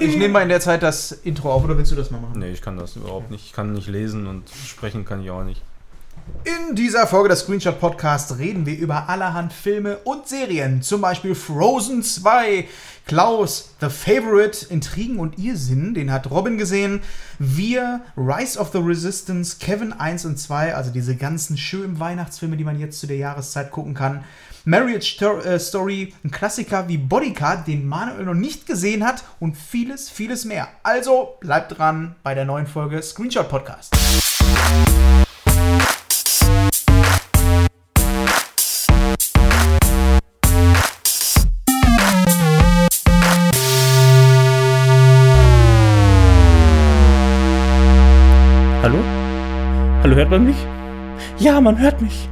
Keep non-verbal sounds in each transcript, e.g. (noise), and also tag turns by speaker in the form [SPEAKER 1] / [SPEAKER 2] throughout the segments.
[SPEAKER 1] Ich nehme mal in der Zeit das Intro auf, oder willst du das mal machen?
[SPEAKER 2] Nee, ich kann das überhaupt nicht. Ich kann nicht lesen und sprechen kann ich auch nicht.
[SPEAKER 1] In dieser Folge des Screenshot Podcast reden wir über allerhand Filme und Serien, zum Beispiel Frozen 2, Klaus, The Favorite, Intrigen und Irrsinn, den hat Robin gesehen, wir, Rise of the Resistance, Kevin 1 und 2, also diese ganzen schönen Weihnachtsfilme, die man jetzt zu der Jahreszeit gucken kann, Marriage äh, Story, ein Klassiker wie Bodyguard, den Manuel noch nicht gesehen hat und vieles, vieles mehr. Also bleibt dran bei der neuen Folge Screenshot Podcast.
[SPEAKER 3] Hallo? Hallo, hört man mich? Ja, man hört mich.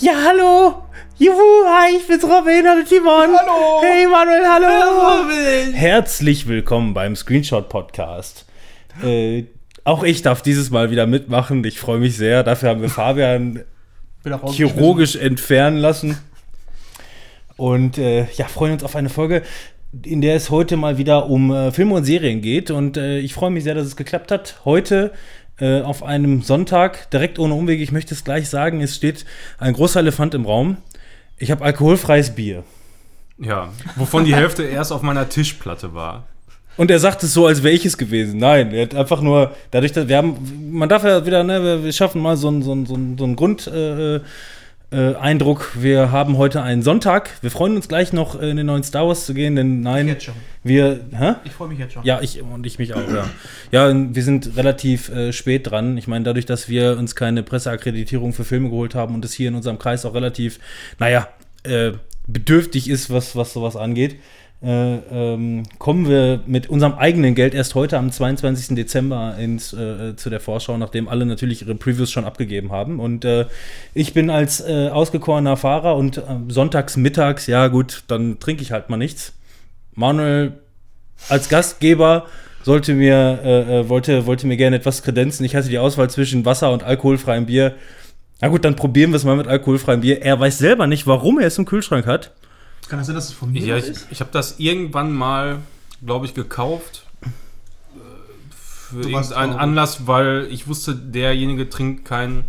[SPEAKER 3] Ja, hallo. Juhu, hi, ich bin's Robin, hallo Timon.
[SPEAKER 1] Hallo.
[SPEAKER 3] Hey Manuel, hallo.
[SPEAKER 1] Hallo, Robin.
[SPEAKER 3] Herzlich willkommen beim Screenshot Podcast. Äh, auch ich darf dieses Mal wieder mitmachen. Ich freue mich sehr. Dafür haben wir Fabian chirurgisch entfernen lassen. Und äh, ja, freuen uns auf eine Folge, in der es heute mal wieder um äh, Filme und Serien geht. Und äh, ich freue mich sehr, dass es geklappt hat. Heute äh, auf einem Sonntag, direkt ohne Umwege, ich möchte es gleich sagen, es steht ein großer Elefant im Raum. Ich habe alkoholfreies Bier.
[SPEAKER 2] Ja, wovon die Hälfte erst auf meiner Tischplatte war.
[SPEAKER 3] Und er sagt es so, als wäre ich es gewesen. Nein, er hat einfach nur, dadurch, dass wir haben, man darf ja wieder, ne, wir- schaffen mal so einen so einen- so einen- so einen Grund. Äh, äh, Eindruck, wir haben heute einen Sonntag. Wir freuen uns gleich noch äh, in den neuen Star Wars zu gehen, denn nein,
[SPEAKER 1] Jetzt schon.
[SPEAKER 3] wir, hä?
[SPEAKER 1] Ich freue mich jetzt schon.
[SPEAKER 3] Ja, ich und ich mich auch, ja. Ja, wir sind relativ äh, spät dran. Ich meine, dadurch, dass wir uns keine Presseakkreditierung für Filme geholt haben und es hier in unserem Kreis auch relativ, naja, äh, bedürftig ist, was, was sowas angeht, äh, ähm, kommen wir mit unserem eigenen Geld erst heute am 22. Dezember ins, äh, zu der Vorschau, nachdem alle natürlich ihre Previews schon abgegeben haben. Und äh, ich bin als äh, ausgekorener Fahrer und äh, sonntags, mittags, ja gut, dann trinke ich halt mal nichts. Manuel als Gastgeber sollte mir, wollte, wollte mir gerne etwas kredenzen. Ich hatte die Auswahl zwischen Wasser und alkoholfreiem Bier. Na gut, dann probieren wir es mal mit alkoholfreiem Bier. Er weiß selber nicht, warum er es im Kühlschrank hat.
[SPEAKER 1] Kann das sein, dass es von mir
[SPEAKER 2] Ja, ich,
[SPEAKER 1] ist?
[SPEAKER 2] ich habe das irgendwann mal, glaube ich, gekauft. äh, Für irgendeinen. Anlass, weil ich wusste, derjenige trinkt kein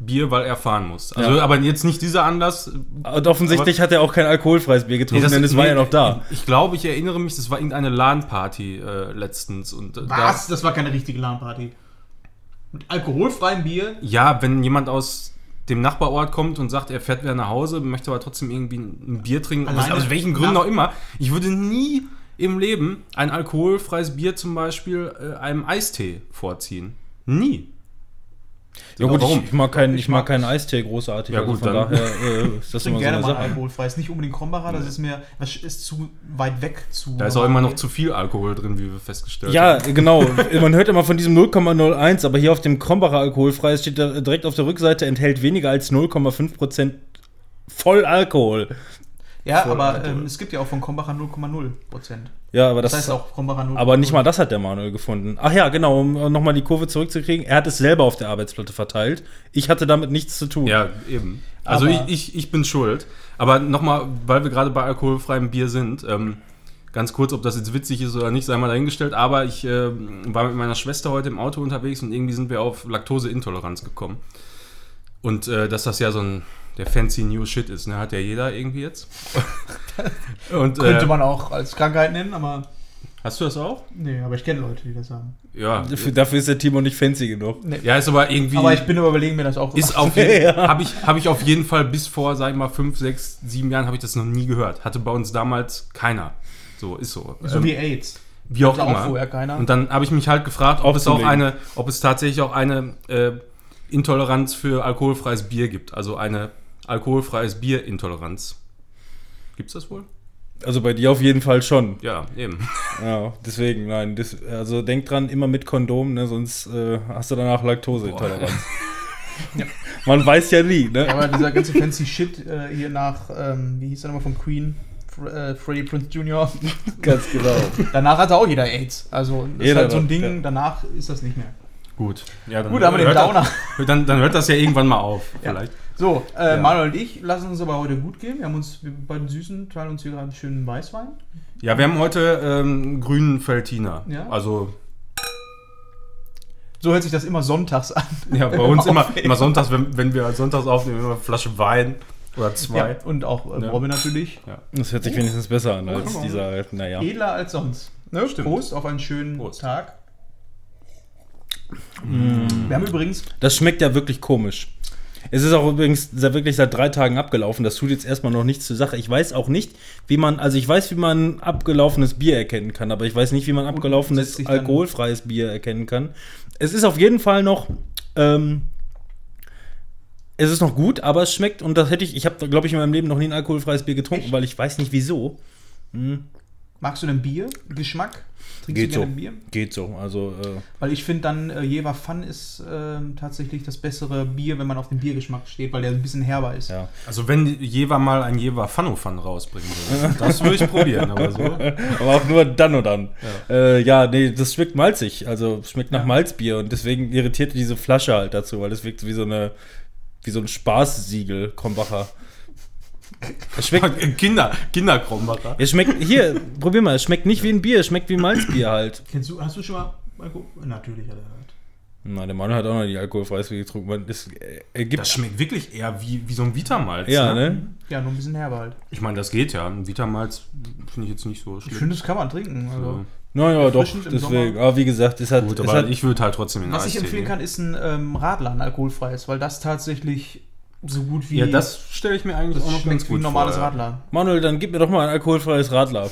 [SPEAKER 2] Bier, weil er fahren muss. Also,
[SPEAKER 3] Ja.
[SPEAKER 2] aber jetzt nicht dieser Anlass.
[SPEAKER 3] Und offensichtlich hat er auch kein alkoholfreies Bier getrunken, denn es war
[SPEAKER 2] nee,
[SPEAKER 3] ja noch da.
[SPEAKER 2] Ich glaube, ich erinnere mich, das war irgendeine LAN-Party äh, letztens. Und, äh,
[SPEAKER 1] Was? Das war keine richtige LAN-Party. Mit alkoholfreiem Bier?
[SPEAKER 2] Da, ja, wenn jemand aus dem Nachbarort kommt und sagt, er fährt wieder nach Hause, möchte aber trotzdem irgendwie ein Bier trinken, aus,
[SPEAKER 1] Alleine?
[SPEAKER 2] aus welchen Gründen auch immer. Ich würde nie im Leben ein alkoholfreies Bier zum Beispiel äh, einem Eistee vorziehen. Nie.
[SPEAKER 3] Ja gut,
[SPEAKER 2] warum?
[SPEAKER 3] ich, ich mag keinen, ich,
[SPEAKER 1] Ich
[SPEAKER 3] mag keinen Eistee großartig.
[SPEAKER 2] Ja,
[SPEAKER 3] also
[SPEAKER 2] gut,
[SPEAKER 3] von
[SPEAKER 2] dann.
[SPEAKER 3] daher äh, (laughs) ist das
[SPEAKER 1] Ich trinke
[SPEAKER 3] immer so
[SPEAKER 1] gerne
[SPEAKER 3] eine
[SPEAKER 1] mal
[SPEAKER 3] Sache.
[SPEAKER 1] alkoholfreies. Nicht unbedingt Krombacher, das ist mir, das ist zu weit weg. Zu
[SPEAKER 2] Da ist auch immer noch zu viel Alkohol drin, wie wir festgestellt
[SPEAKER 3] Ja,
[SPEAKER 2] haben.
[SPEAKER 3] genau. (laughs) Man hört immer von diesem 0,01, aber hier auf dem Krombacher alkoholfrei steht da direkt auf der Rückseite enthält weniger als 0,5% voll Alkohol.
[SPEAKER 1] Ja,
[SPEAKER 3] Voll
[SPEAKER 1] aber ähm, es gibt ja auch von Krombacher 0,0 Prozent.
[SPEAKER 3] Ja, aber
[SPEAKER 1] Das,
[SPEAKER 3] das,
[SPEAKER 1] heißt auch Krombacher 0,0.
[SPEAKER 3] aber nicht mal das hat der Manuel gefunden. Ach ja, genau, um nochmal die Kurve zurückzukriegen. Er hat es selber auf der Arbeitsplatte verteilt. Ich hatte damit nichts zu tun.
[SPEAKER 2] Ja, eben. Also ich, ich, ich bin schuld. Aber nochmal, weil wir gerade bei alkoholfreiem Bier sind, ähm, ganz kurz, ob das jetzt witzig ist oder nicht, sei mal dahingestellt. Aber ich ähm, war mit meiner Schwester heute im Auto unterwegs und irgendwie sind wir auf Laktoseintoleranz gekommen. Und äh, dass das ja so ein der fancy new shit ist, ne? Hat ja jeder irgendwie jetzt. (laughs) und,
[SPEAKER 1] Könnte
[SPEAKER 2] äh,
[SPEAKER 1] man auch als Krankheit nennen, aber
[SPEAKER 2] Hast du das auch?
[SPEAKER 1] nee, aber ich kenne Leute, die das haben.
[SPEAKER 2] Ja.
[SPEAKER 3] Dafür, dafür ist der Timo nicht fancy genug.
[SPEAKER 2] Ja, ist aber irgendwie.
[SPEAKER 1] Aber ich bin aber überlegen, mir das auch
[SPEAKER 2] Ist auf (laughs) jeden, habe ich, hab ich auf jeden Fall bis vor, sag ich mal, fünf, sechs, sieben Jahren habe ich das noch nie gehört. Hatte bei uns damals keiner. So, ist so.
[SPEAKER 1] so
[SPEAKER 2] Ähm,
[SPEAKER 1] wie AIDS.
[SPEAKER 2] wie auch
[SPEAKER 1] Hatte auch
[SPEAKER 2] immer.
[SPEAKER 1] vorher keiner.
[SPEAKER 2] Und dann habe ich mich halt gefragt, ob es auch eine, ob es tatsächlich auch eine äh, Intoleranz für alkoholfreies Bier gibt. Also eine alkoholfreies Bierintoleranz. Gibt's das wohl?
[SPEAKER 3] Also bei dir auf jeden Fall schon.
[SPEAKER 2] Ja, eben. (laughs)
[SPEAKER 3] Ja, deswegen, nein. Das, also denk dran, immer mit Kondom, ne, sonst äh, hast du danach Laktoseintoleranz. (laughs) Man weiß ja nie, ne?
[SPEAKER 1] Ja, aber dieser ganze fancy Shit äh, hier nach, ähm, wie hieß der nochmal von Queen? Äh, Freddie Prince Jr. (laughs)
[SPEAKER 3] Ganz genau.
[SPEAKER 1] Danach hatte auch jeder AIDS. Also das
[SPEAKER 3] Jeder
[SPEAKER 1] ist halt so ein
[SPEAKER 3] hat,
[SPEAKER 1] Ding,
[SPEAKER 3] ja.
[SPEAKER 1] danach ist das nicht mehr.
[SPEAKER 2] Gut. Ja, dann
[SPEAKER 1] Gut, haben wir den
[SPEAKER 2] hört
[SPEAKER 1] Downer.
[SPEAKER 2] Das, dann, dann hört das ja irgendwann mal auf,
[SPEAKER 1] Ja.
[SPEAKER 2] vielleicht.
[SPEAKER 1] So, äh,
[SPEAKER 2] Ja.
[SPEAKER 1] Manuel und ich lassen uns aber heute gut gehen. Wir haben uns wir bei den Süßen teilen uns hier gerade einen schönen Weißwein.
[SPEAKER 2] Ja, wir haben heute ähm, grünen Feltiner.
[SPEAKER 1] Ja.
[SPEAKER 2] Also,
[SPEAKER 1] So hört sich das immer sonntags an.
[SPEAKER 2] ja, bei uns (laughs) immer, immer sonntags, wenn, wenn wir sonntags aufnehmen, immer eine Flasche Wein oder zwei.
[SPEAKER 1] Ja, und auch äh,
[SPEAKER 2] Ja.
[SPEAKER 1] Robin natürlich.
[SPEAKER 3] Das hört sich wenigstens besser an als
[SPEAKER 1] Oh.
[SPEAKER 3] dieser, naja.
[SPEAKER 1] Edler als sonst. Ne?
[SPEAKER 2] Stimmt.
[SPEAKER 1] Prost auf einen schönen
[SPEAKER 2] Prost.
[SPEAKER 1] Tag. Wir haben übrigens
[SPEAKER 3] Das schmeckt ja wirklich komisch. Es ist auch übrigens wirklich seit drei Tagen abgelaufen. Das tut jetzt erstmal noch nichts zur Sache. Ich weiß auch nicht, wie man, also ich weiß, wie man abgelaufenes Bier erkennen kann, aber ich weiß nicht, wie man abgelaufenes alkoholfreies Bier erkennen kann. Es ist auf jeden Fall noch, ähm, es ist noch gut, aber es schmeckt und das hätte ich, ich habe, glaube ich, in meinem Leben noch nie ein alkoholfreies Bier getrunken,
[SPEAKER 1] Echt?
[SPEAKER 3] weil ich weiß nicht wieso.
[SPEAKER 1] magst du denn Bier? Geschmack? Trinkst
[SPEAKER 3] Geht
[SPEAKER 1] du
[SPEAKER 3] so.
[SPEAKER 1] gerne Bier?
[SPEAKER 3] Geht so. Also, äh,
[SPEAKER 1] Weil ich finde dann, äh, Jever Fun ist ähm, tatsächlich das bessere Bier, wenn man auf den Biergeschmack steht, weil der ein bisschen herber ist.
[SPEAKER 3] ja.
[SPEAKER 2] Also, wenn Jever mal ein Jever Pfanofan rausbringen würde, (laughs) das würde ich probieren, aber so.
[SPEAKER 3] Aber auch nur dann und dann. Ja, äh, ja nee, das schmeckt malzig. Also schmeckt nach Malzbier und deswegen irritiert diese Flasche halt dazu, weil das wirkt wie so eine, wie so ein Spaßsiegel, Krombacher. Es schmeckt,
[SPEAKER 2] Kinder, Kinderkrombacher.
[SPEAKER 3] es schmeckt, hier, probier mal, es schmeckt nicht wie ein Bier, es schmeckt wie Malzbier halt.
[SPEAKER 1] Kennst du, hast du schon mal Alkohol? Natürlich hat er halt.
[SPEAKER 3] Na, der Mann hat auch noch nie alkoholfreies Bier getrunken. Man, das äh, ergibt,
[SPEAKER 2] Das schmeckt wirklich eher wie, wie so ein Vitamalz.
[SPEAKER 3] ja, ne?
[SPEAKER 1] Ja, nur ein bisschen herber halt.
[SPEAKER 2] Ich meine, das geht ja. Ein Vitamalz finde ich jetzt nicht so
[SPEAKER 1] Ich
[SPEAKER 2] schlimm.
[SPEAKER 1] finde, das kann man trinken. Also.
[SPEAKER 2] So.
[SPEAKER 3] Naja, doch, deswegen. Aber wie gesagt, es hat,
[SPEAKER 2] Gut,
[SPEAKER 3] es
[SPEAKER 2] aber
[SPEAKER 3] hat
[SPEAKER 2] ich würde halt trotzdem in
[SPEAKER 1] Was ich empfehlen
[SPEAKER 2] nehmen.
[SPEAKER 1] kann, ist ein ähm, Radler, ein alkoholfreies, weil das tatsächlich so gut wie
[SPEAKER 2] Ja, das stelle ich mir eigentlich
[SPEAKER 1] das
[SPEAKER 2] auch noch ganz
[SPEAKER 1] wie
[SPEAKER 2] gut
[SPEAKER 1] ein normales
[SPEAKER 2] vor. ja.
[SPEAKER 1] Radler.
[SPEAKER 3] Manuel, dann gib mir doch mal ein alkoholfreies Radler.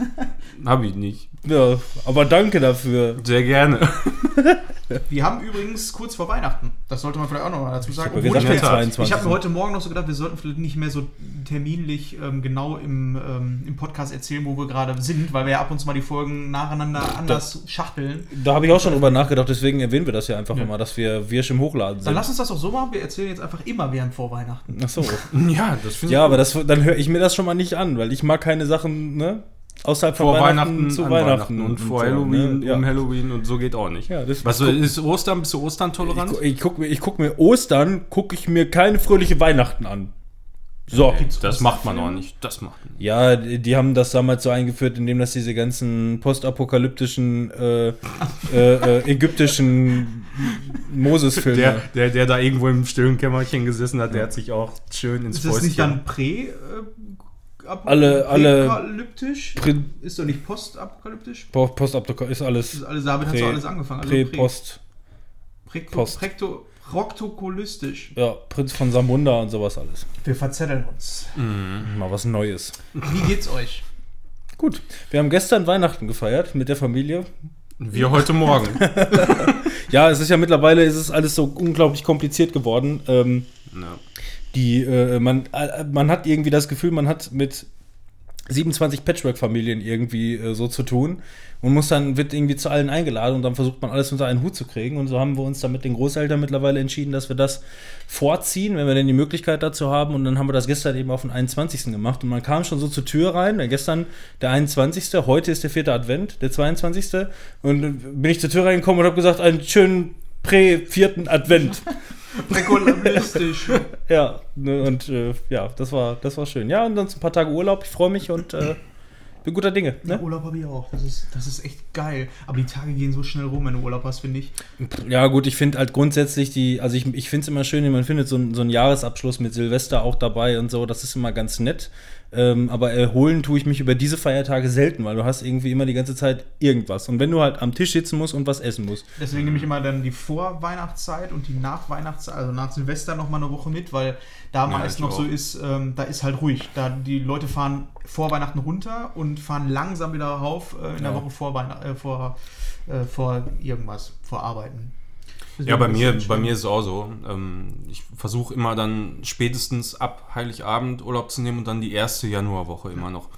[SPEAKER 3] (laughs)
[SPEAKER 2] Hab ich nicht.
[SPEAKER 3] Ja, aber danke dafür.
[SPEAKER 2] Sehr gerne. (laughs)
[SPEAKER 1] Wir haben übrigens kurz vor Weihnachten. Das sollte man vielleicht auch noch mal dazu sagen.
[SPEAKER 3] hab
[SPEAKER 1] ich, mir-
[SPEAKER 2] in der Tat.
[SPEAKER 3] 22.
[SPEAKER 1] ich habe mir heute Morgen noch so gedacht, wir sollten vielleicht nicht mehr so terminlich ähm, genau im, ähm, im Podcast erzählen, wo wir gerade sind, weil wir ja ab und zu mal die Folgen nacheinander anders schachteln.
[SPEAKER 3] Da habe ich auch schon drüber nachgedacht, deswegen erwähnen wir das ja einfach
[SPEAKER 1] Ja.
[SPEAKER 3] immer, dass wir Wirsch im Hochladen
[SPEAKER 1] Dann
[SPEAKER 3] sind.
[SPEAKER 1] lass uns das doch so machen, wir erzählen jetzt einfach immer während vor Weihnachten.
[SPEAKER 3] Ach so. (laughs)
[SPEAKER 2] Ja, das finde ich
[SPEAKER 3] Ja, aber das, dann höre ich mir das schon mal nicht an, weil ich mag keine Sachen, ne? Außerhalb von
[SPEAKER 2] vor Weihnachten,
[SPEAKER 3] zu
[SPEAKER 2] an
[SPEAKER 3] Weihnachten,
[SPEAKER 2] und, vor
[SPEAKER 3] so,
[SPEAKER 2] Halloween,
[SPEAKER 3] ne? ja.
[SPEAKER 2] um Halloween und so geht auch nicht.
[SPEAKER 3] Ja, das-
[SPEAKER 2] Was
[SPEAKER 3] guck-
[SPEAKER 2] ist Ostern? Bist du Ostern tolerant?
[SPEAKER 3] Ich, ich gucke mir, ich guck mir Ostern, gucke ich mir keine fröhliche Weihnachten an. So.
[SPEAKER 2] Nee, das macht man auch nicht. Das macht man nicht.
[SPEAKER 3] Ja, die, die haben das damals so eingeführt, indem das diese ganzen postapokalyptischen äh, äh, äh, ägyptischen Moses-Filme.
[SPEAKER 2] Der, der, der da irgendwo im stillen Kämmerchen gesessen hat, der hat sich auch schön ins
[SPEAKER 1] Ist das
[SPEAKER 2] Fäustchen.
[SPEAKER 1] nicht dann prä...
[SPEAKER 3] Alle- alle-
[SPEAKER 1] Apokalyptisch?
[SPEAKER 3] Prä-
[SPEAKER 1] Ist doch nicht postapokalyptisch?
[SPEAKER 3] Po- Postapokalyptisch ist alles
[SPEAKER 1] ist alles, damit hat so alles angefangen. Also
[SPEAKER 3] Prä, Post. Post.
[SPEAKER 1] Prekto, proktokolistisch.
[SPEAKER 3] Ja, Prinz von Samunda und sowas alles.
[SPEAKER 1] Wir verzetteln uns.
[SPEAKER 3] Mal was Neues.
[SPEAKER 1] Wie geht's euch?
[SPEAKER 3] Gut, wir haben gestern Weihnachten gefeiert mit der Familie.
[SPEAKER 2] Wir heute Morgen. (laughs)
[SPEAKER 3] Ja, es ist ja mittlerweile, ist es alles so unglaublich kompliziert geworden. Ähm,
[SPEAKER 2] ja.
[SPEAKER 3] Die, äh, man, äh, man hat irgendwie das Gefühl, man hat mit 27 Patchwork-Familien irgendwie äh, so zu tun und muss dann, wird irgendwie zu allen eingeladen und dann versucht man alles unter einen Hut zu kriegen. Und so haben wir uns dann mit den Großeltern mittlerweile entschieden, dass wir das vorziehen, wenn wir denn die Möglichkeit dazu haben. Und dann haben wir das gestern eben auf den 21. gemacht. Und man kam schon so zur Tür rein. Gestern der 21. Heute ist der vierte Advent, der 22. Und bin ich zur Tür reingekommen und habe gesagt, einen schönen Prä-vierten Advent.
[SPEAKER 1] Prekolistisch. (laughs)
[SPEAKER 3] Ja, ne, und äh, ja, das war, das war schön. Ja, und dann ein paar Tage Urlaub. Ich freue mich und äh, bin guter Dinge.
[SPEAKER 1] Ja,
[SPEAKER 3] Ne?
[SPEAKER 1] Urlaub habe ich auch. Das ist, das ist echt geil. Aber die Tage gehen so schnell rum, wenn du Urlaub hast, finde ich.
[SPEAKER 3] Ja, gut, ich finde halt grundsätzlich die, also ich, ich finde es immer schön, man findet so, so einen Jahresabschluss mit Silvester auch dabei und so, das ist immer ganz nett. Ähm, aber erholen tue ich mich über diese Feiertage selten, weil du hast irgendwie immer die ganze Zeit irgendwas. Und wenn du halt am Tisch sitzen musst und was essen musst,
[SPEAKER 1] Deswegen nehme ich immer dann die Vorweihnachtszeit und die Nachweihnachtszeit, also nach Silvester noch mal eine Woche mit, weil da
[SPEAKER 2] Ja,
[SPEAKER 1] meist noch so
[SPEAKER 2] auch.
[SPEAKER 1] ist, ähm, da ist halt ruhig. Da die Leute fahren vor Weihnachten runter und fahren langsam wieder rauf äh, in der
[SPEAKER 3] Ja.
[SPEAKER 1] Woche vor, Weihnacht, äh, vor, äh, vor irgendwas, vor Arbeiten.
[SPEAKER 2] Ja, bei mir,
[SPEAKER 1] ist es
[SPEAKER 2] bei mir ist es auch so. Ähm, ich versuche immer dann spätestens ab Heiligabend Urlaub zu nehmen und dann die erste Januarwoche immer noch.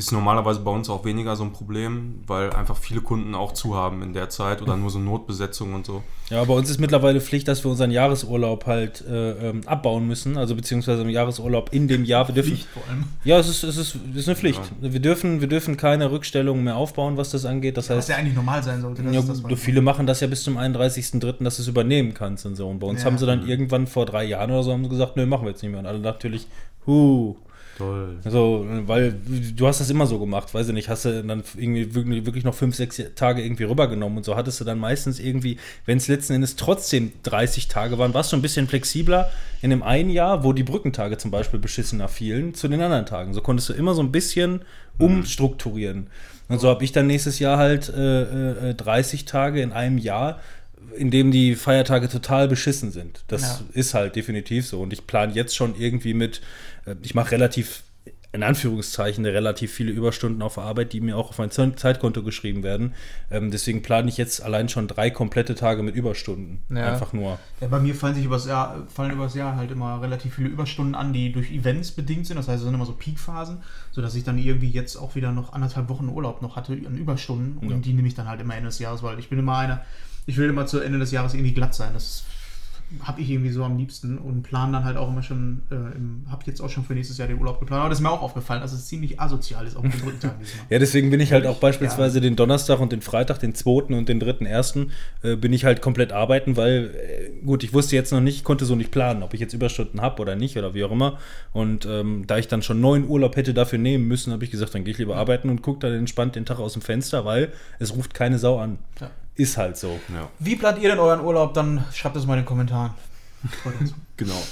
[SPEAKER 2] Ist normalerweise bei uns auch weniger so ein Problem, weil einfach viele Kunden auch zu haben in der Zeit oder nur so Notbesetzung und so.
[SPEAKER 3] Ja, bei uns ist mittlerweile Pflicht, dass wir unseren Jahresurlaub halt äh, ähm, abbauen müssen, also beziehungsweise im Jahresurlaub in dem Jahr. Wir dürfen,
[SPEAKER 1] Pflicht vor allem.
[SPEAKER 3] Ja, es ist, es ist, es ist eine Pflicht. Wir, dürfen, wir dürfen keine Rückstellungen mehr aufbauen, was das angeht. Das
[SPEAKER 1] Was
[SPEAKER 3] heißt,
[SPEAKER 1] ja eigentlich normal sein sollte.
[SPEAKER 3] ja,
[SPEAKER 1] was-
[SPEAKER 3] viele machen das ja bis zum 31.03., dass du es übernehmen kannst und so. Und bei uns
[SPEAKER 1] Ja.
[SPEAKER 3] haben sie dann irgendwann vor drei Jahren oder so haben sie gesagt, nö, machen wir jetzt nicht mehr. Und alle natürlich, huh.
[SPEAKER 2] Toll.
[SPEAKER 3] So, weil du hast das immer so gemacht, weiß ich nicht, hast du dann irgendwie wirklich, noch fünf, sechs Tage irgendwie rübergenommen und so hattest du dann meistens irgendwie, wenn es letzten Endes trotzdem 30 Tage waren, warst du ein bisschen flexibler in dem einen Jahr, wo die Brückentage zum Beispiel beschissener fielen, zu den anderen Tagen. So konntest du immer so ein bisschen umstrukturieren. Und so habe ich dann nächstes Jahr halt äh, äh, 30 Tage in einem Jahr, in dem die Feiertage total beschissen sind. Das
[SPEAKER 1] Ja.
[SPEAKER 3] ist halt definitiv so. Und ich plane jetzt schon irgendwie mit, äh, ich mache relativ, in Anführungszeichen, relativ viele Überstunden auf Arbeit, die mir auch auf mein Ze- Zeitkonto geschrieben werden. Ähm, deswegen plane ich jetzt allein schon drei komplette Tage mit Überstunden.
[SPEAKER 1] Ja.
[SPEAKER 3] Einfach nur.
[SPEAKER 1] Ja, bei mir fallen sich übers Jahr, fallen übers Jahr halt immer relativ viele Überstunden an, die durch Events bedingt sind. Das heißt, es sind immer so Peakphasen, sodass ich dann irgendwie jetzt auch wieder noch anderthalb Wochen Urlaub noch hatte an Überstunden. Und
[SPEAKER 3] Ja.
[SPEAKER 1] die nehme ich dann halt immer Ende des Jahres, weil ich bin immer einer, ich will immer zu Ende des Jahres irgendwie glatt sein. Das habe ich irgendwie so am liebsten und plan dann halt auch immer schon, äh, habe jetzt auch schon für nächstes Jahr den Urlaub geplant. Aber das ist mir auch aufgefallen, dass es ziemlich asozial ist, auch mit den Brückentagen diesmal.
[SPEAKER 3] Ja, deswegen bin ich halt auch
[SPEAKER 1] Ja.
[SPEAKER 3] beispielsweise den Donnerstag und den Freitag, den zweiten und den dritten ersten, äh, bin ich halt komplett arbeiten, weil, äh, gut, ich wusste jetzt noch nicht, konnte so nicht planen, ob ich jetzt Überstunden habe oder nicht oder wie auch immer. Und ähm, da ich dann schon neun Urlaub hätte dafür nehmen müssen, habe ich gesagt, dann gehe ich lieber arbeiten und gucke dann entspannt den Tag aus dem Fenster, weil es ruft keine Sau an.
[SPEAKER 1] Ja.
[SPEAKER 3] Ist halt so.
[SPEAKER 2] Ja,
[SPEAKER 1] Wie plant ihr denn euren Urlaub? Dann schreibt es mal in den Kommentaren.
[SPEAKER 2] genau.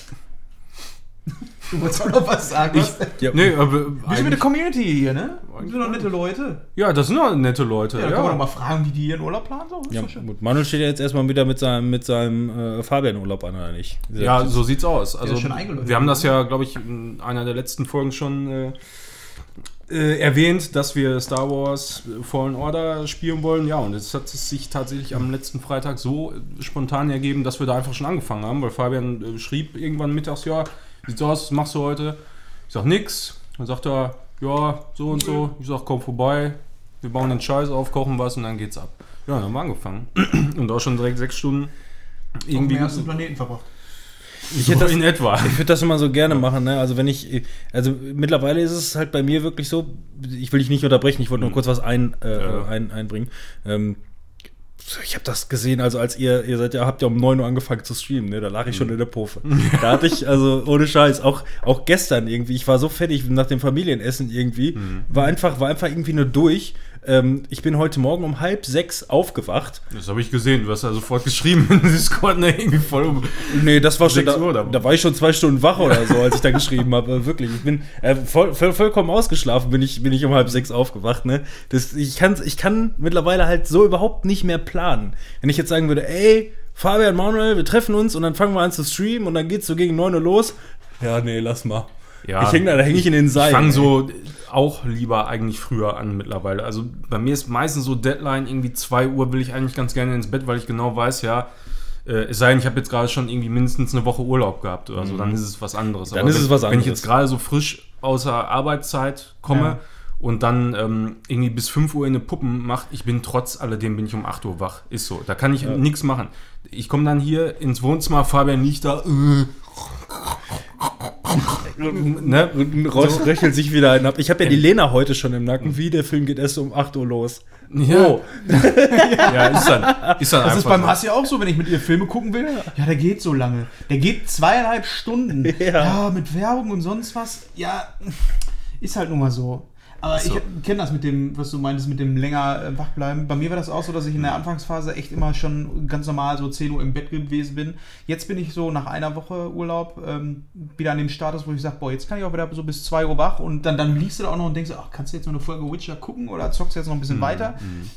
[SPEAKER 1] Du wolltest auch noch was sagen. was?
[SPEAKER 3] Ja,
[SPEAKER 2] Nee, aber
[SPEAKER 1] Wir sind mit der Community hier, ne? Wir sind doch nette Leute.
[SPEAKER 2] ja, das sind doch nette Leute.
[SPEAKER 1] Ja,
[SPEAKER 2] Ja,
[SPEAKER 1] dann kann man doch mal fragen, wie die ihren Urlaub planen. So,
[SPEAKER 3] ja, gut. Manuel steht ja jetzt erstmal wieder mit seinem, mit seinem äh, Fabian-Urlaub an, oder nicht?
[SPEAKER 2] Ja, so sieht's aus. Also, wir haben das ja, glaube ich, in einer der letzten Folgen schon äh, äh, erwähnt, dass wir Star Wars Fallen Order spielen wollen. Ja, und es hat es sich tatsächlich am letzten Freitag so äh, spontan ergeben, dass wir da einfach schon angefangen haben, weil Fabian äh, schrieb irgendwann mittags, ja, sieht's aus, was machst du heute? Ich sag nix. Dann sagt er, ja, so und so. Ich sag, komm vorbei, wir bauen den Scheiß auf, kochen was und dann geht's ab. Ja, dann haben wir angefangen. (clears throat) und auch schon direkt sechs Stunden
[SPEAKER 1] Irgendwie
[SPEAKER 2] irgendwie
[SPEAKER 1] ersten Planeten verbracht.
[SPEAKER 3] Ich hätte das,
[SPEAKER 2] in etwa.
[SPEAKER 3] Ich würde das immer so gerne machen, ne? Also wenn ich, also mittlerweile ist es halt bei mir wirklich so, ich will dich nicht unterbrechen, ich wollte nur kurz was ein, äh,
[SPEAKER 2] Ja.
[SPEAKER 3] ein, einbringen. Ähm, ich habe das gesehen, also als ihr, ihr seid ja, habt ja um 9 Uhr angefangen zu streamen, ne? Da lag ich schon in der Pufe. (laughs) Da hatte ich, also ohne Scheiß, auch, auch gestern irgendwie, ich war so fertig nach dem Familienessen irgendwie, war einfach, war einfach irgendwie nur durch. Ähm, ich bin heute Morgen um halb sechs aufgewacht.
[SPEAKER 2] Das habe ich gesehen. Du hast ja sofort geschrieben (laughs) in Discord, ne, irgendwie voll um.
[SPEAKER 3] Nee, das war schon, da,
[SPEAKER 2] Uhr, da-
[SPEAKER 3] war ich schon zwei Stunden wach oder so, als ich da geschrieben habe. Wirklich, ich bin äh, voll, voll, vollkommen ausgeschlafen, bin ich, bin ich um halb sechs aufgewacht. Ne? Das, ich, kann, ich kann mittlerweile halt so überhaupt nicht mehr planen. Wenn ich jetzt sagen würde, ey, Fabian, Manuel, wir treffen uns und dann fangen wir an zu streamen und dann geht's so gegen 9 Uhr los. Ja, nee, lass mal.
[SPEAKER 2] Ja,
[SPEAKER 3] ich häng da, da häng ich in den Seilen.
[SPEAKER 2] Ich fange so auch lieber eigentlich früher an mittlerweile. Also bei mir ist meistens so Deadline, irgendwie 2 Uhr will ich eigentlich ganz gerne ins Bett, weil ich genau weiß, ja, äh, es sei denn, ich habe jetzt gerade schon irgendwie mindestens eine Woche Urlaub gehabt oder so, dann ist es was anderes.
[SPEAKER 3] Mhm. Dann ist
[SPEAKER 2] wenn,
[SPEAKER 3] es was
[SPEAKER 2] Wenn ich
[SPEAKER 3] anderes.
[SPEAKER 2] jetzt gerade so frisch außer Arbeitszeit komme
[SPEAKER 1] Ja.
[SPEAKER 2] und dann ähm, irgendwie bis 5 Uhr in eine Puppen macht, ich bin trotz alledem bin ich um 8 Uhr wach. Ist so. Da kann ich nichts machen. Ich komme dann hier ins Wohnzimmer, Fabian liegt da. Äh, ne?
[SPEAKER 3] Ross röchelt sich wieder einen ab. Ich habe ja die Lena heute schon im Nacken. Wie, der Film geht erst um 8 Uhr los.
[SPEAKER 2] Ja.
[SPEAKER 3] Oh. (laughs)
[SPEAKER 2] Ja, ist dann, ist dann
[SPEAKER 1] Das ist beim
[SPEAKER 2] so.
[SPEAKER 1] Hass ja auch so, wenn ich mit ihr Filme gucken will. Ja, der geht so lange. Der geht zweieinhalb Stunden.
[SPEAKER 3] Ja.
[SPEAKER 1] Ja, mit Werbung und sonst was. Ja, ist halt nun mal so. Aber
[SPEAKER 2] So.
[SPEAKER 1] ich kenne das mit dem, was du meintest, mit dem länger äh, wachbleiben. Bei mir war das auch so, dass ich in der Anfangsphase echt immer schon ganz normal so 10 Uhr im Bett gewesen bin. Jetzt bin ich so nach einer Woche Urlaub ähm, wieder an dem Status, wo ich sage, boah, jetzt kann ich auch wieder so bis 2 Uhr wach und dann, dann liegst du da auch noch und denkst, ach, kannst du jetzt noch eine Folge Witcher gucken oder zockst du jetzt noch ein bisschen weiter?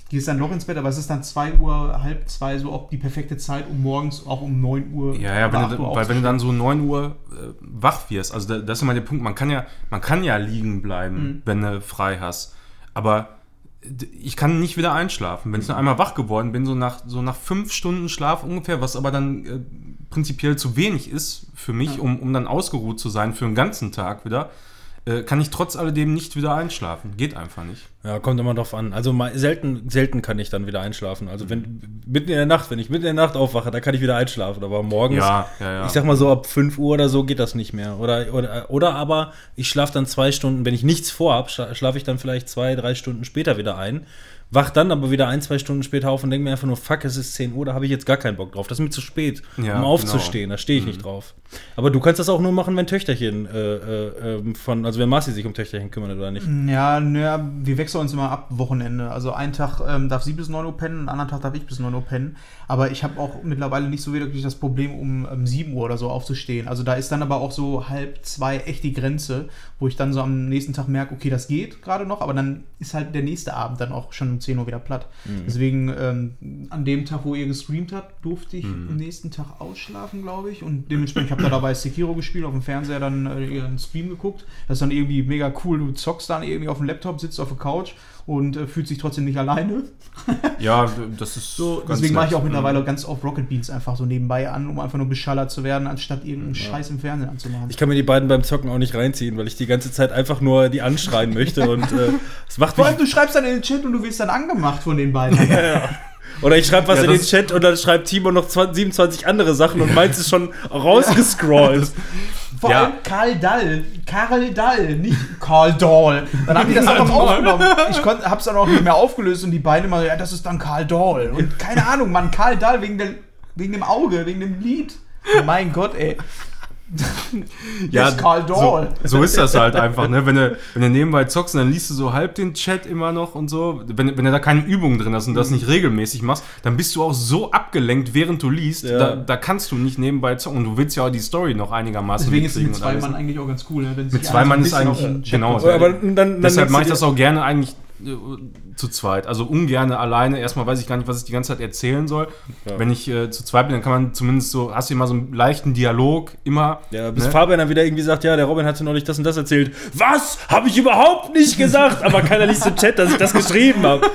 [SPEAKER 1] Gehst dann noch ins Bett, aber es ist dann 2 Uhr, halb 2, so auch die perfekte Zeit, um morgens auch um 9 Uhr
[SPEAKER 2] Ja, ja, wenn
[SPEAKER 1] 8
[SPEAKER 2] du,
[SPEAKER 1] Uhr
[SPEAKER 2] weil wenn du dann so 9 Uhr äh, wach wirst, also da, das ist immer der Punkt, man kann ja, man kann ja liegen bleiben,
[SPEAKER 1] Mhm.
[SPEAKER 2] wenn du frei hast. Aber ich kann nicht wieder einschlafen. Wenn ich nur einmal wach geworden bin, so nach, so nach fünf Stunden Schlaf ungefähr, was aber dann äh, prinzipiell zu wenig ist für mich, um, um dann ausgeruht zu sein für den ganzen Tag wieder, äh, kann ich trotz alledem nicht wieder einschlafen. Geht einfach nicht.
[SPEAKER 3] Ja, kommt immer drauf an. Also mal, selten, selten kann ich dann wieder einschlafen. Also wenn mitten in der Nacht, wenn ich mitten in der Nacht aufwache, dann kann ich wieder einschlafen. Aber morgens,
[SPEAKER 2] Ja, ja, ja.
[SPEAKER 3] ich sag mal so ab 5 Uhr oder so geht das nicht mehr. Oder, oder, oder aber ich schlafe dann zwei Stunden, wenn ich nichts vorhab, schla- schlafe ich dann vielleicht zwei, drei Stunden später wieder ein. Wach dann aber wieder ein, zwei Stunden später auf und denke mir einfach nur, fuck, es ist 10 Uhr, da habe ich jetzt gar keinen Bock drauf. Das ist mir zu spät,
[SPEAKER 2] Ja,
[SPEAKER 3] um aufzustehen. Da stehe ich nicht drauf. Aber du kannst das auch nur machen, wenn Töchterchen äh, äh, ähm, von, also wenn Marci sich um Töchterchen kümmert oder nicht.
[SPEAKER 1] Ja, naja, wir wechseln uns immer ab Wochenende. Also einen Tag ähm, darf sie bis 9 Uhr pennen, einen anderen Tag darf ich bis 9 Uhr pennen. Aber ich habe auch mittlerweile nicht so wirklich das Problem, um ähm, 7 Uhr oder so aufzustehen. Also da ist dann aber auch so halb zwei echt die Grenze, wo ich dann so am nächsten Tag merke, okay, das geht gerade noch, aber dann ist halt der nächste Abend dann auch schon um 10 Uhr wieder platt. Deswegen ähm, an dem Tag, wo ihr gestreamt habt, durfte ich am nächsten Tag ausschlafen, glaube ich. Und dementsprechend habe ich da dabei Sekiro gespielt, auf dem Fernseher dann äh, ihren Stream geguckt. Das ist dann irgendwie mega cool. Du zockst dann irgendwie auf dem Laptop, sitzt auf der Couch und äh, fühlt sich trotzdem nicht alleine. (laughs)
[SPEAKER 2] Ja, das ist
[SPEAKER 1] So,
[SPEAKER 2] ganz
[SPEAKER 1] deswegen mache ich auch mittlerweile ganz oft Rocket Beans einfach so nebenbei an, um einfach nur beschallert zu werden, anstatt irgendeinen Scheiß im Fernsehen anzumachen.
[SPEAKER 3] Ich kann mir die beiden beim Zocken auch nicht reinziehen, weil ich die ganze Zeit einfach nur die anschreien möchte und äh, es macht
[SPEAKER 1] Vor
[SPEAKER 3] mich.
[SPEAKER 1] allem, du schreibst dann in den Chat und du wirst dann angemacht von den beiden. (laughs)
[SPEAKER 3] Oder ich schreibe was
[SPEAKER 2] Ja,
[SPEAKER 3] in den
[SPEAKER 2] das-
[SPEAKER 3] Chat und dann schreibt Timo noch 20, 27 andere Sachen und meins ist schon rausgescrollt. (laughs)
[SPEAKER 1] Vor
[SPEAKER 2] Ja.
[SPEAKER 1] allem Karl Dall. Karl Dall, nicht Karl Dahl. Dann haben die das auch noch aufgenommen. Ich konnt, hab's dann auch nicht mehr aufgelöst und die beiden immer, ja, das ist dann Karl Dahl. Und keine Ahnung, Mann, Karl Dall wegen, der, wegen dem Auge, wegen dem Lied. Mein Gott, ey.
[SPEAKER 2] Ja,
[SPEAKER 1] Karl Dahl.
[SPEAKER 2] So, so ist das halt einfach, ne? Wenn du, wenn du nebenbei zockst, dann liest du so halb den Chat immer noch und so. Wenn, wenn du da keine Übungen drin hast und das nicht regelmäßig machst, dann bist du auch so abgelenkt, während du liest.
[SPEAKER 3] Ja.
[SPEAKER 2] Da, da kannst du nicht nebenbei zocken. Und du willst ja auch die Story noch einigermaßen
[SPEAKER 1] Deswegen ist mit zwei. Mann eigentlich auch ganz cool. Ne?
[SPEAKER 2] Mit zwei Mann ist eigentlich- genau.
[SPEAKER 3] Aber dann, dann
[SPEAKER 2] Deshalb mache ich das auch gerne eigentlich zu zweit. Also ungerne alleine. Erstmal weiß ich gar nicht, was ich die ganze Zeit erzählen soll.
[SPEAKER 3] Ja.
[SPEAKER 2] Wenn ich äh, zu zweit bin, dann kann man zumindest so, hast du immer so einen leichten Dialog immer.
[SPEAKER 3] Ja, bis
[SPEAKER 2] ne?
[SPEAKER 3] Fabian dann wieder irgendwie sagt, ja, der Robin hatte neulich das und das erzählt. Was? Habe ich überhaupt nicht gesagt. Aber keiner liest im Chat, dass ich das geschrieben habe.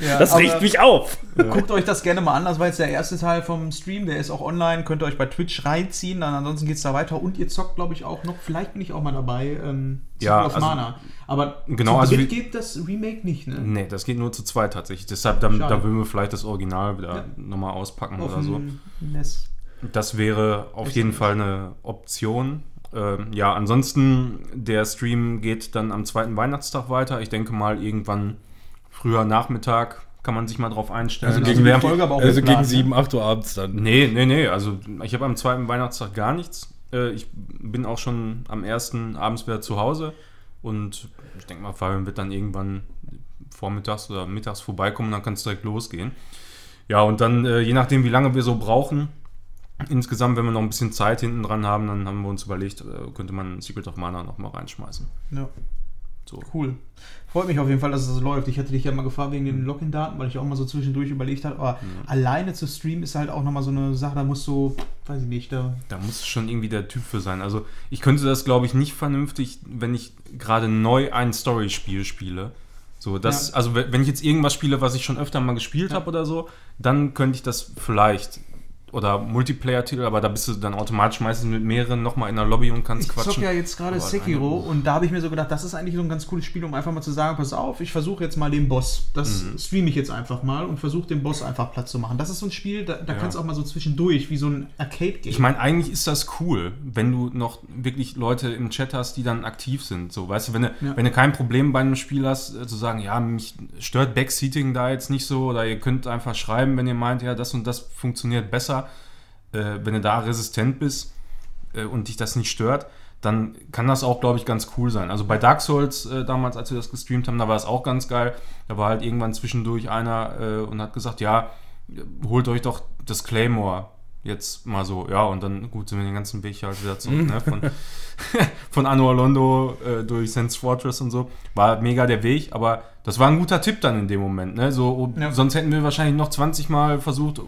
[SPEAKER 1] Ja,
[SPEAKER 3] Das regt mich auf.
[SPEAKER 1] Guckt euch das gerne mal an. Das war jetzt der erste Teil vom Stream. Der ist auch online. Könnt ihr euch bei Twitch reinziehen. Dann ansonsten geht es da weiter. Und ihr zockt, glaube ich, auch noch. Vielleicht bin ich auch mal dabei. Ähm,
[SPEAKER 2] Ja,
[SPEAKER 1] of
[SPEAKER 2] also-
[SPEAKER 1] Mana. Aber
[SPEAKER 2] Genau,
[SPEAKER 1] zu
[SPEAKER 2] also
[SPEAKER 1] dritt
[SPEAKER 2] wie-
[SPEAKER 1] geht das Remake nicht, ne?
[SPEAKER 2] Nee, das geht nur zu zweit tatsächlich. Deshalb, dann,
[SPEAKER 1] Schade.
[SPEAKER 2] da würden wir vielleicht das Original wieder
[SPEAKER 1] Ja.
[SPEAKER 2] nochmal auspacken
[SPEAKER 1] Auf
[SPEAKER 2] oder so.
[SPEAKER 1] NES.
[SPEAKER 2] Das wäre auf jeden. Fall eine Option. Ähm, ja, ansonsten, der Stream geht dann am zweiten Weihnachtstag weiter. Ich denke mal, irgendwann früher Nachmittag kann man sich mal drauf einstellen.
[SPEAKER 3] Also
[SPEAKER 1] Also
[SPEAKER 3] gegen,
[SPEAKER 1] die
[SPEAKER 2] wir-
[SPEAKER 1] Folge aber auch
[SPEAKER 3] also gegen
[SPEAKER 1] ne?
[SPEAKER 3] 7, 8 Uhr abends dann.
[SPEAKER 2] Nee, nee, nee. Also ich habe am zweiten Weihnachtstag gar nichts. Äh, ich bin auch schon am ersten abends wieder zu Hause. Und ich denke mal, Fabian wird dann irgendwann vormittags oder mittags vorbeikommen, dann kann es direkt losgehen. Ja, und dann, äh, je nachdem, wie lange wir so brauchen, insgesamt, wenn wir noch ein bisschen Zeit hinten dran haben, dann haben wir uns überlegt, äh, könnte man Secret of Mana noch mal reinschmeißen.
[SPEAKER 1] Ja,
[SPEAKER 2] So.
[SPEAKER 1] cool. Freut mich auf jeden Fall, dass es so läuft. Ich hatte dich ja mal gefragt wegen den Login-Daten, weil ich auch mal so zwischendurch überlegt habe. Aber alleine zu streamen ist halt auch nochmal so eine Sache, da musst du, weiß ich nicht, da
[SPEAKER 2] Da muss schon irgendwie der Typ für sein. Also ich könnte das, glaube ich, nicht vernünftig, wenn ich gerade neu ein Story-Spiel spiele. So, das,
[SPEAKER 1] Ja.
[SPEAKER 2] also we- wenn ich jetzt irgendwas spiele, was ich schon öfter mal gespielt
[SPEAKER 1] Ja.
[SPEAKER 2] habe oder so, dann könnte ich das vielleicht. Oder Multiplayer-Titel, aber da bist du dann automatisch meistens mit mehreren nochmal in der Lobby und kannst
[SPEAKER 1] Ich
[SPEAKER 2] quatschen.
[SPEAKER 1] zocke ja jetzt gerade Sekiro und da habe ich mir so gedacht, das ist eigentlich so ein ganz cooles Spiel, um einfach mal zu sagen, pass auf, ich versuche jetzt mal den Boss. Das
[SPEAKER 2] Mhm.
[SPEAKER 1] streame ich jetzt einfach mal und versuche den Boss einfach platt zu machen. Das ist so ein Spiel, da, da
[SPEAKER 2] Ja.
[SPEAKER 1] kannst du auch mal so zwischendurch, wie so ein Arcade-Game.
[SPEAKER 2] Ich meine, eigentlich ist das cool, wenn du noch wirklich Leute im Chat hast, die dann aktiv sind. So, weißt du, wenn du,
[SPEAKER 1] Ja.
[SPEAKER 2] wenn du kein Problem bei einem Spiel hast, äh, zu sagen, ja, mich stört Backseating da jetzt nicht so, oder ihr könnt einfach schreiben, wenn ihr meint, ja, das und das funktioniert besser. Äh, wenn du da resistent bist äh, und dich das nicht stört, dann kann das auch, glaube ich, ganz cool sein. Also bei Dark Souls äh, damals, als wir das gestreamt haben, da war es auch ganz geil. Da war halt irgendwann zwischendurch einer äh, und hat gesagt, ja, holt euch doch das Claymore jetzt mal so. Ja, und dann, gut, sind wir den ganzen Weg halt wieder zurück, ne? Von, (laughs) von Anno Londo äh, durch Sense Fortress und so. War mega der Weg, aber das war ein guter Tipp dann in dem Moment, ne? So,
[SPEAKER 1] Ja.
[SPEAKER 2] Sonst hätten wir wahrscheinlich noch 20 Mal versucht,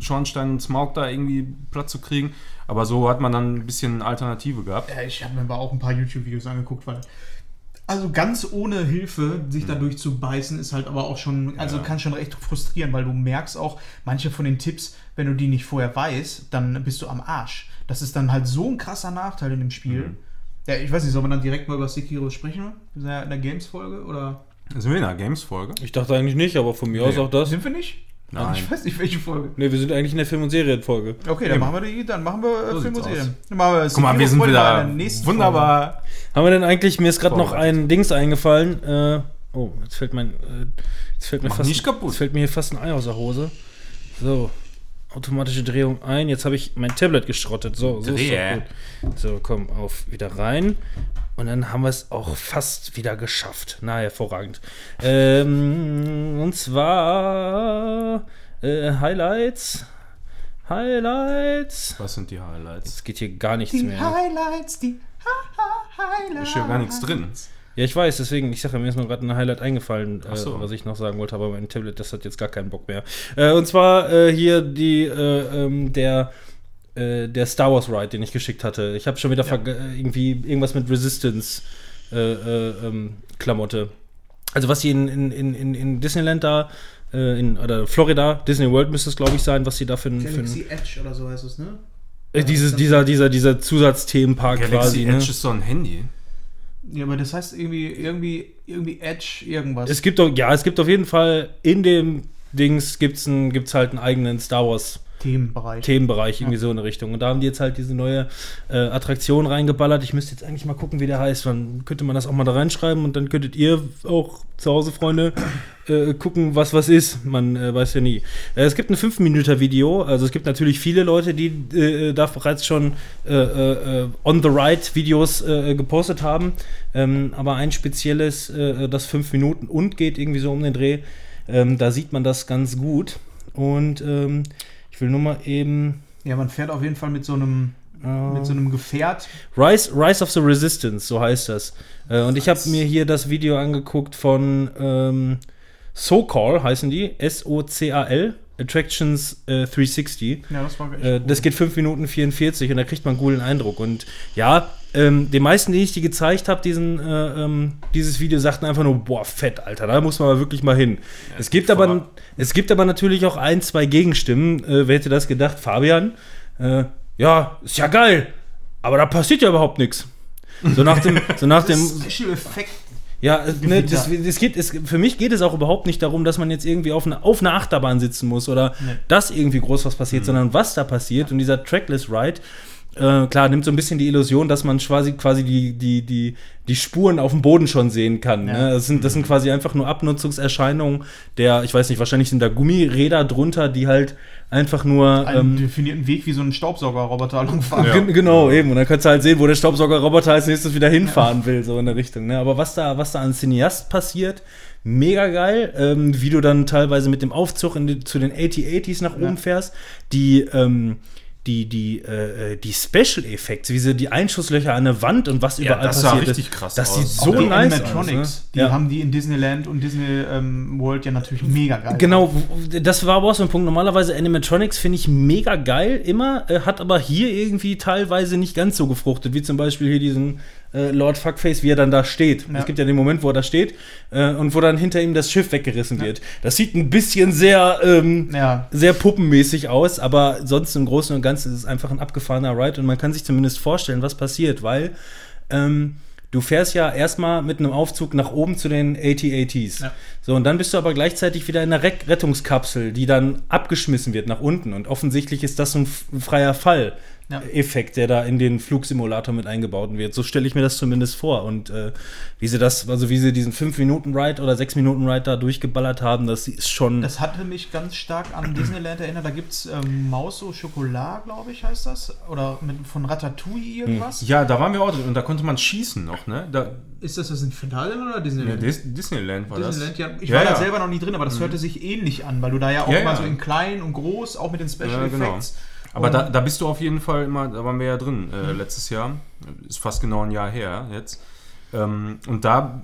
[SPEAKER 2] Schornstein und Smaug da irgendwie Platz zu kriegen. Aber so hat man dann ein bisschen Alternative gehabt.
[SPEAKER 1] Ja, ich habe mir aber auch ein paar YouTube-Videos angeguckt, weil. Also ganz ohne Hilfe sich da durchzubeißen, ist halt aber auch schon, also
[SPEAKER 2] Mhm. Ja.
[SPEAKER 1] kann schon recht frustrieren, weil du merkst auch, manche von den Tipps, wenn du die nicht vorher weißt, dann bist du am Arsch. Das ist dann halt so ein krasser Nachteil in dem Spiel.
[SPEAKER 2] Mhm.
[SPEAKER 1] Ja, ich weiß nicht, soll man dann direkt mal über Sekiro sprechen? Wir sind ja in der Games-Folge oder
[SPEAKER 2] Sind wir in einer Games-Folge?
[SPEAKER 3] Ich dachte eigentlich nicht, aber von mir aus
[SPEAKER 2] Nee.
[SPEAKER 3] auch das.
[SPEAKER 1] sind wir nicht?
[SPEAKER 2] Nein.
[SPEAKER 1] Ich weiß nicht, welche Folge.
[SPEAKER 3] Ne, wir sind eigentlich in der Film- und Serienfolge.
[SPEAKER 1] Okay, dann machen wir die, dann machen wir äh,
[SPEAKER 2] So
[SPEAKER 1] Film und Serien. Dann machen wir
[SPEAKER 2] Guck mal, wir sind wieder
[SPEAKER 1] in der nächsten
[SPEAKER 2] wunderbar.
[SPEAKER 3] Haben wir denn eigentlich, mir ist gerade noch ein Dings eingefallen. Äh, oh, jetzt fällt mein, äh, jetzt fällt mir
[SPEAKER 2] Mach
[SPEAKER 3] fast,
[SPEAKER 2] nicht kaputt.
[SPEAKER 3] Jetzt fällt mir hier fast ein Ei aus der Hose. So, automatische Drehung ein. Jetzt habe ich mein Tablet geschrottet. So, so ist
[SPEAKER 2] Drehe.
[SPEAKER 3] doch gut. So, komm, auf, wieder rein. Und dann haben wir es auch fast wieder geschafft. Na, hervorragend. Ähm, und zwar äh, Highlights. Highlights.
[SPEAKER 2] Was sind die Highlights?
[SPEAKER 3] Es geht hier gar nichts
[SPEAKER 1] Die
[SPEAKER 3] mehr.
[SPEAKER 1] Highlights, die Highlights.
[SPEAKER 2] Ist ja gar nichts drin.
[SPEAKER 3] Ja, ich weiß, deswegen, ich sage, mir ist nur gerade ein Highlight eingefallen, äh,
[SPEAKER 2] so.
[SPEAKER 3] was ich noch sagen wollte, aber mein Tablet, das hat jetzt gar keinen Bock mehr. Äh, und zwar äh, hier die, äh, ähm, der, äh, der Star Wars Ride, den ich geschickt hatte. Ich habe schon wieder äh, irgendwie irgendwas mit Resistance äh, äh, ähm, Klamotte. Also was sie in, in, in, in- Disneyland da, äh, in, oder Florida, Disney World müsste es, glaube ich, sein, was sie da für ein.
[SPEAKER 1] Galaxy Edge oder so heißt es, ne?
[SPEAKER 3] äh, dieses, dieser, dieser, dieser Zusatzthemenpark
[SPEAKER 2] Galaxy
[SPEAKER 3] quasi. Ne?
[SPEAKER 2] Edge ist so ein Handy.
[SPEAKER 1] Ja, aber das heißt irgendwie, irgendwie, irgendwie Edge irgendwas.
[SPEAKER 3] Es gibt doch, ja, es gibt auf jeden Fall in dem Dings gibt's ein, gibt's halt einen eigenen Star Wars
[SPEAKER 1] Themenbereich.
[SPEAKER 3] Themenbereich, irgendwie so in eine Richtung. Und da haben die jetzt halt diese neue äh, Attraktion reingeballert. Ich müsste jetzt eigentlich mal gucken, wie der heißt. Dann könnte man das auch mal da reinschreiben und dann könntet ihr auch zu Hause, Freunde, äh, gucken, was was ist. Man äh, weiß ja nie. Äh, es gibt ein 5-Minüter-Video. Also es gibt natürlich viele Leute, die äh, da bereits schon äh, on the ride Videos äh, gepostet haben. Ähm, aber ein spezielles, das 5 Minuten und geht irgendwie so um den Dreh. Ähm, da sieht man das ganz gut. Und ähm, ich will nur mal eben.
[SPEAKER 1] ja, man fährt auf jeden Fall mit so einem, mit so einem Gefährt.
[SPEAKER 3] Rise, Rise of the Resistance, so heißt das. Äh, und ich habe mir hier das Video angeguckt von ähm, SoCal, heißen die. S-O-C-A-L. Attractions äh, 360.
[SPEAKER 1] Ja, das war echt
[SPEAKER 3] Äh,
[SPEAKER 1] cool.
[SPEAKER 3] das geht 5 Minuten 44 und da kriegt man einen coolen Eindruck. Und ja, ähm, den meisten, die ich die gezeigt habe, äh, ähm, dieses Video, sagten einfach nur, boah, fett, Alter, da muss man wirklich mal hin. es, gibt aber, es gibt aber natürlich auch ein, zwei Gegenstimmen. Äh, wer hätte das gedacht? Fabian? Äh, ja, ist ja geil, aber da passiert ja überhaupt nichts. So nach dem, (laughs) so nach dem,
[SPEAKER 1] Special Effekt.
[SPEAKER 3] ja, äh, ne, das, das geht, es, für mich geht es auch überhaupt nicht darum, dass man jetzt irgendwie auf, eine, auf einer Achterbahn sitzen muss oder
[SPEAKER 1] Nee.
[SPEAKER 3] dass irgendwie groß was passiert, sondern was da passiert. Und dieser Trackless Ride, äh, klar, nimmt so ein bisschen die Illusion, dass man quasi, quasi die, die, die, die Spuren auf dem Boden schon sehen kann.
[SPEAKER 1] Ja.
[SPEAKER 3] Ne? Das, sind, das sind quasi einfach nur Abnutzungserscheinungen der, ich weiß nicht, wahrscheinlich sind da Gummiräder drunter, die halt einfach nur.
[SPEAKER 1] Einen
[SPEAKER 3] Ähm,
[SPEAKER 1] definierten Weg wie so ein Staubsaugerroboter langfahren.
[SPEAKER 2] Ja.
[SPEAKER 3] Gen- Genau, eben. Und dann kannst du halt sehen, wo der Staubsaugerroboter als nächstes wieder hinfahren will, so in der Richtung. Ne? Aber was da, was da an Cineast passiert, mega geil. Ähm, wie du dann teilweise mit dem Aufzug in die, zu den 8080s nach
[SPEAKER 1] Ja.
[SPEAKER 3] oben fährst. Die, ähm, die, die, äh, äh, die Special Effects, wie sie die Einschusslöcher an der Wand und was
[SPEAKER 2] Ja,
[SPEAKER 3] überall
[SPEAKER 2] das sah
[SPEAKER 3] passiert
[SPEAKER 2] richtig
[SPEAKER 3] ist.
[SPEAKER 2] krass
[SPEAKER 3] Das
[SPEAKER 2] aus.
[SPEAKER 3] sieht
[SPEAKER 1] Auch
[SPEAKER 3] so
[SPEAKER 1] die
[SPEAKER 3] nice
[SPEAKER 1] Animatronics,
[SPEAKER 3] aus. Ne?
[SPEAKER 1] die
[SPEAKER 3] Ja.
[SPEAKER 1] haben die in Disneyland und Disney ähm, World ja natürlich mega geil.
[SPEAKER 3] Genau, das war aber auch so ein Punkt. Normalerweise Animatronics finde ich mega geil, immer, äh, hat aber hier irgendwie teilweise nicht ganz so gefruchtet, wie zum Beispiel hier diesen äh, Lord Fuckface, wie er dann da steht.
[SPEAKER 1] Ja.
[SPEAKER 3] Es gibt ja den Moment, wo er da steht äh, und wo dann hinter ihm das Schiff weggerissen wird. Das sieht ein bisschen sehr, ähm,
[SPEAKER 1] Ja.
[SPEAKER 3] sehr puppenmäßig aus, aber sonst im Großen und Ganzen ist es einfach ein abgefahrener Ride und man kann sich zumindest vorstellen, was passiert, weil ähm, du fährst ja erstmal mit einem Aufzug nach oben zu den AT-ATs.
[SPEAKER 1] Ja.
[SPEAKER 3] So, und dann bist du aber gleichzeitig wieder in einer Re Rettungskapsel, die dann abgeschmissen wird nach unten. Und offensichtlich ist das ein freier Fall.
[SPEAKER 1] Ja.
[SPEAKER 3] Effekt, der da in den Flugsimulator mit eingebaut wird. So stelle ich mir das zumindest vor. Und äh, wie sie das, also wie sie diesen 5-Minuten-Ride oder 6-Minuten-Ride da durchgeballert haben, das ist schon.
[SPEAKER 1] Das hatte mich ganz stark an (clears throat) Disneyland erinnert. Da gibt es ähm, Maus au Chocolat, glaube ich, heißt das. Oder mit, von Ratatouille irgendwas.
[SPEAKER 2] Ja, da waren wir auch drin und da konnte man schießen noch, ne? Da,
[SPEAKER 1] Ist das das in Phantasialand oder
[SPEAKER 2] ja,
[SPEAKER 1] Disneyland?
[SPEAKER 2] Dis Disneyland war
[SPEAKER 1] Disneyland,
[SPEAKER 2] das.
[SPEAKER 1] ja. Ich
[SPEAKER 2] Ja,
[SPEAKER 1] war da
[SPEAKER 2] ja.
[SPEAKER 1] selber noch nie drin, aber das hörte sich ähnlich an, weil du da ja auch
[SPEAKER 2] Ja,
[SPEAKER 1] immer
[SPEAKER 2] ja.
[SPEAKER 1] so in klein und groß, auch mit den Special
[SPEAKER 2] Ja, genau. Aber da, da bist du auf jeden Fall immer, da waren wir ja drin äh, letztes Jahr. Ist fast genau ein Jahr her jetzt. Ähm, und da,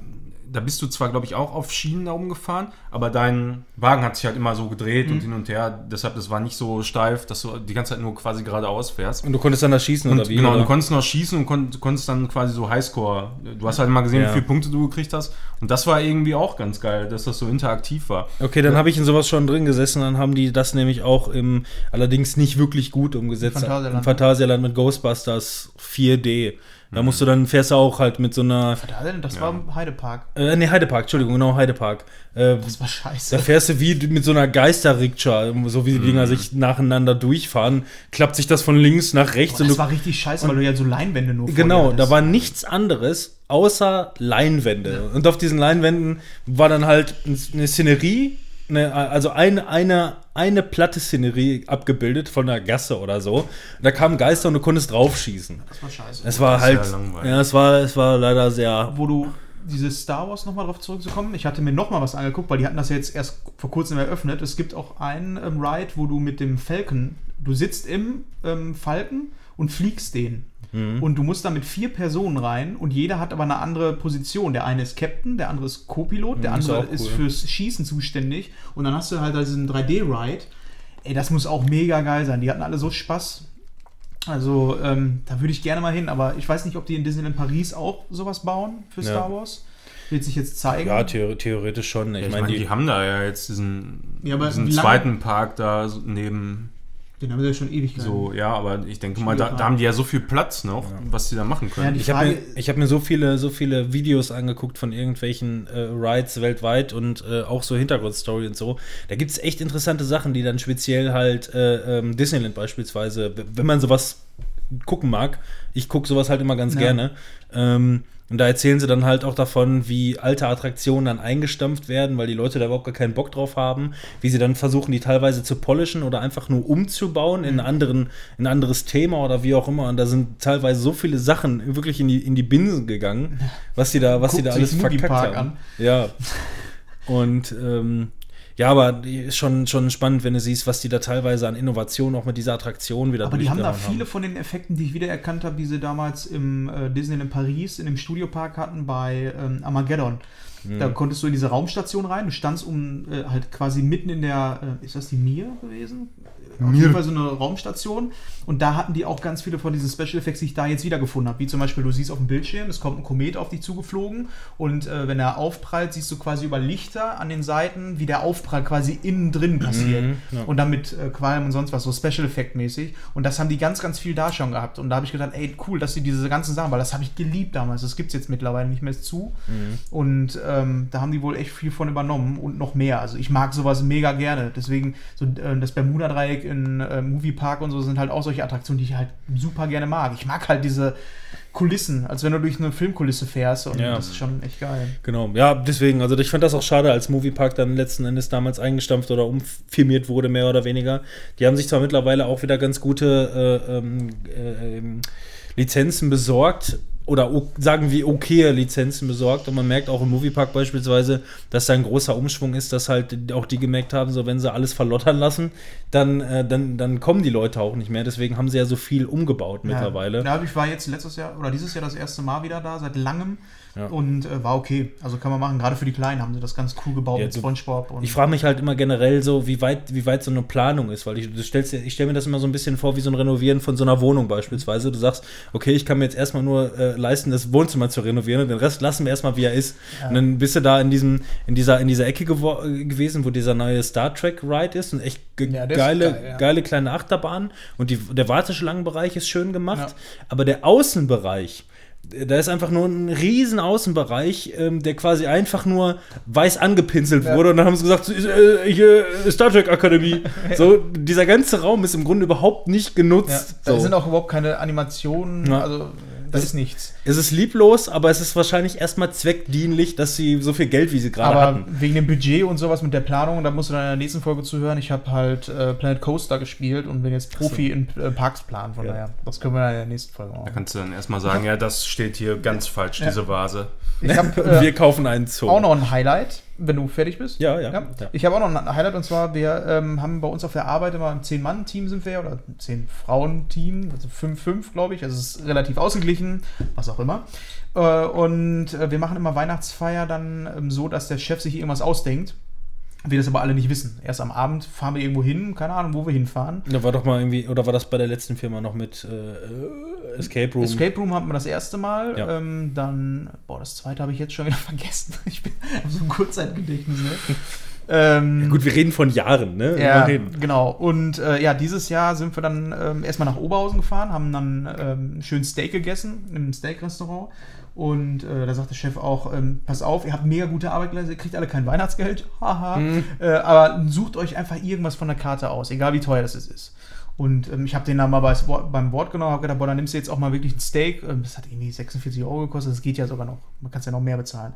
[SPEAKER 2] da bist du zwar, glaube ich, auch auf Schienen da rumgefahren, aber dein Wagen hat sich halt immer so gedreht und hin und her. Deshalb, das war nicht so steif, dass du die ganze Zeit nur quasi geradeaus fährst.
[SPEAKER 3] und du konntest dann da schießen
[SPEAKER 2] Und
[SPEAKER 3] oder wie?
[SPEAKER 2] genau,
[SPEAKER 3] oder?
[SPEAKER 2] du konntest noch schießen und kon konntest dann quasi so Highscore. Du hast halt mal gesehen,
[SPEAKER 3] Ja.
[SPEAKER 2] wie viele Punkte du gekriegt hast. Und das war irgendwie auch ganz geil, dass das so interaktiv war.
[SPEAKER 3] Okay, dann habe ich in sowas schon drin gesessen, dann haben die das nämlich auch im, allerdings nicht wirklich gut umgesetzt.
[SPEAKER 1] Phantasialand.
[SPEAKER 3] Im Phantasialand mit Ghostbusters 4D. Da musst du dann, fährst du auch halt mit so einer,
[SPEAKER 1] Das war im Heidepark.
[SPEAKER 3] äh, nee, Heidepark, Entschuldigung, genau, Heidepark. Äh,
[SPEAKER 1] Das war scheiße.
[SPEAKER 3] da fährst du wie mit so einer Geisterrikscha, so wie die Dinger sich nacheinander durchfahren, klappt sich das von links nach rechts
[SPEAKER 1] Boah,
[SPEAKER 3] und
[SPEAKER 1] das
[SPEAKER 3] du
[SPEAKER 1] war richtig scheiße, weil du ja so Leinwände nur
[SPEAKER 3] Genau, da war nichts anderes außer Leinwände. Und auf diesen Leinwänden war dann halt eine Szenerie, eine, also eine, eine, eine platte Szenerie abgebildet von einer Gasse oder so. Da kamen Geister und du konntest draufschießen.
[SPEAKER 1] Das war scheiße.
[SPEAKER 3] Es war halt,
[SPEAKER 2] ja
[SPEAKER 3] es war, es war leider sehr.
[SPEAKER 1] wo du dieses Star Wars nochmal drauf zurückzukommen, ich hatte mir nochmal was angeguckt, weil die hatten das ja jetzt erst vor kurzem eröffnet. Es gibt auch einen ähm, Ride, wo du mit dem Falcon, du sitzt im ähm, Falcon und fliegst den.
[SPEAKER 3] Mhm.
[SPEAKER 1] Und du musst da mit vier Personen rein und jeder hat aber eine andere Position. Der eine ist Captain, der andere ist Co-Pilot, der
[SPEAKER 3] Mhm, ist
[SPEAKER 1] andere ist
[SPEAKER 3] cool.
[SPEAKER 1] fürs Schießen zuständig. Und dann hast du halt diesen 3D-Ride. Ey, das muss auch mega geil sein. Die hatten alle so Spaß. Also, ähm, da würde ich gerne mal hin, aber ich weiß nicht, ob die in Disneyland Paris auch sowas bauen für
[SPEAKER 3] Ja.
[SPEAKER 1] Star Wars. Wird sich jetzt zeigen.
[SPEAKER 3] Ja, theor theoretisch schon. Ich
[SPEAKER 2] Ich
[SPEAKER 3] meine, die,
[SPEAKER 2] die haben da ja jetzt diesen,
[SPEAKER 1] Ja, aber
[SPEAKER 2] diesen zweiten Park da neben
[SPEAKER 1] Den haben wir ja schon ewig
[SPEAKER 2] so, ja, aber ich denke mal, da, da haben die ja so viel Platz noch, was die da machen
[SPEAKER 1] Ja,
[SPEAKER 2] können.
[SPEAKER 1] die
[SPEAKER 3] Ich habe mir, ich hab mir so viele, so viele Videos angeguckt von irgendwelchen äh, Rides weltweit und äh, auch so Hintergrundstory und so. Da gibt es echt interessante Sachen, die dann speziell halt äh, ähm, Disneyland beispielsweise, wenn man sowas gucken mag, ich gucke sowas halt immer ganz
[SPEAKER 1] Ja.
[SPEAKER 3] gerne. Ähm, und da erzählen sie dann halt auch davon, wie alte Attraktionen dann eingestampft werden, weil die Leute da überhaupt gar keinen Bock drauf haben, wie sie dann versuchen, die teilweise zu polischen oder einfach nur umzubauen in, einen anderen, in ein anderes Thema oder wie auch immer. Und da sind teilweise so viele Sachen wirklich in die, in die Binsen gegangen, was die da, was
[SPEAKER 1] Guckt
[SPEAKER 3] da alles verkackt haben.
[SPEAKER 1] an.
[SPEAKER 3] Ja. Und ähm, ja, aber ist schon, schon spannend, wenn du siehst, was die da teilweise an Innovation auch mit dieser Attraktion wieder
[SPEAKER 1] Aber die haben da viele von den Effekten, die ich wiedererkannt habe, die sie damals im äh, Disneyland Paris in dem Studiopark hatten bei ähm, Armageddon.
[SPEAKER 3] Mhm.
[SPEAKER 1] Da konntest du in diese Raumstation rein, du standst um äh, halt quasi mitten in der, äh, ist das die Mir gewesen? Auf jeden Fall so eine Raumstation. Und da hatten die auch ganz viele von diesen Special Effects, die ich da jetzt wiedergefunden habe. Wie zum Beispiel, du siehst auf dem Bildschirm, es kommt ein Komet auf dich zugeflogen und äh, wenn er aufprallt, siehst du quasi über Lichter an den Seiten, wie der Aufprall quasi innen drin passiert.
[SPEAKER 3] Mhm, ja.
[SPEAKER 1] Und dann mit äh, Qualm und sonst was, so Special Effect mäßig. Und das haben die ganz, ganz viel da schon gehabt. Und da habe ich gedacht, ey, cool, dass sie diese ganzen Sachen, weil das habe ich geliebt damals. Das gibt es jetzt mittlerweile nicht mehr zu.
[SPEAKER 3] Mhm.
[SPEAKER 1] Und ähm, da haben die wohl echt viel von übernommen und noch mehr. Also ich mag sowas mega gerne. Deswegen, so äh, das Bermuda-Dreieck in äh, Moviepark und so sind halt auch solche Attraktionen, die ich halt super gerne mag. Ich mag halt diese Kulissen, als wenn du durch eine Filmkulisse fährst. Und
[SPEAKER 3] Ja.
[SPEAKER 1] das ist schon echt geil.
[SPEAKER 3] Genau, ja, deswegen, also ich fand das auch schade, als Moviepark dann letzten Endes damals eingestampft oder umfirmiert wurde, mehr oder weniger. Die haben sich zwar mittlerweile auch wieder ganz gute äh, ähm, äh, ähm, Lizenzen besorgt oder sagen wir okaye Lizenzen besorgt und man merkt auch im Moviepark beispielsweise, dass da ein großer Umschwung ist, dass halt auch die gemerkt haben, so wenn sie alles verlottern lassen, dann, äh, dann, dann kommen die Leute auch nicht mehr. Deswegen haben sie ja so viel umgebaut mittlerweile.
[SPEAKER 1] Ja, ich war jetzt letztes Jahr oder dieses Jahr das erste Mal wieder da, seit langem.
[SPEAKER 3] Ja.
[SPEAKER 1] Und äh, war okay. Also kann man machen. Gerade für die Kleinen haben sie das ganz cool gebaut
[SPEAKER 3] Ja,
[SPEAKER 1] mit Spongebob. Und
[SPEAKER 3] Ich frage mich halt immer generell so, wie weit, wie weit so eine Planung ist, weil ich, du stellst, dir- ich stelle mir das immer so ein bisschen vor wie so ein Renovieren von so einer Wohnung beispielsweise. Du sagst, okay, ich kann mir jetzt erstmal nur äh, leisten, das Wohnzimmer zu renovieren und den Rest lassen wir erstmal, wie er ist. Und dann bist du da in diesem, in dieser, in dieser Ecke gewesen, wo dieser neue Star Trek Ride ist und echt
[SPEAKER 1] Ja,
[SPEAKER 3] geile,
[SPEAKER 1] geil, ja.
[SPEAKER 3] geile kleine Achterbahn und die, der Warteschlangenbereich ist schön gemacht,
[SPEAKER 1] Ja.
[SPEAKER 3] aber der Außenbereich, da ist einfach nur ein riesen Außenbereich, ähm, der quasi einfach nur weiß angepinselt
[SPEAKER 1] Ja.
[SPEAKER 3] wurde und dann haben sie gesagt, äh, hier Star Trek Akademie. (laughs) So, dieser ganze Raum ist im Grunde überhaupt nicht
[SPEAKER 1] ja,
[SPEAKER 3] genutzt.
[SPEAKER 1] da
[SPEAKER 3] so.
[SPEAKER 1] sind auch überhaupt keine Animationen.
[SPEAKER 3] Ja.
[SPEAKER 1] Also das ist nichts.
[SPEAKER 3] es ist lieblos, aber es ist wahrscheinlich erstmal zweckdienlich, dass sie so viel Geld, wie sie gerade
[SPEAKER 1] Aber
[SPEAKER 3] hatten.
[SPEAKER 1] wegen dem Budget und sowas mit der Planung, da musst du dann in der nächsten Folge zuhören. Ich habe halt äh, Planet Coaster gespielt und bin jetzt Profi in äh, Parks planen. Von
[SPEAKER 3] Ja.
[SPEAKER 1] daher, das können wir dann in der nächsten Folge
[SPEAKER 2] Da
[SPEAKER 1] machen.
[SPEAKER 2] kannst du dann erstmal sagen, ja, das steht hier ganz falsch, diese Vase.
[SPEAKER 3] Und (laughs)
[SPEAKER 1] äh,
[SPEAKER 3] wir kaufen einen Zoo.
[SPEAKER 1] auch noch ein Highlight, wenn du fertig bist.
[SPEAKER 3] Ja, ja.
[SPEAKER 1] Ja. Ich habe auch noch ein Highlight und zwar, wir ähm, haben bei uns auf der Arbeit immer ein 10-Mann-Team sind wir oder ein 10-Frauen-Team, also 5-5, glaube ich. Also es ist relativ ausgeglichen, was auch immer. Äh, und äh, wir machen immer Weihnachtsfeier dann ähm, so, dass der Chef sich irgendwas ausdenkt. Wir das aber alle nicht wissen. Erst am Abend fahren wir irgendwo hin, keine Ahnung, wo wir hinfahren.
[SPEAKER 3] Da war doch mal irgendwie, oder war das bei der letzten Firma noch mit äh, Escape Room?
[SPEAKER 1] Escape Room hatten wir das erste Mal.
[SPEAKER 3] Ja.
[SPEAKER 1] Ähm, dann, boah, das zweite habe ich jetzt schon wieder (laughs) vergessen. Ich bin so ein Kurzzeitgedächtnis, ne? (laughs) Ähm,
[SPEAKER 3] Gut, wir reden von Jahren, ne?
[SPEAKER 1] ja, genau. Und äh, ja, dieses Jahr sind wir dann ähm, erstmal nach Oberhausen gefahren, haben dann ähm, schön Steak gegessen im Steak-Restaurant. Und äh, da sagt der Chef auch, ähm, pass auf, ihr habt mega gute Arbeit geleistet, ihr kriegt alle kein Weihnachtsgeld, (laughs) haha. Äh, aber sucht euch einfach irgendwas von der Karte aus, egal wie teuer das ist. Und ähm, ich habe den dann mal bei, beim Wort genommen, habe gedacht, boah, dann nimmst du jetzt auch mal wirklich ein Steak. Ähm, das hat irgendwie 46 Euro gekostet, das geht ja sogar noch. Man kann es ja noch mehr bezahlen.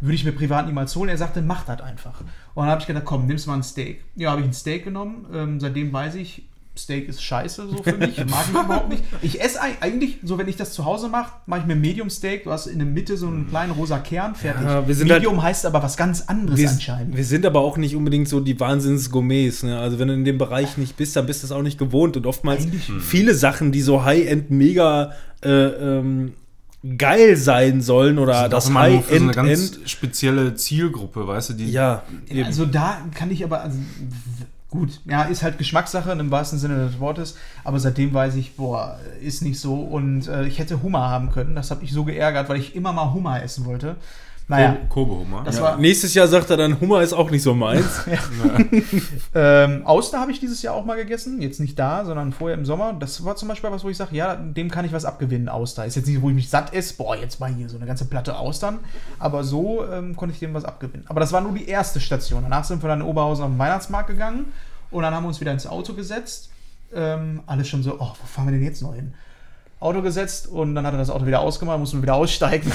[SPEAKER 1] Würde ich mir privat niemals holen. Er sagte, mach das einfach. Und dann habe ich gedacht, komm, nimmst mal ein Steak. Ja, habe ich ein Steak genommen. Ähm, seitdem weiß ich, Steak ist scheiße so für mich. Mag ich überhaupt nicht. Ich esse eig- eigentlich, so wenn ich das zu Hause mache, mache ich mir Medium Steak. Du hast in der Mitte so einen kleinen rosa Kern, fertig.
[SPEAKER 3] Ja, wir sind
[SPEAKER 1] Medium heißt aber was ganz anderes
[SPEAKER 3] Wir,
[SPEAKER 1] anscheinend.
[SPEAKER 3] wir sind aber auch nicht unbedingt so die Wahnsinns-Gourmets. Ne? Also wenn du in dem Bereich nicht bist, dann bist du es auch nicht gewohnt. Und oftmals
[SPEAKER 1] Eigentlich-
[SPEAKER 3] viele Sachen, die so High-End mega äh, ähm, geil sein sollen oder
[SPEAKER 2] Das
[SPEAKER 3] das
[SPEAKER 2] nur für so eine ganz spezielle Zielgruppe, weißt du, die
[SPEAKER 3] ja, eben.
[SPEAKER 1] Also da kann ich aber, also, gut, ja, ist halt Geschmackssache im wahrsten Sinne des Wortes, aber seitdem weiß ich, boah, ist nicht so. Und äh, ich hätte Hummer haben können, das hat mich so geärgert, weil ich immer mal Hummer essen wollte. Naja,
[SPEAKER 2] Kobe-Hummer.
[SPEAKER 1] Das
[SPEAKER 2] ja.
[SPEAKER 1] war-
[SPEAKER 3] Nächstes Jahr sagt er dann, Hummer ist auch nicht so meins. (laughs)
[SPEAKER 1] ähm, Auster habe ich dieses Jahr auch mal gegessen, jetzt nicht da, sondern vorher im Sommer. Das war zum Beispiel was, wo ich sage, ja, dem kann ich was abgewinnen, Auster. Ist jetzt nicht, wo ich mich satt esse, boah, jetzt mal hier so eine ganze Platte Austern, aber so ähm, konnte ich dem was abgewinnen. Aber das war nur die erste Station. Danach sind wir dann in Oberhausen auf den Weihnachtsmarkt gegangen und dann haben wir uns wieder ins Auto gesetzt. Ähm, alles schon so, oh, wo fahren wir denn jetzt noch hin? Auto gesetzt und dann hat er das Auto wieder ausgemacht, mussten wir wieder aussteigen.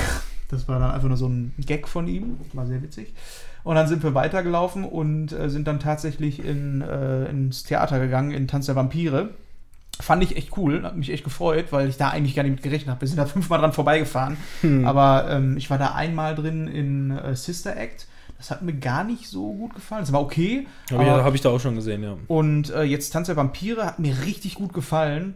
[SPEAKER 1] Das war dann einfach nur so ein Gag von ihm, war sehr witzig. Und dann sind wir weitergelaufen und äh, sind dann tatsächlich in, äh, ins Theater gegangen, in Tanz der Vampire. Fand ich echt cool, hat mich echt gefreut, weil ich da eigentlich gar nicht mit gerechnet habe. Wir sind da fünfmal dran vorbeigefahren. Aber ähm, ich war da einmal drin in äh, Sister Act. Das hat mir gar nicht so gut gefallen. Es war okay.
[SPEAKER 3] Habe ich, hab ich da auch schon gesehen, ja.
[SPEAKER 1] Und äh, jetzt Tanz der Vampire hat mir richtig gut gefallen.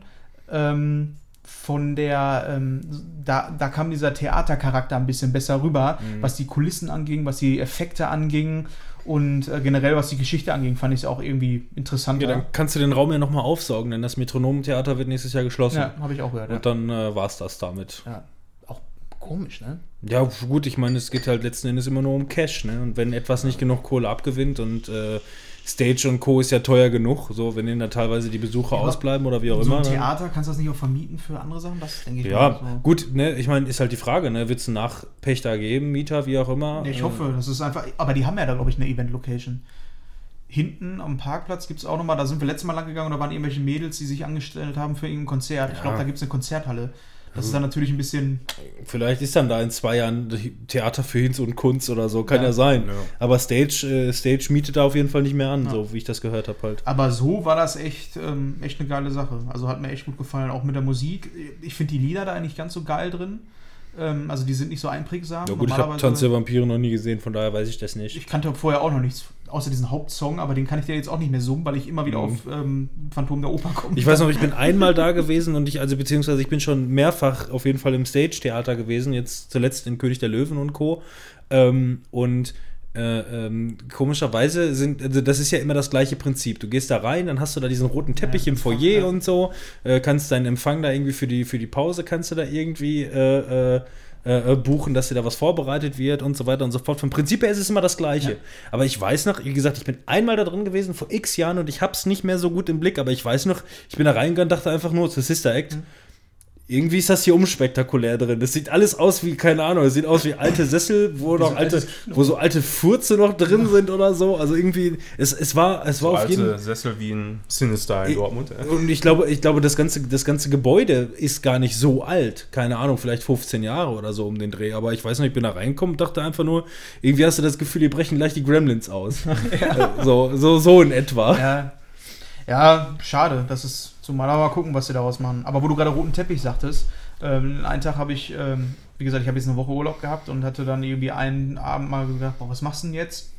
[SPEAKER 1] Ähm, von der, ähm, da, da kam dieser Theatercharakter ein bisschen besser rüber, was die Kulissen anging, was die Effekte anging und äh, generell was die Geschichte anging, fand ich es auch irgendwie interessanter.
[SPEAKER 3] Ja, dann kannst du den Raum ja nochmal aufsaugen, denn das Metronomentheater wird nächstes Jahr geschlossen.
[SPEAKER 1] Ja, habe ich auch gehört. Ja.
[SPEAKER 3] Und dann äh, war es das damit.
[SPEAKER 1] ja. Auch komisch, ne?
[SPEAKER 3] Ja, gut, ich meine, es geht halt letzten Endes immer nur um Cash, ne? Und wenn etwas nicht genug Kohle abgewinnt und äh, Stage und Co. ist ja teuer genug, so wenn denen da teilweise die Besucher
[SPEAKER 1] aber
[SPEAKER 3] ausbleiben oder wie auch
[SPEAKER 1] So
[SPEAKER 3] immer.
[SPEAKER 1] ein
[SPEAKER 3] dann-
[SPEAKER 1] Theater, kannst du das nicht auch vermieten für andere Sachen? Das denke ich
[SPEAKER 3] Ja,
[SPEAKER 1] so.
[SPEAKER 3] gut, ne, ich meine, ist halt die Frage, ne? Wird es einen Nachpächter geben, Mieter, wie auch immer?
[SPEAKER 1] Nee, ich
[SPEAKER 3] Äh,
[SPEAKER 1] hoffe, das ist einfach. Aber die haben ja da, glaube ich, eine Event-Location. Hinten am Parkplatz gibt es auch nochmal, da sind wir letztes Mal lang gegangen da waren irgendwelche Mädels, die sich angestellt haben für irgendein Konzert. Ich
[SPEAKER 3] Ja.
[SPEAKER 1] glaube, da gibt es eine Konzerthalle. Das ist dann natürlich ein bisschen.
[SPEAKER 3] Vielleicht ist dann da in zwei Jahren Theater für Hinz und Kunst oder so, kann ja,
[SPEAKER 1] Ja.
[SPEAKER 3] sein.
[SPEAKER 2] Ja.
[SPEAKER 3] Aber Stage, äh, Stage mietet da auf jeden Fall nicht mehr an,
[SPEAKER 1] Ja.
[SPEAKER 3] so wie ich das gehört habe halt.
[SPEAKER 1] Aber so war das echt, ähm, echt eine geile Sache. Also hat mir echt gut gefallen, auch mit der Musik. Ich finde die Lieder da eigentlich ganz so geil drin. Ähm, also die sind nicht so einprägsam.
[SPEAKER 3] Ja gut, ich habe Tanz der Vampire noch nie gesehen, von daher weiß ich das nicht.
[SPEAKER 1] Ich kannte vorher auch noch nichts, außer diesen Hauptsong, aber den kann ich dir jetzt auch nicht mehr summen, weil ich immer wieder auf ähm, Phantom der Oper komme.
[SPEAKER 3] Mhm. Ich weiß noch, ich bin (laughs) einmal da gewesen und ich, also beziehungsweise ich bin schon mehrfach auf jeden Fall im Stage-Theater gewesen, jetzt zuletzt in König der Löwen und Co. Ähm, und äh, ähm, komischerweise sind, also das ist ja immer das gleiche Prinzip. Du gehst da rein, dann hast du da diesen roten Teppich
[SPEAKER 1] Ja,
[SPEAKER 3] im Foyer
[SPEAKER 1] ja.
[SPEAKER 3] und so, äh, kannst deinen Empfang da irgendwie für die, für die Pause, kannst du da irgendwie äh, äh, äh, buchen, dass dir da was vorbereitet wird und so weiter und so fort. Vom Prinzip her ist es immer das Gleiche.
[SPEAKER 1] Ja.
[SPEAKER 3] Aber ich weiß noch, wie gesagt, ich bin einmal da drin gewesen vor x Jahren und ich hab's nicht mehr so gut im Blick, aber ich weiß noch, ich bin da reingegangen und dachte einfach nur, es ist Sister Act. Irgendwie ist das hier unspektakulär drin. Das sieht alles aus wie, keine Ahnung, es sieht aus wie alte Sessel, wo noch
[SPEAKER 1] so
[SPEAKER 3] alte, wo so alte Furze noch drin sind oder so. Also irgendwie, es, es war, es war
[SPEAKER 2] So
[SPEAKER 3] auf jeden
[SPEAKER 2] alte Sessel wie ein Sinister in
[SPEAKER 3] Ich-
[SPEAKER 2] Dortmund. ja.
[SPEAKER 3] und ich glaube, ich glaube, das ganze, das ganze Gebäude ist gar nicht so alt. Keine Ahnung, vielleicht 15 Jahre oder so um den Dreh. Aber ich weiß nicht, ich bin da reingekommen und dachte einfach nur, irgendwie hast du das Gefühl, die brechen gleich die Gremlins aus. Äh, (laughs) so, so, so in etwa.
[SPEAKER 1] Ja. ja, schade. Das ist zumal aber mal gucken, was sie daraus machen. Aber wo du gerade roten Teppich sagtest, ähm, einen Tag habe ich, ähm, wie gesagt, ich habe jetzt eine Woche Urlaub gehabt und hatte dann irgendwie einen Abend mal gedacht, boah, was machst du denn jetzt?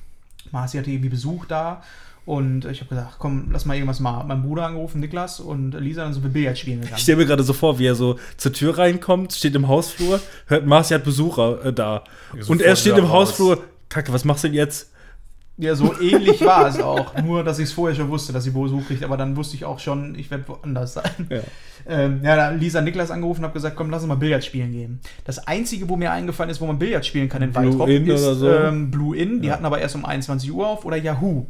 [SPEAKER 1] Marci hatte irgendwie Besuch da und ich habe gesagt, komm, lass mal irgendwas mal. Meinen Bruder angerufen, Niklas und Lisa, dann sind wir Billard spielen gegangen.
[SPEAKER 3] Ich stelle mir gerade so vor, wie er so zur Tür reinkommt, steht im Hausflur, hört, Marci hat Besucher äh, da. Und er steht im
[SPEAKER 2] raus.
[SPEAKER 3] Hausflur, Kacke, was machst du denn jetzt?
[SPEAKER 1] Ja, so ähnlich war es auch. Nur, dass ich es vorher schon wusste, dass sie Besuch kriegt, aber dann wusste ich auch schon, ich werde woanders sein.
[SPEAKER 3] Ja.
[SPEAKER 1] Ähm, ja, da hat Lisa Niklas angerufen und habe gesagt, komm, lass uns mal Billard spielen gehen. Das Einzige, wo mir eingefallen ist, wo man Billard spielen kann in
[SPEAKER 3] Blue
[SPEAKER 1] Waldrop,
[SPEAKER 3] Inn
[SPEAKER 1] ist
[SPEAKER 3] oder so.
[SPEAKER 1] ähm, Blue Inn. Die
[SPEAKER 3] Ja.
[SPEAKER 1] hatten aber erst um 21 Uhr auf. Oder Yahoo.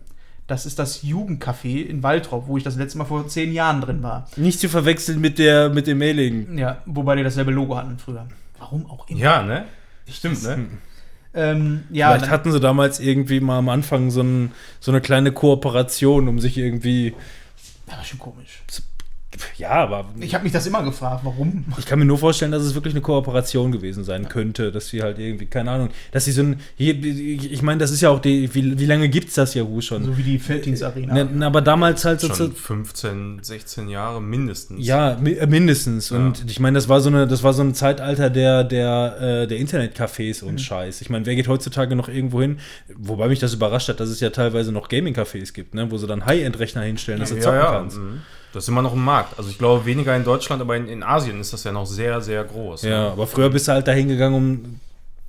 [SPEAKER 1] Das ist das Jugendcafé in Waldrop, wo ich das letzte Mal vor zehn Jahren drin war.
[SPEAKER 3] Nicht zu verwechseln mit, der, mit dem Mailing.
[SPEAKER 1] Ja, wobei die dasselbe Logo hatten früher. Warum auch immer.
[SPEAKER 2] Ja, ne? Stimmt, ne?
[SPEAKER 1] Ähm, ja,
[SPEAKER 3] Vielleicht hatten sie damals irgendwie mal am Anfang so, ein, so eine kleine Kooperation, um sich irgendwie.
[SPEAKER 1] das war schon komisch.
[SPEAKER 3] Ja, aber
[SPEAKER 1] Ich habe mich das immer gefragt, warum.
[SPEAKER 3] Ich kann mir nur vorstellen, dass es wirklich eine Kooperation gewesen sein könnte, dass sie halt irgendwie, keine Ahnung, dass sie so ein, hier- ich meine, das ist ja auch die, wie, wie lange gibt es das Yahoo schon?
[SPEAKER 1] So wie die Felddienstarena.
[SPEAKER 3] Ne, aber damals halt so,
[SPEAKER 2] Schon
[SPEAKER 3] so
[SPEAKER 2] 15, 16 Jahre mindestens.
[SPEAKER 3] ja, mi- äh, mindestens.
[SPEAKER 2] Ja.
[SPEAKER 3] Und ich meine, das war so eine, das war so ein Zeitalter der, der, äh, der Internetcafés
[SPEAKER 1] Mhm.
[SPEAKER 3] und Scheiß. Ich meine, wer geht heutzutage noch irgendwo hin? Wobei mich das überrascht hat, dass es ja teilweise noch Gaming-Cafés gibt, ne, wo sie dann High-End-Rechner hinstellen, dass du
[SPEAKER 2] ja,
[SPEAKER 3] zocken
[SPEAKER 2] ja.
[SPEAKER 3] kannst.
[SPEAKER 2] mhm. Das ist immer noch ein Markt. Also ich glaube weniger in Deutschland, aber in, in Asien ist das ja noch sehr, sehr groß. ne?
[SPEAKER 3] Ja, aber früher bist du halt da hingegangen, um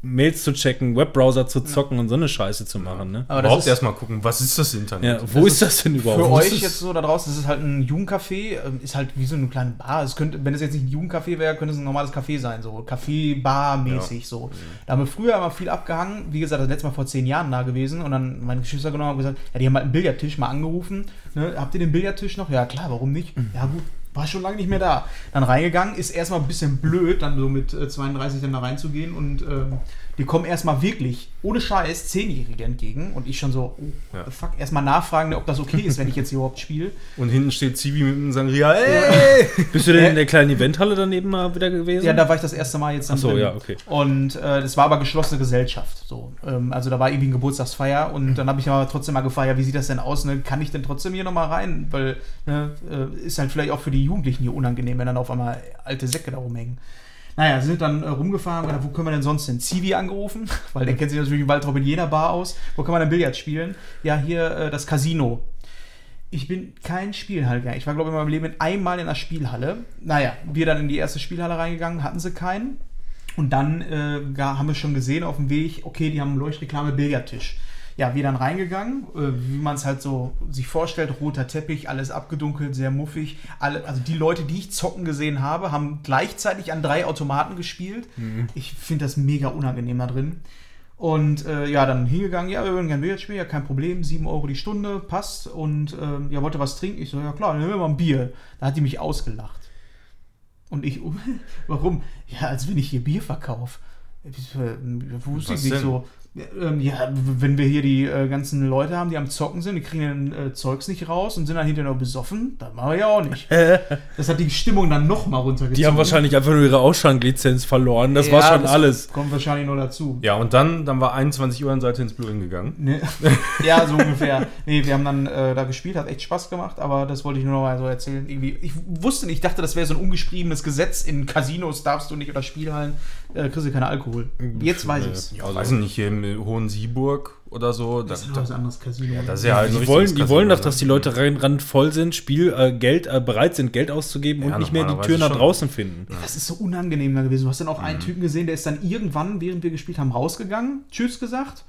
[SPEAKER 3] Mails zu checken, Webbrowser zu zocken und so eine Scheiße zu machen, ne?
[SPEAKER 1] Aber das
[SPEAKER 2] Überhaupt erstmal gucken, was ist das Internet?
[SPEAKER 3] Ja, wo ist das denn überhaupt?
[SPEAKER 1] Für euch
[SPEAKER 3] es?
[SPEAKER 1] jetzt so da draußen, das ist halt ein Jugendcafé, ähm, ist halt wie so eine kleine Bar. Es könnte, wenn es jetzt nicht ein Jugendcafé wäre, könnte es ein normales Café sein, so Café-Bar-mäßig so. Da haben wir früher immer viel abgehangen. Wie gesagt, das letzte Mal vor zehn Jahren da gewesen und dann meine Geschwister genommen und gesagt, ja, die haben halt einen Billardtisch mal angerufen. Ne? Habt ihr den Billardtisch noch? Ja, klar, warum nicht? Ja, gut. War schon lange nicht mehr da. Dann reingegangen, ist erstmal ein bisschen blöd, dann so mit äh, 32 dann da reinzugehen und ähm, die kommen erstmal wirklich, ohne Scheiß, Zehnjährige entgegen und ich schon so, oh,
[SPEAKER 2] Ja.
[SPEAKER 1] fuck, erstmal nachfragen, ob das okay ist, wenn ich jetzt hier überhaupt spiele.
[SPEAKER 2] Und hinten steht Zivi mit einem Sangria. Ey!
[SPEAKER 3] Bist du denn in der kleinen Eventhalle daneben mal wieder gewesen?
[SPEAKER 1] Ja, da war ich das erste Mal jetzt.
[SPEAKER 3] Ach so,
[SPEAKER 1] drin.
[SPEAKER 3] ja, okay.
[SPEAKER 1] Und äh, das war aber geschlossene Gesellschaft. So. Ähm, also da war irgendwie ein Geburtstagsfeier und dann habe ich aber trotzdem mal gefragt, ja, wie sieht das denn aus? Ne? Kann ich denn trotzdem hier nochmal rein? Weil ne, äh, ist halt vielleicht auch für die Jugendlichen hier unangenehm, wenn dann auf einmal alte Säcke da rumhängen. Naja, sind dann äh, rumgefahren, gedacht, wo können wir denn sonst hin? Zivi angerufen, (laughs) weil der kennt sich natürlich im Waldrop in jeder Bar aus. Wo kann man denn Billard spielen? Ja, hier äh, das Casino. Ich bin kein Spielhallgänger. Ich war, glaube ich, in meinem Leben einmal in der Spielhalle. Naja, wir dann in die erste Spielhalle reingegangen, hatten sie keinen. Und dann äh, haben wir schon gesehen auf dem Weg, okay, die haben Leuchtreklame Billardtisch. Ja, wir dann reingegangen, äh, wie man es halt so sich vorstellt, roter Teppich, alles abgedunkelt, sehr muffig. Alle, also die Leute, die ich zocken gesehen habe, haben gleichzeitig an drei Automaten gespielt. Ich finde das mega unangenehm da drin. Und äh, ja, dann hingegangen, ja, wir würden gerne Billard spielen, ja, kein Problem, 7 Euro die Stunde, passt. Und ähm, ja, wollte was trinken. Ich so, ja klar, dann nehmen wir mal ein Bier. Da hat die mich ausgelacht. Und ich, (laughs) warum? Ja, als wenn ich hier Bier verkaufe. Wusste
[SPEAKER 2] Was
[SPEAKER 1] ich nicht
[SPEAKER 2] denn?
[SPEAKER 1] so. Ja, ähm, Ja, wenn wir hier die äh, ganzen Leute haben, die am Zocken sind, die kriegen dann äh, Zeugs nicht raus und sind dann hinterher noch besoffen, dann machen wir ja auch nicht. (laughs) Das hat die Stimmung dann noch mal runtergezogen.
[SPEAKER 3] Die haben wahrscheinlich einfach nur ihre Ausschanklizenz verloren. Das
[SPEAKER 1] Ja,
[SPEAKER 3] war schon
[SPEAKER 1] das
[SPEAKER 3] alles.
[SPEAKER 1] Kommt wahrscheinlich nur dazu.
[SPEAKER 2] Ja, und dann, dann war 21 Uhr seid ihr ins Blue Inn gegangen.
[SPEAKER 1] Ne? (laughs) ja, so ungefähr. Nee, wir haben dann äh, da gespielt, hat echt Spaß gemacht, aber das wollte ich nur noch mal so erzählen. Irgendwie, ich wusste nicht, ich dachte, das wäre so ein ungeschriebenes Gesetz. In Casinos darfst du nicht oder Spielhallen, äh, kriegst du keinen Alkohol. Jetzt weiß ich es.
[SPEAKER 2] Ja, weiß ich nicht, hier im Hohen Sieburg oder so. Da,
[SPEAKER 1] Das ist
[SPEAKER 2] da,
[SPEAKER 1] ein anderes Casino.
[SPEAKER 2] ja, das ist ja halt
[SPEAKER 3] Die wollen, die wollen doch,
[SPEAKER 2] ne?
[SPEAKER 3] dass die Leute randvoll sind, Spiel, äh, Geld, äh, bereit sind, Geld auszugeben
[SPEAKER 2] Ja,
[SPEAKER 3] und nicht mehr die Tür nach draußen finden.
[SPEAKER 1] Das ist so unangenehm da gewesen. Du hast dann auch
[SPEAKER 2] Mhm.
[SPEAKER 1] einen Typen gesehen, der ist dann irgendwann, während wir gespielt haben, rausgegangen, Tschüss gesagt,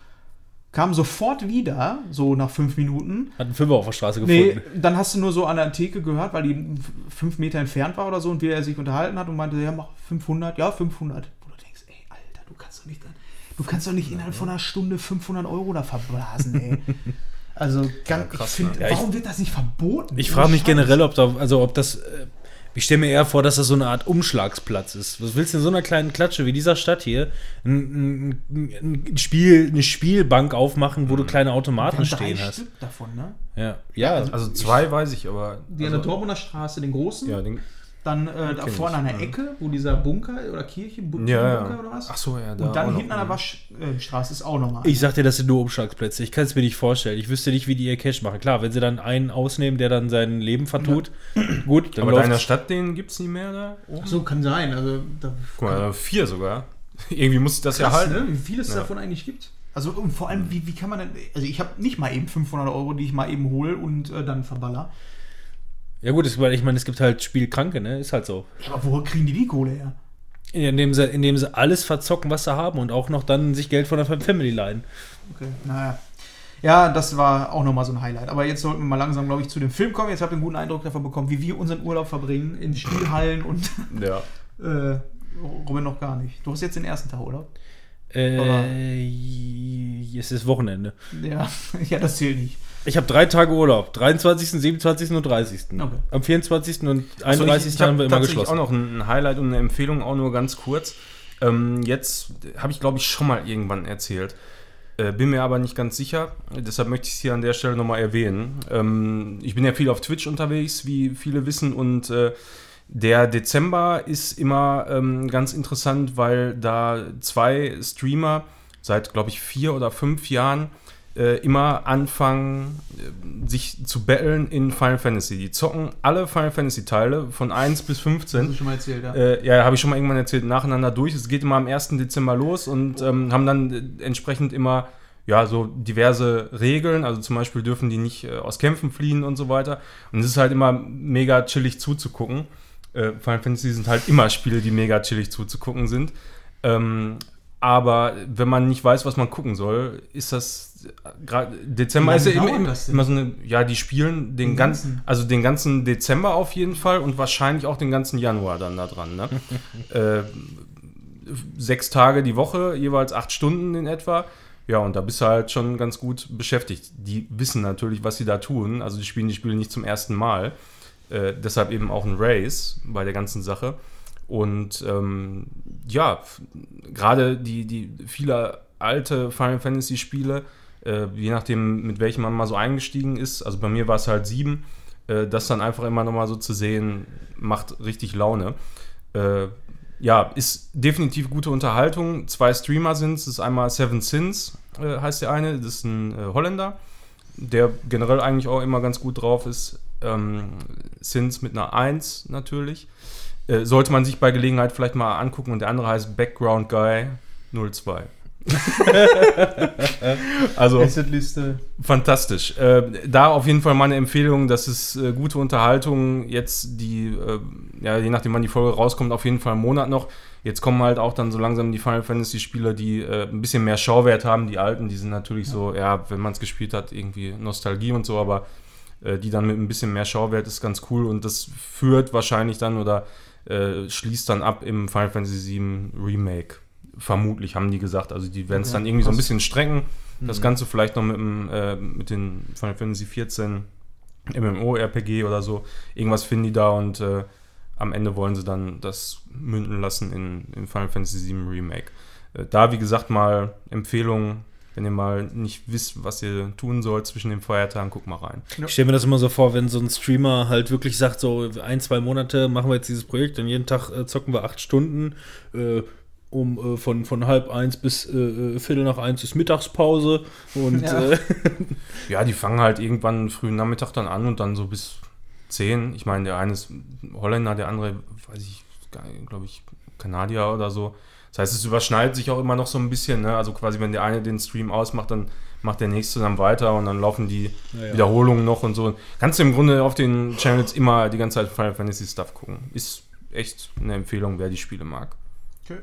[SPEAKER 1] kam sofort wieder, so nach fünf Minuten.
[SPEAKER 3] Hat einen Fünfer auf der Straße
[SPEAKER 1] Nee,
[SPEAKER 3] gefunden.
[SPEAKER 1] dann hast du nur so an der Theke gehört, weil die fünf Meter entfernt war oder so und wie er sich unterhalten hat und meinte, ja, mach 500, ja, 500. Wo du denkst, ey, Alter, du kannst doch nicht, du kannst doch nicht innerhalb von einer Stunde 500 Euro da verblasen, ey. (laughs) Also, ganz,
[SPEAKER 2] krass,
[SPEAKER 1] ich finde,
[SPEAKER 2] ne?
[SPEAKER 3] Ja, ich-
[SPEAKER 1] warum wird das nicht verboten?
[SPEAKER 3] Ich frage mich
[SPEAKER 1] Scheiß.
[SPEAKER 3] generell, ob da, also ob das, äh, ich stelle mir eher vor, dass das so eine Art Umschlagsplatz ist. Was willst du in so einer kleinen Klatsche wie dieser Stadt hier ein, ein, ein Spiel, eine Spielbank aufmachen, wo du kleine
[SPEAKER 1] Wir
[SPEAKER 3] Automaten
[SPEAKER 1] haben drei
[SPEAKER 3] stehen hast?
[SPEAKER 1] Stück davon, ne?
[SPEAKER 3] Ja, ja.
[SPEAKER 1] also-
[SPEAKER 2] Also zwei weiß ich, aber.
[SPEAKER 1] Die an
[SPEAKER 2] also,
[SPEAKER 1] der Dortmunder Straße, den großen.
[SPEAKER 2] Ja, den,
[SPEAKER 1] Dann äh, da vorne an der
[SPEAKER 2] ja.
[SPEAKER 1] Ecke, wo dieser Bunker oder Kirche, Bu
[SPEAKER 2] ja,
[SPEAKER 1] Bunker
[SPEAKER 2] ja.
[SPEAKER 1] oder was?
[SPEAKER 2] Ach so, ja, da
[SPEAKER 1] Und dann hinten an der. Waschstraße ist auch nochmal.
[SPEAKER 3] Ich sag dir, das sind nur Umschlagsplätze. Ich kann es mir nicht vorstellen. Ich wüsste nicht, wie die ihr Cash machen. Klar, wenn sie dann einen ausnehmen, der dann sein Leben vertut, gut, dann
[SPEAKER 2] Aber in der. Stadt, den gibt es nie mehr da oben?
[SPEAKER 1] so kann sein. Also da,
[SPEAKER 2] Guck mal, vier sogar. (laughs) Irgendwie muss ich das ja
[SPEAKER 1] krass,
[SPEAKER 2] halten.
[SPEAKER 1] ne? wie viel es
[SPEAKER 2] Ja.
[SPEAKER 1] davon eigentlich gibt. Also und vor allem, wie, wie kann man denn, also ich habe nicht mal eben 500 Euro, die ich mal eben hole und äh, dann verballer.
[SPEAKER 3] Ja gut, es- weil ich meine, es gibt halt Spielkranke, ne? Ist halt so.
[SPEAKER 1] Ja, aber wo kriegen die die Kohle her?
[SPEAKER 3] Indem sie, indem sie alles verzocken, was sie haben und auch noch dann sich Geld von der Family leihen.
[SPEAKER 1] Okay, naja. Ja, das war auch nochmal so ein Highlight. Aber jetzt sollten wir mal langsam, glaube ich, zu dem Film kommen. Jetzt habt ihr einen guten Eindruck davon bekommen, wie wir unseren Urlaub verbringen in Spielhallen und (laughs)
[SPEAKER 2] Ja. (laughs)
[SPEAKER 1] äh, Robin noch gar nicht. Du hast jetzt den ersten Tag Urlaub.
[SPEAKER 3] Äh, es ist Wochenende.
[SPEAKER 1] Ja, (laughs) ja das zählt nicht.
[SPEAKER 3] Ich habe drei Tage Urlaub. 23., 27. und 30.
[SPEAKER 1] Okay.
[SPEAKER 3] Am 24. und
[SPEAKER 2] Also
[SPEAKER 3] 31.
[SPEAKER 2] ich, ich
[SPEAKER 3] haben wir immer geschlossen.
[SPEAKER 2] auch noch ein Highlight und eine Empfehlung, auch nur ganz kurz. Ähm, jetzt habe ich, glaube ich, schon mal irgendwann erzählt. Äh, bin mir aber nicht ganz sicher. Deshalb möchte ich es hier an der Stelle nochmal erwähnen. Ähm, ich bin ja viel auf Twitch unterwegs, wie viele wissen. Und äh, der Dezember ist immer ähm, ganz interessant, weil da zwei Streamer seit, glaube ich, vier oder fünf Jahren äh, immer anfangen, äh, sich zu battlen in Final Fantasy. Die zocken alle Final Fantasy Teile von 1 bis 15.
[SPEAKER 1] Hast du schon mal erzählt, ja.
[SPEAKER 2] Äh, ja, habe ich schon mal irgendwann erzählt, nacheinander durch. Es geht immer am 1. Dezember los und ähm, haben dann äh, entsprechend immer ja, so diverse Regeln. Also zum Beispiel dürfen die nicht äh, aus Kämpfen fliehen und so weiter. Und es ist halt immer mega chillig zuzugucken. Äh, Final Fantasy sind halt immer Spiele, die mega chillig zuzugucken sind. Ähm, aber wenn man nicht weiß, was man gucken soll, ist das Dezember ist ja immer, immer, so eine, ja, die spielen den
[SPEAKER 1] Den
[SPEAKER 2] ganzen,
[SPEAKER 1] ganzen?
[SPEAKER 2] also den ganzen Dezember auf jeden Fall und wahrscheinlich auch den ganzen Januar dann da dran. Ne? (laughs) äh, sechs Tage die Woche, jeweils acht Stunden in etwa. Ja, und da bist du halt schon ganz gut beschäftigt. Die wissen natürlich, was sie da tun. Also die spielen die Spiele nicht zum ersten Mal. Äh, deshalb eben auch ein Race bei der ganzen Sache. Und ähm, ja, gerade die, die viele alte Final Fantasy Spiele, äh, je nachdem, mit welchem man mal so eingestiegen ist, also bei mir war es halt sieben, äh, das dann einfach immer nochmal so zu sehen, macht richtig Laune. Äh, ja, ist definitiv gute Unterhaltung. Zwei Streamer sind es. Ist einmal Seven Sins, äh, heißt der eine. Das ist ein äh, Holländer, der generell eigentlich auch immer ganz gut drauf ist. Ähm, Sins mit einer 1 natürlich. Äh, sollte man sich bei Gelegenheit vielleicht mal angucken. Und der andere heißt Background Guy 02. (laughs) also
[SPEAKER 1] Assetliste.
[SPEAKER 2] fantastisch. Äh, da auf jeden Fall meine Empfehlung, das ist äh, gute Unterhaltung. Jetzt die, äh, ja, je nachdem wann die Folge rauskommt, auf jeden Fall einen Monat noch. Jetzt kommen halt auch dann so langsam die Final Fantasy Spieler, die äh, ein bisschen mehr Schauwert haben. Die alten, die sind natürlich so, ja, wenn man es gespielt hat, irgendwie Nostalgie und so, aber äh, die dann mit ein bisschen mehr Schauwert ist ganz cool und das führt wahrscheinlich dann oder äh, schließt dann ab im Final Fantasy VII Remake. Vermutlich haben die gesagt. Also die werden es
[SPEAKER 1] Okay,
[SPEAKER 2] dann irgendwie so ein bisschen strecken. Das
[SPEAKER 1] Mhm.
[SPEAKER 2] Ganze vielleicht noch mit, dem, äh, mit den Final Fantasy 14 MMO-RPG oder so. Irgendwas finden die da und äh, am Ende wollen sie dann das münden lassen in, in Final Fantasy 7 Remake. Äh, da, wie gesagt, mal Empfehlung, wenn ihr mal nicht wisst, was ihr tun sollt zwischen den Feiertagen, guckt mal rein.
[SPEAKER 3] Ich stelle mir das immer so vor, wenn so ein Streamer halt wirklich sagt, so ein, zwei Monate machen wir jetzt dieses Projekt und jeden Tag äh, zocken wir acht Stunden. Äh, um äh, von, von halb eins bis äh, äh, Viertel nach eins ist Mittagspause und
[SPEAKER 1] Ja.
[SPEAKER 3] äh, (laughs)
[SPEAKER 2] Ja, die fangen halt irgendwann frühen Nachmittag dann an und dann so bis 10. Ich meine, der eine ist Holländer, der andere, weiß ich, glaube ich, Kanadier oder so. Das heißt, es überschneidet sich auch immer noch so ein bisschen. Ne? Also quasi, wenn der eine den Stream ausmacht, dann macht der nächste dann weiter und dann laufen die
[SPEAKER 3] ja.
[SPEAKER 2] Wiederholungen noch und so. Kannst du im Grunde auf den Channels immer die ganze Zeit Final Fantasy Stuff gucken. Ist echt eine Empfehlung, wer die Spiele mag.
[SPEAKER 1] Okay.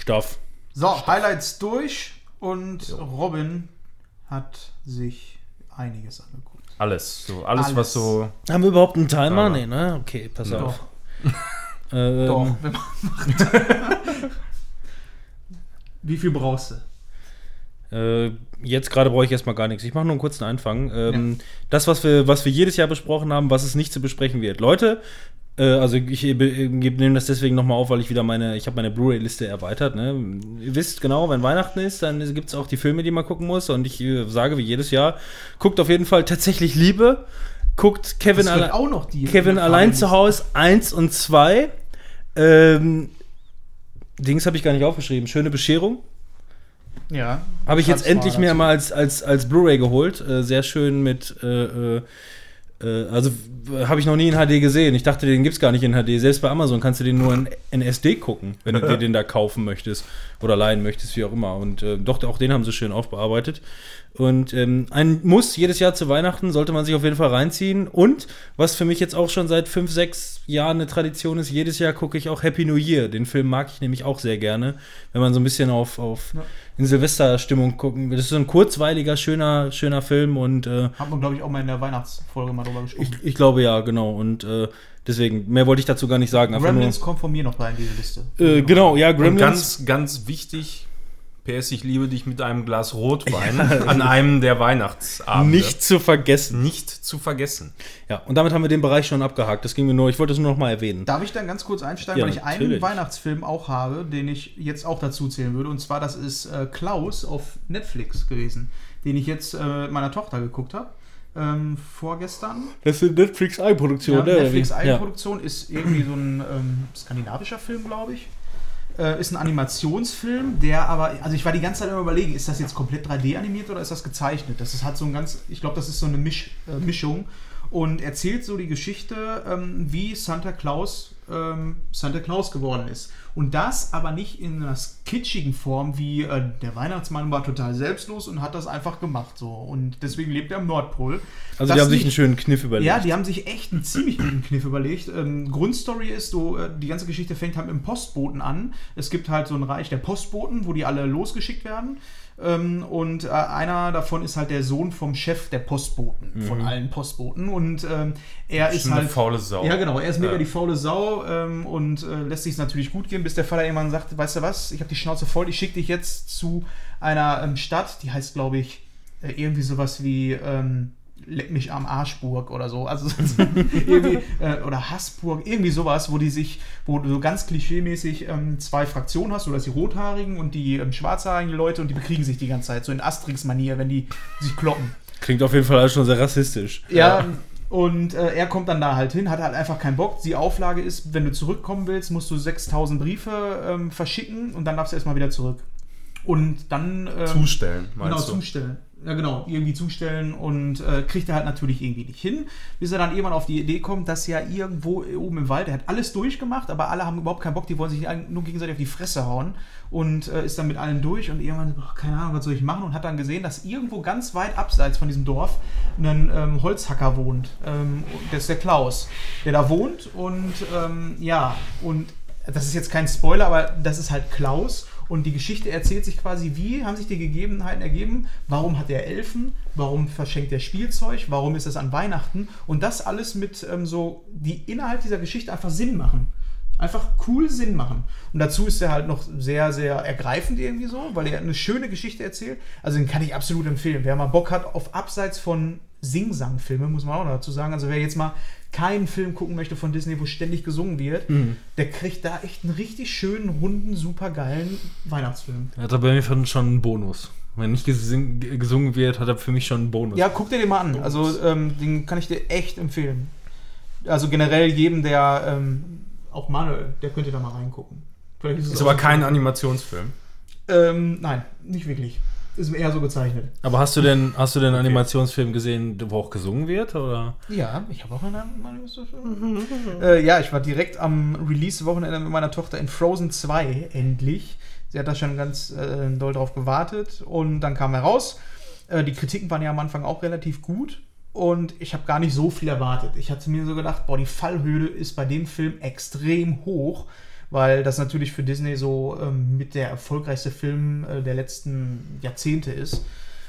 [SPEAKER 3] Stoff.
[SPEAKER 1] So, Highlights durch und Robin hat sich einiges angeguckt.
[SPEAKER 2] Alles. So, alles,
[SPEAKER 1] Alles.
[SPEAKER 2] was so.
[SPEAKER 3] Haben wir überhaupt einen Timer?
[SPEAKER 2] Aber-
[SPEAKER 3] Nee, ne? Okay, pass
[SPEAKER 2] Doch.
[SPEAKER 3] auf. Ähm, (laughs)
[SPEAKER 1] Doch, wenn man macht. Wie viel brauchst du?
[SPEAKER 3] Äh, jetzt gerade brauche ich erstmal gar nichts. Ich mache nur einen kurzen Anfang. Ähm, Das, was wir, was wir jedes Jahr besprochen haben, was es nicht zu besprechen wird. Leute, also ich äh, nehme das deswegen nochmal auf, weil ich wieder meine, ich habe meine Blu-ray-Liste erweitert. Ne? Ihr wisst genau, wenn Weihnachten ist, dann gibt es auch die Filme, die man gucken muss. Und ich äh, sage wie jedes Jahr, guckt auf jeden Fall tatsächlich Liebe. Guckt Kevin, alle
[SPEAKER 1] auch noch die.
[SPEAKER 3] Kevin allein zu Hause 1 und 2. Ähm, Dings habe ich gar nicht aufgeschrieben. Schöne Bescherung.
[SPEAKER 1] Ja.
[SPEAKER 3] Habe ich jetzt endlich mir mal als, als, als Blu-ray geholt. Äh, sehr schön mit. Äh, äh, also habe ich noch nie in HD gesehen. Ich dachte, den gibt es gar nicht in HD. Selbst bei Amazon kannst du den nur in, in SD gucken, wenn du (laughs) dir den da kaufen möchtest oder leihen möchtest, wie auch immer. Und äh, doch, auch den haben sie schön aufbearbeitet. Und ähm, ein Muss jedes Jahr zu Weihnachten sollte man sich auf jeden Fall reinziehen. Und was für mich jetzt auch schon seit fünf, sechs Jahren eine Tradition ist, jedes Jahr gucke ich auch Happy New Year. Den Film mag ich nämlich auch sehr gerne, wenn man so ein bisschen auf, auf
[SPEAKER 1] Ja.
[SPEAKER 3] In Silvesterstimmung gucken. Das ist so ein kurzweiliger, schöner, schöner Film und äh,
[SPEAKER 1] Haben wir, glaube ich, auch mal in der Weihnachtsfolge mal drüber gesprochen.
[SPEAKER 3] ich, ich glaube ja, genau. Und äh, deswegen, mehr wollte ich dazu gar nicht sagen.
[SPEAKER 1] Gremlins kommt von mir noch rein in diese Liste.
[SPEAKER 3] nur, äh, genau, ja,
[SPEAKER 2] Und
[SPEAKER 3] Gremlins.
[SPEAKER 2] ganz, ganz wichtig, PS, ich liebe dich mit einem Glas Rotwein an einem der Weihnachtsabende.
[SPEAKER 3] nicht zu vergessen.
[SPEAKER 2] nicht zu vergessen.
[SPEAKER 3] Ja, und damit haben wir den Bereich schon abgehakt. Das ging mir nur, ich wollte es nur noch mal erwähnen.
[SPEAKER 1] Darf ich dann ganz kurz einsteigen,
[SPEAKER 3] Ja,
[SPEAKER 1] weil ich einen
[SPEAKER 3] natürlich.
[SPEAKER 1] Weihnachtsfilm auch habe, den ich jetzt auch dazu zählen würde. Und zwar, das ist äh, Klaus auf Netflix gewesen, den ich jetzt äh, mit meiner Tochter geguckt habe. Ähm, vorgestern.
[SPEAKER 3] Das ist eine Netflix-Eigenproduktion,
[SPEAKER 1] Ja,
[SPEAKER 3] ne? oder
[SPEAKER 1] Netflix
[SPEAKER 3] wie?
[SPEAKER 1] Eigenproduktion ist irgendwie so ein ähm, skandinavischer Film, glaube ich. Äh, ist ein Animationsfilm, der aber, also ich war die ganze Zeit immer überlegen, ist das jetzt komplett 3D animiert oder ist das gezeichnet? Das ist halt so ein ganz, ich glaube, das ist so eine Misch, äh, Mischung und erzählt so die Geschichte, ähm, wie Santa Claus ähm, Santa Claus geworden ist. Und das aber nicht in einer kitschigen Form, wie äh, der Weihnachtsmann war total selbstlos und hat das einfach gemacht so. Und deswegen lebt er am Nordpol.
[SPEAKER 3] Also
[SPEAKER 1] Das
[SPEAKER 3] die haben sich
[SPEAKER 1] nicht-
[SPEAKER 3] einen schönen Kniff überlegt.
[SPEAKER 1] ja, die haben sich echt einen ziemlich guten Kniff überlegt. Ähm, Grundstory ist so, äh, die ganze Geschichte fängt halt mit dem Postboten an. Es gibt halt so ein Reich der Postboten, wo die alle losgeschickt werden. Ähm, und äh, einer davon ist halt der Sohn vom Chef der Postboten, von allen Postboten. Und ähm, er ist
[SPEAKER 2] Schon
[SPEAKER 1] halt.
[SPEAKER 2] eine faule Sau.
[SPEAKER 1] Ja, genau. Er ist mega
[SPEAKER 2] Ja.
[SPEAKER 1] die faule Sau ähm, und äh, lässt sich natürlich gut gehen, bis der Vater irgendwann sagt: Weißt du was, ich habe die Schnauze voll, ich schicke dich jetzt zu einer ähm, Stadt, die heißt, glaube ich, äh, irgendwie sowas wie. Ähm, Leck mich am Arschburg oder so. Also (laughs) irgendwie, äh, oder Hassburg, irgendwie sowas, wo die sich, wo du so ganz klischeemäßig ähm, zwei Fraktionen hast, du hast die rothaarigen und die ähm, schwarzhaarigen Leute und die bekriegen sich die ganze Zeit, so in Asterix-Manier, wenn die sich kloppen.
[SPEAKER 3] Klingt auf jeden Fall alles schon sehr rassistisch.
[SPEAKER 1] Ja, und äh, er kommt dann da halt hin, hat halt einfach keinen Bock. Die Auflage ist, wenn du zurückkommen willst, musst du 6000 Briefe ähm, verschicken und dann darfst du erstmal wieder zurück. Und dann. Ähm,
[SPEAKER 2] Zustellen,
[SPEAKER 1] Genau,
[SPEAKER 2] meinst du?
[SPEAKER 1] zustellen. Ja, genau, irgendwie zustellen und äh, kriegt er halt natürlich irgendwie nicht hin, bis er dann irgendwann auf die Idee kommt, dass ja irgendwo oben im Wald, er hat alles durchgemacht, aber alle haben überhaupt keinen Bock, die wollen sich nur gegenseitig auf die Fresse hauen und äh, ist dann mit allen durch und irgendwann, boah, keine Ahnung, was soll ich machen und hat dann gesehen, dass irgendwo ganz weit abseits von diesem Dorf ein ähm, Holzhacker wohnt. Ähm, das ist der Klaus, der da wohnt und ähm, ja, und das ist jetzt kein Spoiler, aber das ist halt Klaus. Und die Geschichte erzählt sich quasi, wie haben sich die Gegebenheiten ergeben, warum hat er Elfen, warum verschenkt er Spielzeug, warum ist es an Weihnachten und das alles mit ähm, so, die innerhalb dieser Geschichte einfach Sinn machen. Einfach cool Sinn machen. Und dazu ist er halt noch sehr, sehr ergreifend irgendwie so, weil er eine schöne Geschichte erzählt. Also den kann ich absolut empfehlen. Wer mal Bock hat auf abseits von Sing-Sang-Filme, muss man auch dazu sagen. Also wer jetzt mal keinen Film gucken möchte von Disney, wo ständig gesungen wird, der kriegt da echt einen richtig schönen, runden, super geilen Weihnachtsfilm.
[SPEAKER 3] Hat er bei mir schon einen Bonus. Wenn nicht gesungen wird, hat er für mich schon einen Bonus.
[SPEAKER 1] Ja, guck dir den mal an. Also ähm, den kann ich dir echt empfehlen. Also generell jedem, der, ähm, auch Manuel, der könnte da mal reingucken. Vielleicht es
[SPEAKER 2] Ist
[SPEAKER 1] auch
[SPEAKER 2] aber kein Animationsfilm.
[SPEAKER 1] Ähm, nein, nicht wirklich. Ist eher so gezeichnet.
[SPEAKER 3] Aber hast du denn, hast du denn einen Animationsfilm gesehen, wo auch gesungen wird? Oder?
[SPEAKER 1] Ja, ich habe auch einen Animationsfilm. äh, ja, ich war direkt am Release-Wochenende mit meiner Tochter in Frozen 2, endlich. Sie hat da schon ganz äh, doll drauf gewartet und dann kam er raus. Äh, die Kritiken waren ja am Anfang auch relativ gut und ich habe gar nicht so viel erwartet. Ich hatte mir so gedacht, boah, die Fallhöhe ist bei dem Film extrem hoch, weil das natürlich für Disney so ähm, mit der erfolgreichste Film äh, der letzten Jahrzehnte ist.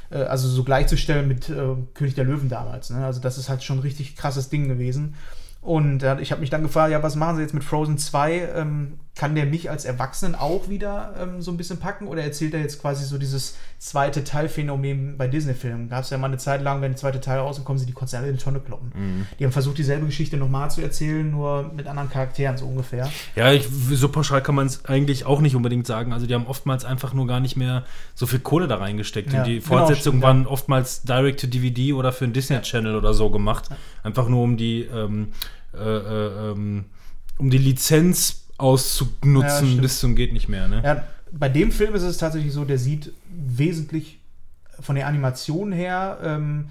[SPEAKER 1] Äh, also so gleichzustellen mit äh, König der Löwen damals. Ne? Also das ist halt schon ein richtig krasses Ding gewesen. Und äh, ich habe mich dann gefragt, ja, was machen sie jetzt mit Frozen 2? Ähm, kann der mich als Erwachsenen auch wieder ähm, so ein bisschen packen? Oder erzählt er jetzt quasi so dieses zweite Teilphänomen bei Disney-Filmen? Gab es ja mal eine Zeit lang, wenn der zweite Teil rausgekommen sind, die konnten alle in die Tonne kloppen. Die haben versucht, dieselbe Geschichte nochmal zu erzählen, nur mit anderen Charakteren, so ungefähr.
[SPEAKER 3] Ja, ich, so pauschal kann man es eigentlich auch nicht unbedingt sagen. Also die haben oftmals einfach nur gar nicht mehr so viel Kohle da reingesteckt.
[SPEAKER 1] Ja,
[SPEAKER 3] und die
[SPEAKER 1] genau,
[SPEAKER 3] Fortsetzungen
[SPEAKER 1] ja.
[SPEAKER 3] waren oftmals Direct-to-DVD oder für einen Disney-Channel oder so gemacht. Einfach nur um die, ähm, äh, äh, ähm, um die Lizenz
[SPEAKER 1] Ja,
[SPEAKER 3] auszunutzen
[SPEAKER 1] stimmt.
[SPEAKER 3] bis zum geht nicht mehr. Ne?
[SPEAKER 1] Ja, bei dem Film ist es tatsächlich so, der sieht wesentlich von der Animation her ähm,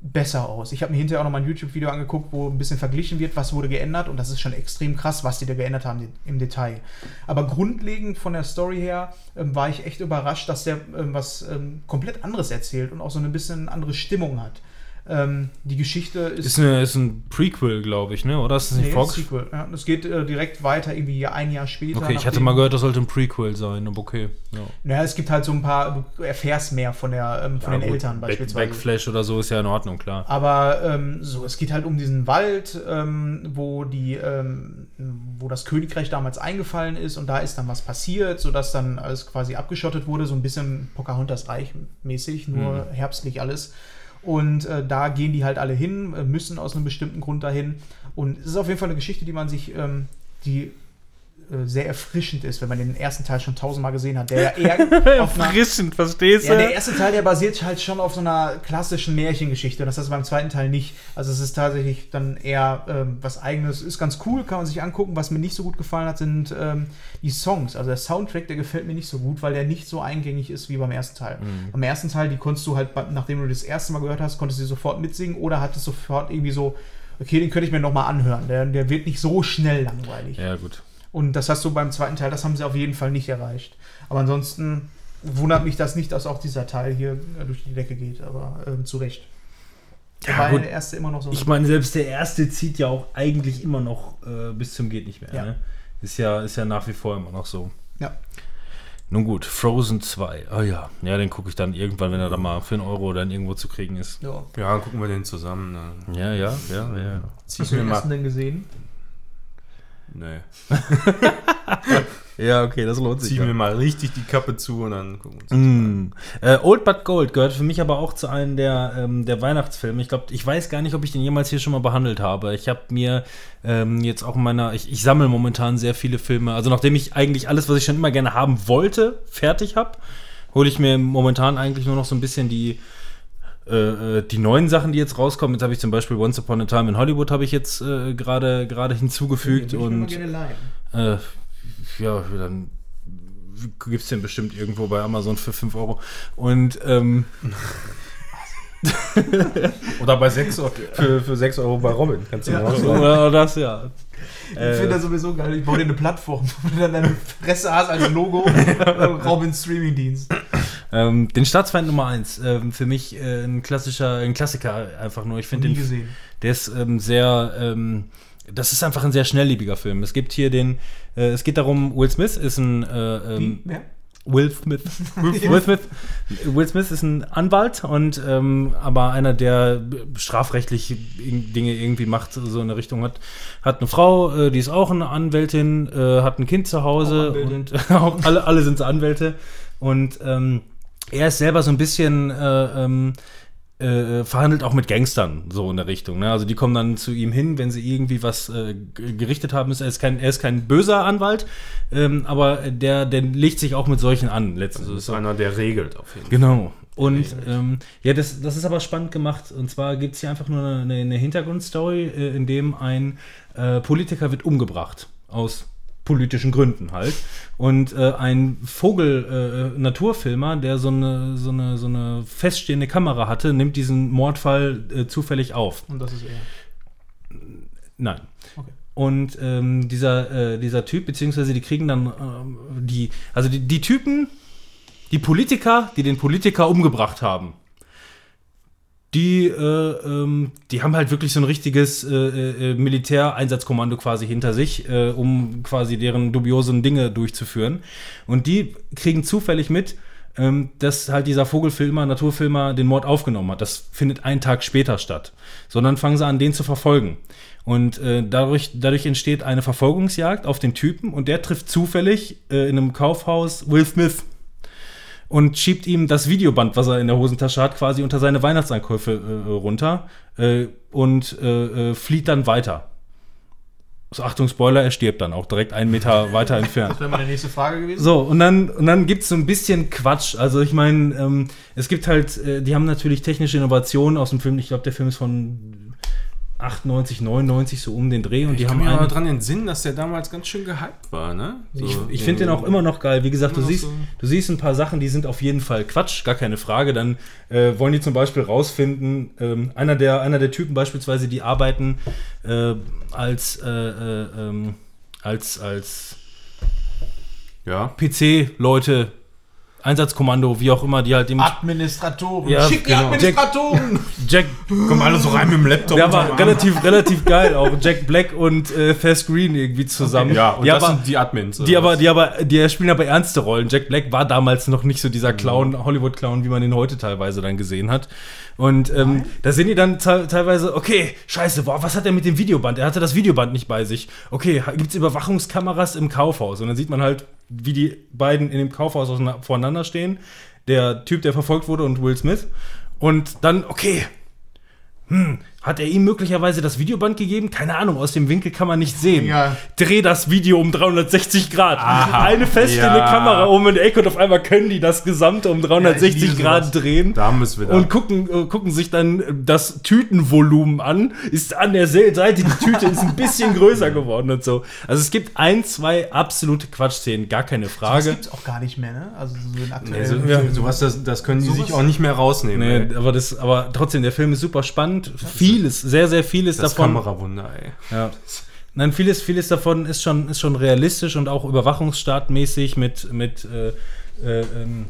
[SPEAKER 1] besser aus. Ich habe mir hinterher auch noch mal ein YouTube-Video angeguckt, wo ein bisschen verglichen wird, was wurde geändert und das ist schon extrem krass, was die da geändert haben im Detail. Aber grundlegend von der Story her ähm, war ich echt überrascht, dass der ähm, was ähm, komplett anderes erzählt und auch so eine bisschen andere Stimmung hat. Ähm, die Geschichte ist.
[SPEAKER 3] Ist, eine, ist ein Prequel, glaube ich, ne? Oder ist das nicht
[SPEAKER 1] nee,
[SPEAKER 3] Fox?
[SPEAKER 1] Sequel. Ja, das geht äh, direkt weiter, irgendwie ein Jahr später.
[SPEAKER 3] Okay, ich hatte mal gehört, das sollte ein Prequel sein, aber okay. Ja.
[SPEAKER 1] Naja, es gibt halt so ein paar, du erfährst mehr von, der, ähm, von
[SPEAKER 3] Ja,
[SPEAKER 1] den
[SPEAKER 3] gut,
[SPEAKER 1] Eltern
[SPEAKER 3] Back,
[SPEAKER 1] beispielsweise.
[SPEAKER 3] Backflash oder so ist ja in Ordnung, klar.
[SPEAKER 1] Aber ähm, so, es geht halt um diesen Wald, ähm, wo die, ähm, wo das Königreich damals eingefallen ist und da ist dann was passiert, sodass dann alles quasi abgeschottet wurde, so ein bisschen Pocahontas Reich mäßig, nur herbstlich alles. Und äh, da gehen die halt alle hin, äh, müssen aus einem bestimmten Grund dahin. Und es ist auf jeden Fall eine Geschichte, die man sich, ähm, die sehr erfrischend ist, wenn man den ersten Teil schon tausendmal gesehen hat, der ja eher (laughs) auf einer,
[SPEAKER 3] Erfrischend, verstehst
[SPEAKER 1] ja, der erste Teil, der basiert halt schon auf so einer klassischen Märchengeschichte. Und das ist beim zweiten Teil nicht. Also es ist tatsächlich dann eher ähm, was eigenes. Ist ganz cool, kann man sich angucken. Was mir nicht so gut gefallen hat, sind ähm, die Songs. Also der Soundtrack, der gefällt mir nicht so gut, weil der nicht so eingängig ist wie beim ersten Teil. Beim ersten Teil, die konntest du halt, nachdem du das erste Mal gehört hast, konntest du sofort mitsingen oder hattest sofort irgendwie so, okay, den könnte ich mir nochmal anhören. Der, der wird nicht so schnell langweilig.
[SPEAKER 3] Ja, gut.
[SPEAKER 1] Und das hast du beim zweiten Teil, das haben sie auf jeden Fall nicht erreicht. Aber ansonsten wundert mich das nicht, dass auch dieser Teil hier äh, durch die Decke geht, aber ähm, zu Recht.
[SPEAKER 3] Ja,
[SPEAKER 1] Weil
[SPEAKER 3] gut.
[SPEAKER 1] der erste immer noch so.
[SPEAKER 3] Ich meine, selbst der erste zieht ja auch eigentlich immer noch äh, bis zum geht nicht mehr.
[SPEAKER 1] Ja.
[SPEAKER 3] Ne? Ist, ja, ist ja nach wie vor immer noch so.
[SPEAKER 1] ja.
[SPEAKER 3] Nun gut, Frozen 2. Oh ja, ja, den gucke ich dann irgendwann, wenn er da mal für einen Euro dann irgendwo zu kriegen ist.
[SPEAKER 1] ja.
[SPEAKER 2] Ja, dann gucken wir den zusammen. Ne?
[SPEAKER 3] Ja, ja, ja, ja.
[SPEAKER 1] Hast du den
[SPEAKER 2] mal.
[SPEAKER 1] ersten denn gesehen?
[SPEAKER 2] Nee. (laughs)
[SPEAKER 3] Ja, okay, das lohnt
[SPEAKER 2] Zieh mir mal richtig die Kappe zu und dann gucken wir uns das
[SPEAKER 3] Mm. Äh, Old But Gold gehört für mich aber auch zu einem der, ähm, der Weihnachtsfilme. Ich glaube, ich weiß gar nicht, ob ich den jemals hier schon mal behandelt habe. Ich habe mir ähm, jetzt auch in meiner, ich, ich sammle momentan sehr viele Filme. Also nachdem ich eigentlich alles, was ich schon immer gerne haben wollte, fertig habe, hole ich mir momentan eigentlich nur noch so ein bisschen die äh, äh, die neuen Sachen, die jetzt rauskommen. Jetzt habe ich zum Beispiel Once Upon a Time in Hollywood habe ich jetzt äh, gerade gerade hinzugefügt
[SPEAKER 1] mal
[SPEAKER 3] und äh, ja, dann gibt es den bestimmt irgendwo bei Amazon für 5 Euro. Und ähm, (laughs) (laughs)
[SPEAKER 2] Oder bei 6 Euro, für, für 6 Euro bei Robin. Kannst du
[SPEAKER 1] Ja.
[SPEAKER 2] ja. raussuchen.
[SPEAKER 3] oder das, ja.
[SPEAKER 1] Ich
[SPEAKER 3] Äh,
[SPEAKER 1] finde das sowieso geil. Ich baue dir eine Plattform, (laughs) wo du dann deine Fresse hast als Logo. (laughs) Robin Streaming-Dienst.
[SPEAKER 3] Ähm, den Staatsfeind Nummer 1, ähm, für mich äh, ein klassischer, ein Klassiker einfach nur. Ich finde
[SPEAKER 1] Nie
[SPEAKER 3] den,
[SPEAKER 1] gesehen.
[SPEAKER 3] der ist ähm, sehr, ähm, das ist einfach ein sehr schnelllebiger Film. Es gibt hier den, äh, es geht darum, Will Smith ist ein, äh, ähm,
[SPEAKER 1] Wie? Wer?
[SPEAKER 3] Will Smith. (laughs) Will Smith. Will Smith ist ein Anwalt und ähm, aber einer, der strafrechtlich Dinge irgendwie macht, so in der Richtung hat, hat eine Frau, äh, die ist auch eine Anwältin, äh, hat ein Kind zu Hause und (laughs) auch alle, alle sind Anwälte und ähm, er ist selber so ein bisschen äh, äh, verhandelt auch mit Gangstern, so in der Richtung. Ne? Also die kommen dann zu ihm hin, wenn sie irgendwie was äh, gerichtet haben. Er ist kein, er ist kein böser Anwalt, ähm, aber der, der legt sich auch mit solchen an, letztens.
[SPEAKER 2] Also ist einer, der regelt auf jeden Fall.
[SPEAKER 3] Genau. Und ähm, ja, das, das ist aber spannend gemacht. Und zwar gibt es hier einfach nur eine, eine Hintergrundstory, äh, in dem ein äh, Politiker wird umgebracht. Aus politischen Gründen halt. Und äh, ein Vogel-Naturfilmer, der so eine, so, eine, so eine feststehende Kamera hatte, nimmt diesen Mordfall äh, zufällig auf.
[SPEAKER 1] Und das ist er.
[SPEAKER 3] Nein.
[SPEAKER 1] Okay.
[SPEAKER 3] Und ähm, dieser, äh, dieser Typ, beziehungsweise die kriegen dann ähm, die, also die, die Typen, die Politiker, die den Politiker umgebracht haben, die, äh, ähm, die haben halt wirklich so ein richtiges äh, äh, Militäreinsatzkommando quasi hinter sich, äh, um quasi deren dubiosen Dinge durchzuführen. Und die kriegen zufällig mit, ähm, dass halt dieser Vogelfilmer, Naturfilmer den Mord aufgenommen hat. Das findet einen Tag später statt. Sondern fangen sie an, den zu verfolgen. Und äh, dadurch, dadurch entsteht eine Verfolgungsjagd auf den Typen und der trifft zufällig äh, in einem Kaufhaus Will Smith und schiebt ihm das Videoband, was er in der Hosentasche hat, quasi unter seine Weihnachtseinkäufe äh, runter äh, und äh, äh, flieht dann weiter. So, Achtung, Spoiler, er stirbt dann auch direkt einen Meter (laughs) weiter entfernt.
[SPEAKER 1] Das wäre meine nächste Frage gewesen.
[SPEAKER 3] So, und dann, und dann gibt es so ein bisschen Quatsch. Also ich meine, ähm, es gibt halt, äh, die haben natürlich technische Innovationen aus dem Film. Ich glaube, der Film ist von 98, 99 so um den Dreh und
[SPEAKER 2] Ich
[SPEAKER 3] die
[SPEAKER 2] kann
[SPEAKER 3] haben
[SPEAKER 2] mich aber daran entsinnen, dass der damals ganz schön gehypt war, ne? So
[SPEAKER 3] ich, ich finde den auch immer noch geil. Wie gesagt, du siehst,
[SPEAKER 2] so.
[SPEAKER 3] du siehst ein paar Sachen, die sind auf jeden Fall Quatsch, gar keine Frage. Dann äh, wollen die zum Beispiel rausfinden, ähm, einer, der, einer der Typen beispielsweise, die arbeiten äh, als, äh, äh, ähm, als, als
[SPEAKER 2] Ja.
[SPEAKER 3] PC-Leute, Einsatzkommando, wie auch immer, die halt dem
[SPEAKER 1] Administratoren.
[SPEAKER 3] Ja,
[SPEAKER 1] Schick die
[SPEAKER 3] genau.
[SPEAKER 1] Administratoren! (laughs)
[SPEAKER 3] Jack
[SPEAKER 2] Kommen alle so rein mit dem Laptop.
[SPEAKER 3] Der war relativ, relativ geil, auch Jack Black und äh, Fast Green irgendwie zusammen.
[SPEAKER 2] Ja, und
[SPEAKER 3] die
[SPEAKER 2] das
[SPEAKER 3] aber,
[SPEAKER 2] sind die Admins.
[SPEAKER 3] die aber, die aber, die spielen aber ernste Rollen. Jack Black war damals noch nicht so dieser Clown, Hollywood-Clown, wie man ihn heute teilweise dann gesehen hat. Und ähm, da sind die dann te teilweise, okay, scheiße, boah, was hat er mit dem Videoband? Er hatte das Videoband nicht bei sich. Okay, gibt es Überwachungskameras im Kaufhaus? Und dann sieht man halt, wie die beiden in dem Kaufhaus voreinander stehen. Der Typ, der verfolgt wurde und Will Smith. Und dann, okay, hm, hat er ihm möglicherweise das Videoband gegeben? Keine Ahnung, aus dem Winkel kann man nicht sehen.
[SPEAKER 1] Ja.
[SPEAKER 3] Dreh das Video um 360 Grad. Eine feststehende
[SPEAKER 2] Ja.
[SPEAKER 3] Kamera um eine Ecke und auf einmal können die das Gesamte um 360
[SPEAKER 1] liebe
[SPEAKER 3] Grad
[SPEAKER 1] sowas.
[SPEAKER 3] drehen.
[SPEAKER 2] Da müssen wir da.
[SPEAKER 3] Und gucken, äh, gucken sich dann das Tütenvolumen an. Ist an der Se- Seite, die Tüte ist ein bisschen größer geworden und so. Also es gibt ein, zwei absolute Quatschszenen, gar keine
[SPEAKER 1] Das
[SPEAKER 3] Frage.
[SPEAKER 1] gibt's auch gar nicht mehr, ne? Also so in
[SPEAKER 2] nee,
[SPEAKER 1] aktuellen
[SPEAKER 2] so,
[SPEAKER 3] Ja.
[SPEAKER 2] sowas, das, das können die
[SPEAKER 1] Sowas-
[SPEAKER 2] sich auch nicht mehr rausnehmen.
[SPEAKER 3] Nee, aber, das, aber trotzdem, der Film ist super spannend. Vieles, sehr, sehr vieles
[SPEAKER 2] Das
[SPEAKER 3] davon.
[SPEAKER 2] Kamerawunder, ey.
[SPEAKER 3] Ja. Nein, vieles, vieles davon ist schon, ist schon realistisch und auch überwachungsstaatmäßig mit, mit äh, äh, ähm,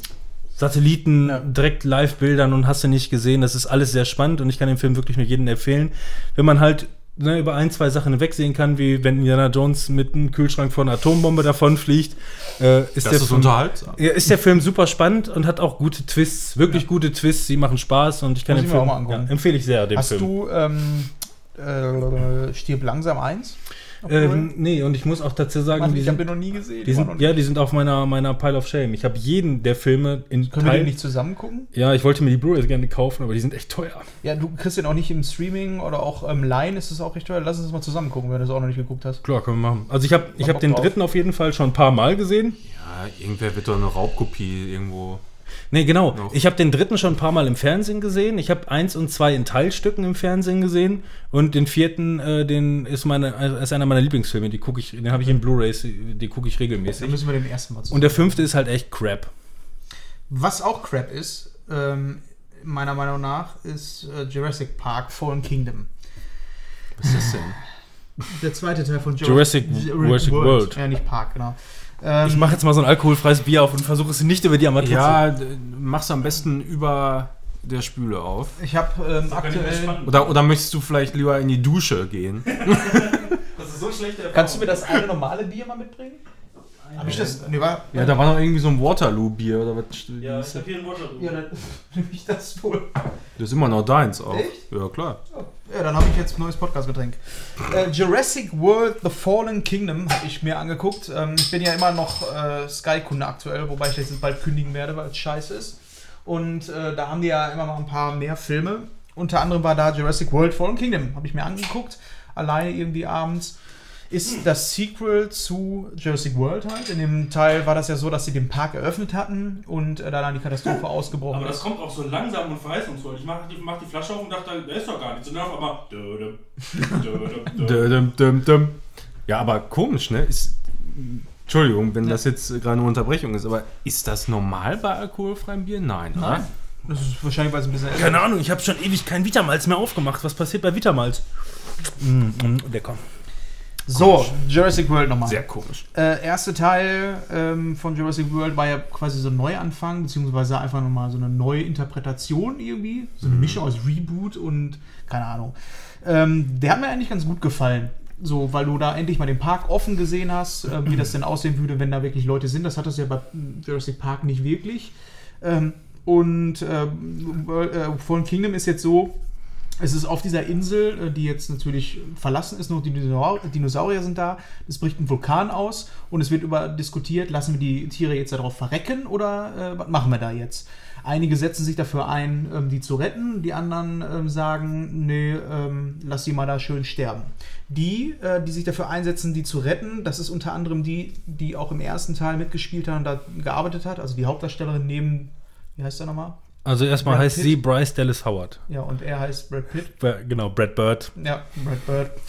[SPEAKER 3] Satelliten,
[SPEAKER 1] Ja.
[SPEAKER 3] direkt Live-Bildern und hast du nicht gesehen. Das ist alles sehr spannend und ich kann den Film wirklich nur jedem empfehlen. Wenn man halt ne, über ein, zwei Sachen hinwegsehen kann, wie wenn Indiana Jones mit einem Kühlschrank von einer Atombombe davonfliegt, äh, ist,
[SPEAKER 2] Das
[SPEAKER 3] der
[SPEAKER 2] ist
[SPEAKER 3] Film,
[SPEAKER 2] unterhaltsam.
[SPEAKER 3] ja, ist der Film super spannend und hat auch gute Twists, wirklich gute Twists, die machen Spaß und ich kann
[SPEAKER 1] Muss
[SPEAKER 3] den Film
[SPEAKER 1] auch mal angucken.
[SPEAKER 3] ja, empfehle ich sehr, den
[SPEAKER 1] Hast
[SPEAKER 3] Film.
[SPEAKER 1] du ähm, äh, Stirb langsam eins?
[SPEAKER 3] Ähm, nee, und ich muss auch dazu sagen,
[SPEAKER 1] Mann,
[SPEAKER 3] die
[SPEAKER 1] ich habe
[SPEAKER 3] sind,
[SPEAKER 1] den noch nie gesehen.
[SPEAKER 3] Die sind,
[SPEAKER 1] noch
[SPEAKER 3] ja, die sind auf meiner, meiner Pile of Shame. Ich habe jeden der Filme in
[SPEAKER 1] Können wir
[SPEAKER 3] Teil-
[SPEAKER 1] den nicht zusammen gucken?
[SPEAKER 3] Ja, ich wollte mir die Blu-rays gerne kaufen, aber die sind echt teuer.
[SPEAKER 1] Ja, du kriegst den auch nicht im Streaming oder auch im Line ist es auch recht teuer. Lass uns das mal zusammen gucken, wenn du das auch noch nicht geguckt hast.
[SPEAKER 3] Klar, können wir machen. Also ich habe ich hab
[SPEAKER 1] Bock
[SPEAKER 3] den
[SPEAKER 1] drauf.
[SPEAKER 3] dritten auf jeden Fall schon ein paar Mal gesehen.
[SPEAKER 2] Ja, irgendwer wird doch eine Raubkopie irgendwo.
[SPEAKER 3] Nee, genau.
[SPEAKER 2] Noch.
[SPEAKER 3] Ich habe den dritten schon ein paar Mal im Fernsehen gesehen. Ich habe eins und zwei in Teilstücken im Fernsehen gesehen. Und den vierten, äh, den ist, meine, ist einer meiner Lieblingsfilme. Die gucke ich, den habe ich in Blu-rays, die gucke ich
[SPEAKER 1] Dann
[SPEAKER 3] regelmäßig.
[SPEAKER 1] müssen wir den ersten Mal zusammen.
[SPEAKER 3] Und der fünfte ist halt echt crap.
[SPEAKER 1] Was auch Crap ist, ähm, meiner Meinung nach, ist äh, Jurassic Park Fallen Kingdom.
[SPEAKER 2] Was ist das denn?
[SPEAKER 1] Der zweite Teil von
[SPEAKER 3] Jurassic- Jurassic World.
[SPEAKER 1] Ja, nicht Park, genau. Ähm,
[SPEAKER 3] Ich mache jetzt mal so ein alkoholfreies Bier auf und versuche es nicht über die Armatur
[SPEAKER 2] Ja, d- mach's am besten über der Spüle auf.
[SPEAKER 1] ich habe ähm, aktuell.
[SPEAKER 2] Oder, oder möchtest du vielleicht lieber in die Dusche gehen? (laughs)
[SPEAKER 3] Das ist so schlecht.
[SPEAKER 1] Kannst du mir das eine normale Bier mal mitbringen? Hab ich das? Nee, war.
[SPEAKER 2] Ja, da war noch irgendwie so ein Waterloo-Bier oder was?
[SPEAKER 3] Ja,
[SPEAKER 2] das,
[SPEAKER 3] ich habe hier ein Water.
[SPEAKER 1] Ja, dann (laughs) nehme ich das wohl.
[SPEAKER 2] das ist immer noch deins auch.
[SPEAKER 1] Echt?
[SPEAKER 2] Ja, klar.
[SPEAKER 1] Ja, dann habe ich jetzt ein neues Podcast-Getränk. Äh, Jurassic World The Fallen Kingdom habe ich mir angeguckt. Ähm, ich bin ja immer noch äh, Sky-Kunde aktuell, wobei ich das jetzt bald kündigen werde, weil es scheiße ist. Und äh, da haben die ja immer mal ein paar mehr Filme. Unter anderem war da Jurassic World Fallen Kingdom. Habe ich mir angeguckt. Alleine irgendwie abends. Ist das Sequel zu Jurassic World halt. In dem Teil war das ja so, dass sie den Park eröffnet hatten und äh, da dann die Katastrophe (laughs) ausgebrochen
[SPEAKER 3] Aber das
[SPEAKER 1] ist.
[SPEAKER 3] kommt auch so langsam und verheißungsvoll. Ich mach die, mach die Flasche auf und dachte, da ist doch gar nichts. Und dann auf einmal. dödem, dödem, dödem.
[SPEAKER 2] Dum, dum. Ja, aber komisch, ne? Ist, Entschuldigung, wenn das jetzt gerade eine Unterbrechung ist, aber ist das normal bei alkoholfreiem Bier? Nein,
[SPEAKER 1] Nein. Das ist wahrscheinlich, weil es ein bisschen älter
[SPEAKER 3] Keine Ahnung, ich habe schon ewig kein Vitamalz mehr aufgemacht. Was passiert bei Vitamalz? Mm, mm, lecker.
[SPEAKER 1] So, Jurassic World nochmal.
[SPEAKER 2] Sehr komisch.
[SPEAKER 1] Äh, erste Teil ähm, von Jurassic World war ja quasi so ein Neuanfang, beziehungsweise einfach nochmal so eine neue Interpretation irgendwie. So eine Mischung aus Reboot und keine Ahnung. Ähm, der hat mir eigentlich ganz gut gefallen. So, weil du da endlich mal den Park offen gesehen hast, äh, wie das denn aussehen würde, wenn da wirklich Leute sind. Das hattest du ja bei Jurassic Park nicht wirklich. Ähm, und World- äh, Fallen Kingdom ist jetzt so, es ist auf dieser Insel, äh, die jetzt natürlich verlassen ist, nur die Dinosaur- Dinosaurier sind da. Es bricht ein Vulkan aus und es wird über diskutiert, lassen wir die Tiere jetzt darauf verrecken oder äh, was machen wir da jetzt? Einige setzen sich dafür ein, ähm, die zu retten, die anderen ähm, sagen, nee, ähm, lass sie mal da schön sterben. Die, äh, die sich dafür einsetzen, die zu retten, das ist unter anderem die, die auch im ersten Teil mitgespielt hat und da gearbeitet hat, also die Hauptdarstellerin neben, wie heißt der nochmal?
[SPEAKER 3] Also erstmal
[SPEAKER 1] Brad
[SPEAKER 3] heißt
[SPEAKER 1] Pitt.
[SPEAKER 3] sie Bryce Dallas Howard.
[SPEAKER 1] Ja, und er heißt Brad Pitt.
[SPEAKER 3] Genau, Brad Bird.
[SPEAKER 1] Ja, Brad Bird. (laughs)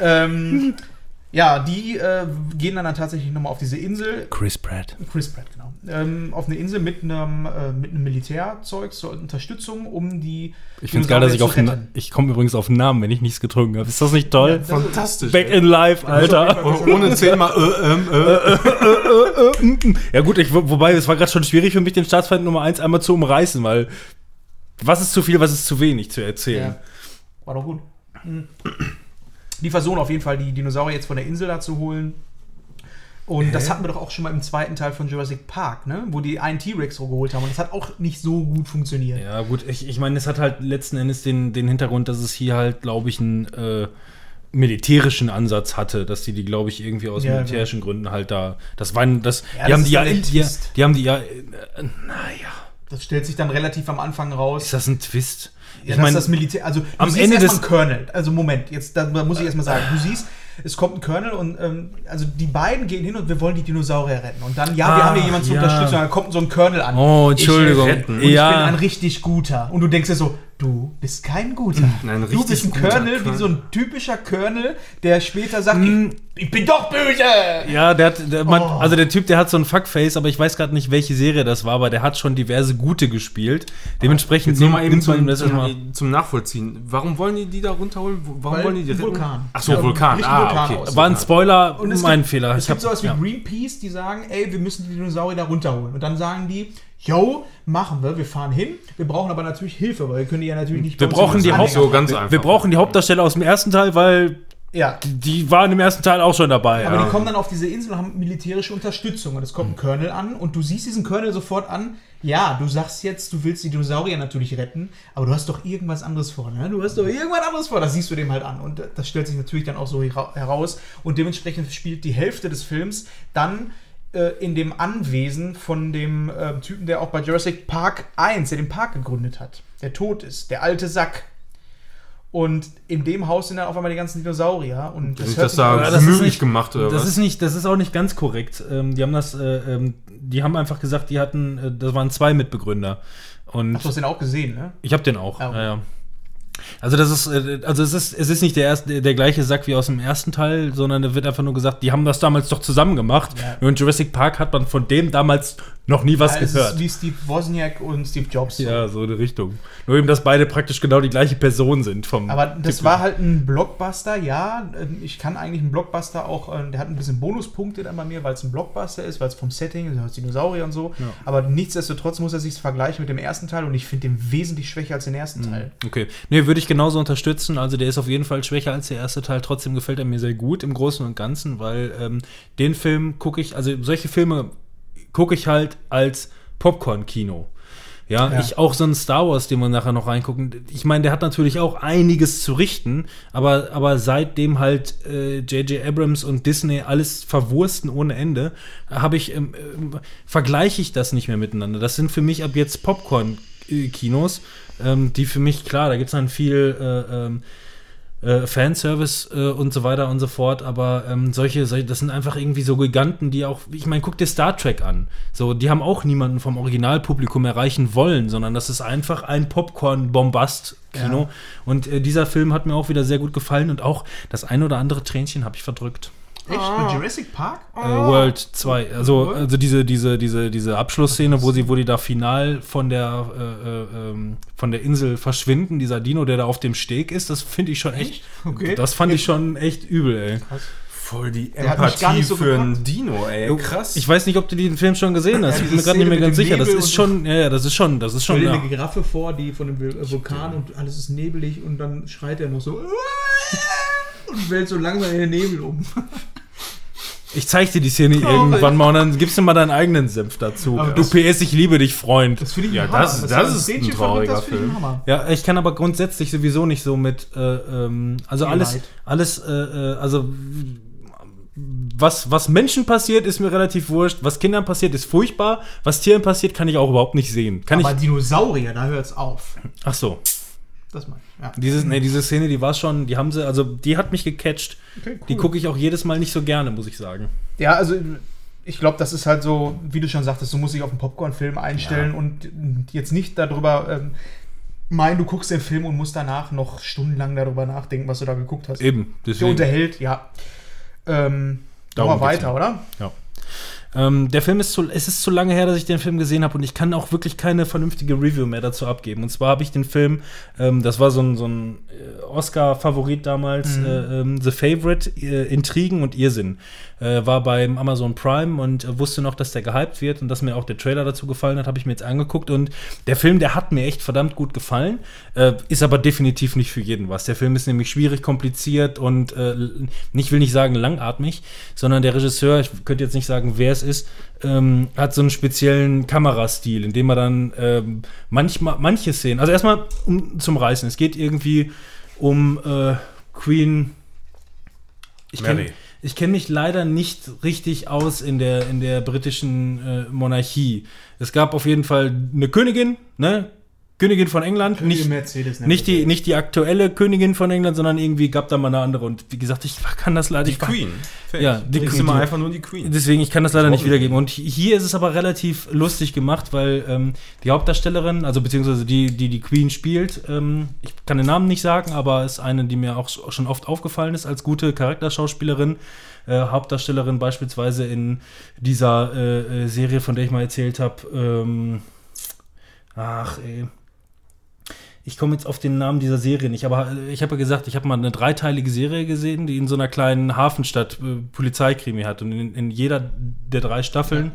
[SPEAKER 1] Ähm, ja, die äh, gehen dann, dann tatsächlich nochmal auf diese Insel.
[SPEAKER 3] Chris Pratt.
[SPEAKER 1] Chris Pratt, genau. Ähm, auf eine Insel mit einem, äh, mit einem Militärzeug zur Unterstützung, um die.
[SPEAKER 3] Ich finde es geil, dass ich auf
[SPEAKER 1] den
[SPEAKER 3] den, Ich komme übrigens auf den Namen, wenn ich nichts getrunken habe. Ist das nicht toll?
[SPEAKER 1] Ja, das-
[SPEAKER 2] Fantastisch.
[SPEAKER 3] Back in life, Alter.
[SPEAKER 2] Oh, ohne zehnmal äh, ähm, äh.
[SPEAKER 3] Ja gut, ich, wo- wobei es war gerade schon schwierig für mich, den Staatsfeind Nummer 1 einmal zu umreißen, weil was ist zu viel, was ist zu wenig zu erzählen.
[SPEAKER 1] Ja, war doch gut. Mhm. Die versuchen auf jeden Fall, die Dinosaurier jetzt von der Insel da zu holen. Und das hatten wir doch auch schon mal im zweiten Teil von Jurassic Park, ne? Wo die einen T-Rex so geholt haben. Und das hat auch nicht so gut funktioniert.
[SPEAKER 3] Ja, gut, ich, ich meine, es hat halt letzten Endes den, den Hintergrund, dass es hier halt, glaube ich, einen äh, militärischen Ansatz hatte, dass die die, glaube ich, irgendwie aus
[SPEAKER 1] Ja,
[SPEAKER 3] militärischen Gründen halt da. Das waren das.
[SPEAKER 1] Ja,
[SPEAKER 3] die
[SPEAKER 1] das
[SPEAKER 3] haben die ja, die, die haben die ja. Äh, naja,
[SPEAKER 1] Das stellt sich dann relativ am Anfang raus.
[SPEAKER 3] ist das ein Twist?
[SPEAKER 1] Ja, das ist das Militär. Also, du
[SPEAKER 3] am
[SPEAKER 1] siehst
[SPEAKER 3] Ende
[SPEAKER 1] erstmal
[SPEAKER 3] des-
[SPEAKER 1] Colonel. Also, Moment, jetzt da, muss ich erstmal sagen. Du siehst, es kommt ein Colonel und ähm, also die beiden gehen hin und wir wollen die Dinosaurier retten. Und dann, ja, wir
[SPEAKER 3] Ah,
[SPEAKER 1] haben hier jemanden zur
[SPEAKER 3] ja.
[SPEAKER 1] Unterstützung, dann kommt so ein Colonel an.
[SPEAKER 3] Oh, Entschuldigung.
[SPEAKER 1] Ich, retten. und
[SPEAKER 3] Ja.
[SPEAKER 1] ich bin ein richtig guter. Und du denkst dir so, du bist kein guter.
[SPEAKER 2] Nein,
[SPEAKER 1] du
[SPEAKER 2] richtig
[SPEAKER 1] bist ein Colonel, wie so ein typischer Colonel, der später sagt,
[SPEAKER 3] Hm.
[SPEAKER 1] ich, ich bin doch böse.
[SPEAKER 3] Ja, der hat, der, man,
[SPEAKER 1] Oh.
[SPEAKER 3] also der Typ, der hat so ein Fuckface, aber ich weiß gerade nicht, welche Serie das war, aber der hat schon diverse Gute gespielt. Dementsprechend
[SPEAKER 2] nur mal eben zum,
[SPEAKER 3] das erstmal-
[SPEAKER 2] zum, zum Nachvollziehen. Warum wollen die die da runterholen? Warum
[SPEAKER 1] Weil
[SPEAKER 2] wollen die die retten?
[SPEAKER 1] Vulkan.
[SPEAKER 2] Ach so,
[SPEAKER 1] Ja,
[SPEAKER 2] Vulkan. Ah,
[SPEAKER 1] Vulkan
[SPEAKER 2] okay.
[SPEAKER 1] aus.
[SPEAKER 3] War ein Spoiler,
[SPEAKER 1] Und
[SPEAKER 3] mein
[SPEAKER 1] gibt,
[SPEAKER 3] Fehler.
[SPEAKER 1] Es
[SPEAKER 3] Ich
[SPEAKER 1] gibt
[SPEAKER 3] hab-
[SPEAKER 1] sowas wie
[SPEAKER 3] ja.
[SPEAKER 1] Greenpeace, die sagen, ey, wir müssen die Dinosaurier da runterholen. Und dann sagen die, yo, machen wir, wir fahren hin. Wir brauchen aber natürlich Hilfe, weil wir können die ja natürlich nicht
[SPEAKER 3] Wir brauchen die Haupt-
[SPEAKER 2] so ganz einfach.
[SPEAKER 3] Wir brauchen die Hauptdarsteller aus dem ersten Teil, weil
[SPEAKER 1] Ja,
[SPEAKER 3] die waren im ersten Teil auch schon dabei.
[SPEAKER 1] aber
[SPEAKER 3] ja.
[SPEAKER 1] die kommen dann auf diese Insel und haben militärische Unterstützung. Und es kommt ein Colonel an und du siehst diesen Colonel sofort an. Ja, du sagst jetzt, du willst die Dinosaurier natürlich retten, aber du hast doch irgendwas anderes vor, ne? Du hast doch irgendwas anderes vor. Das siehst du dem halt an. Und das stellt sich natürlich dann auch so hera- heraus. Und dementsprechend spielt die Hälfte des Films dann in dem Anwesen von dem äh, Typen, der auch bei Jurassic Park 1, der den Park gegründet hat, der tot ist, der alte Sack. Und in dem Haus sind dann auf einmal die ganzen Dinosaurier. Und
[SPEAKER 2] das
[SPEAKER 1] sich
[SPEAKER 2] da
[SPEAKER 1] an-
[SPEAKER 3] Ja, das ist nicht-
[SPEAKER 2] gemacht oder
[SPEAKER 3] das
[SPEAKER 2] was?
[SPEAKER 3] ist nicht, das ist auch nicht ganz korrekt. Ähm, die haben das, äh, ähm, die haben einfach gesagt, die hatten, äh, das waren zwei Mitbegründer. Und
[SPEAKER 1] Ach, du hast den auch gesehen, ne?
[SPEAKER 3] ich habe den auch.
[SPEAKER 1] Ah, okay.
[SPEAKER 3] Ja, ja. Also das ist, äh, also es ist, es ist nicht der erste, der gleiche Sack wie aus dem ersten Teil, sondern da wird einfach nur gesagt, die haben das damals doch zusammen gemacht.
[SPEAKER 1] Ja.
[SPEAKER 3] Nur in Jurassic Park hat man von dem damals noch nie was
[SPEAKER 1] Ja, es
[SPEAKER 3] gehört.
[SPEAKER 1] ist wie Steve Wozniak und Steve Jobs.
[SPEAKER 3] Ja, so eine Richtung. Nur eben, dass beide praktisch genau die gleiche Person sind. Vom
[SPEAKER 1] Aber das
[SPEAKER 3] Typ-
[SPEAKER 1] war halt ein Blockbuster, ja. ähm, Ich kann eigentlich einen Blockbuster auch, äh, der hat ein bisschen Bonuspunkte dann bei mir, weil es ein Blockbuster ist, weil es vom Setting, das Dinosaurier und so.
[SPEAKER 3] Ja.
[SPEAKER 1] Aber nichtsdestotrotz muss er sich vergleichen mit dem ersten Teil und ich finde den wesentlich schwächer als den ersten
[SPEAKER 3] Mhm.
[SPEAKER 1] Teil.
[SPEAKER 3] Okay. Nee, würde ich genauso unterstützen. Also der ist auf jeden Fall schwächer als der erste Teil. Trotzdem gefällt er mir sehr gut im Großen und Ganzen, weil ähm, den Film gucke ich, also solche Filme gucke ich halt als Popcorn-Kino. Ja,
[SPEAKER 1] Ja.
[SPEAKER 3] ich auch so einen Star Wars, den wir nachher noch reingucken. Ich meine, der hat natürlich auch einiges zu richten, aber, aber seitdem halt äh, J.J. Abrams und Disney alles verwursten ohne Ende, habe ich, ähm, ähm, vergleiche ich das nicht mehr miteinander. Das sind für mich ab jetzt Popcorn-Kinos, ähm, die für mich, klar, da gibt es dann viel äh, ähm, äh, Fanservice äh, und so weiter und so fort, aber ähm, solche, solche, das sind einfach irgendwie so Giganten, die auch, ich meine, guck dir Star Trek an. So, die haben auch niemanden vom Originalpublikum erreichen wollen, sondern das ist einfach ein Popcorn-Bombast-Kino.
[SPEAKER 1] Ja.
[SPEAKER 3] Und äh, dieser Film hat mir auch wieder sehr gut gefallen und auch das ein oder andere Tränchen habe ich verdrückt.
[SPEAKER 1] Echt? Bei Jurassic Park?
[SPEAKER 3] Äh, World 2. Also,
[SPEAKER 1] World?
[SPEAKER 3] also diese, diese, diese, diese Abschlussszene, wo sie, wo die da final von der, äh, äh, ähm, von der Insel verschwinden, dieser Dino, der da auf dem Steg ist, das finde ich schon echt.
[SPEAKER 1] Okay.
[SPEAKER 3] Das fand ich schon echt übel, ey.
[SPEAKER 2] Voll die Empathie
[SPEAKER 1] so
[SPEAKER 2] für einen Dino, ey. Krass.
[SPEAKER 3] Ich weiß nicht, ob du den Film schon gesehen hast.
[SPEAKER 1] Ja,
[SPEAKER 3] ich bin mir gerade nicht mehr ganz sicher. Das ist schon, ja, ja, das ist schon, das ist
[SPEAKER 1] Stell
[SPEAKER 3] schon.
[SPEAKER 1] dir
[SPEAKER 3] Ja.
[SPEAKER 1] eine Giraffe vor, die von dem Vul- Vulkan und alles ist nebelig und dann schreit er noch so (laughs) und fällt so langsam in den Nebel um. (laughs)
[SPEAKER 3] Ich zeig dir die Szene
[SPEAKER 1] Traurig.
[SPEAKER 3] irgendwann mal und dann gibst du mal deinen eigenen Senf dazu.
[SPEAKER 1] Aber
[SPEAKER 3] du
[SPEAKER 1] das-
[SPEAKER 3] PS, ich liebe dich, Freund.
[SPEAKER 1] Das finde ich
[SPEAKER 2] Ja,
[SPEAKER 1] ein Hammer.
[SPEAKER 2] das- das
[SPEAKER 1] so
[SPEAKER 2] ist ein trauriger
[SPEAKER 1] das ich
[SPEAKER 2] Film.
[SPEAKER 1] Hammer.
[SPEAKER 3] Ja, ich kann aber grundsätzlich sowieso nicht so mit, äh, ähm, also
[SPEAKER 1] Viel
[SPEAKER 3] alles, alles, äh, äh, also was, was Menschen passiert, ist mir relativ wurscht. Was Kindern passiert, ist furchtbar. Was Tieren passiert, kann ich auch überhaupt nicht sehen. Kann
[SPEAKER 1] Aber
[SPEAKER 3] ich.
[SPEAKER 1] Dinosaurier, da hört es auf.
[SPEAKER 3] Ach so.
[SPEAKER 1] Das meine ich. Ja.
[SPEAKER 3] Diese, nee, diese Szene, die war schon, die haben sie, also die hat mich gecatcht.
[SPEAKER 1] Okay,
[SPEAKER 3] Die gucke ich auch jedes Mal nicht so gerne, muss ich sagen.
[SPEAKER 1] Ja, also ich glaube, das ist halt so, wie du schon sagtest, du musst dich auf einen Popcorn-Film einstellen
[SPEAKER 2] Ja.
[SPEAKER 1] und jetzt nicht darüber ähm, meinen, du guckst den Film und musst danach noch stundenlang darüber nachdenken, was du da geguckt hast.
[SPEAKER 3] Eben,
[SPEAKER 1] Der
[SPEAKER 3] deswegen.
[SPEAKER 1] unterhält, ja. Ähm,
[SPEAKER 3] Darum
[SPEAKER 1] weiter, oder?
[SPEAKER 3] Ja. Ähm, der Film ist zu, es ist zu lange her, dass ich den Film gesehen habe und ich kann auch wirklich keine vernünftige Review mehr dazu abgeben. Und zwar habe ich den Film, ähm, das war so ein, so ein äh, Oscar-Favorit damals,
[SPEAKER 1] Mhm.
[SPEAKER 3] äh, ähm, The Favorite, äh, Intrigen und Irrsinn. Äh, war beim Amazon Prime und äh, wusste noch, dass der gehypt wird und dass mir auch der Trailer dazu gefallen hat, habe ich mir jetzt angeguckt. Und der Film, der hat mir echt verdammt gut gefallen, äh, ist aber definitiv nicht für jeden was. Der Film ist nämlich schwierig, kompliziert und äh, nicht will nicht sagen langatmig, sondern der Regisseur, ich könnte jetzt nicht sagen, wer es ist, ähm, hat so einen speziellen Kamerastil, in dem er dann ähm, manchmal, manche Szenen, also erstmal um, zum Reißen, es geht irgendwie um äh, Queen. Ich
[SPEAKER 2] Mary.
[SPEAKER 3] Ich kenn mich leider nicht richtig aus in der, in der britischen äh, Monarchie. Es gab auf jeden Fall eine Königin, ne? Königin von England, nicht,
[SPEAKER 1] Mercedes, ne?
[SPEAKER 3] nicht, die, nicht die aktuelle Königin von England, sondern irgendwie gab da mal eine andere. Und wie gesagt, ich kann das leider
[SPEAKER 2] Die
[SPEAKER 3] ich-
[SPEAKER 2] Queen.
[SPEAKER 3] Ja, die
[SPEAKER 2] die ist
[SPEAKER 3] Queen.
[SPEAKER 2] immer einfach nur die Queen.
[SPEAKER 3] Deswegen, ich kann das leider nicht wiedergeben. Und hi- hier ist es aber relativ lustig gemacht, weil ähm, die Hauptdarstellerin, also beziehungsweise die, die die Queen spielt, ähm, ich kann den Namen nicht sagen, aber ist eine, die mir auch sch- schon oft aufgefallen ist als gute Charakterschauspielerin. Äh, Hauptdarstellerin beispielsweise in dieser äh, äh, Serie, von der ich mal erzählt habe. Ähm, ach, ey. Ich komme jetzt auf den Namen dieser Serie nicht, aber äh, ich habe ja gesagt, ich habe mal eine dreiteilige Serie gesehen, die in so einer kleinen Hafenstadt äh, Polizeikrimi hat. Und in, in jeder der drei Staffeln ge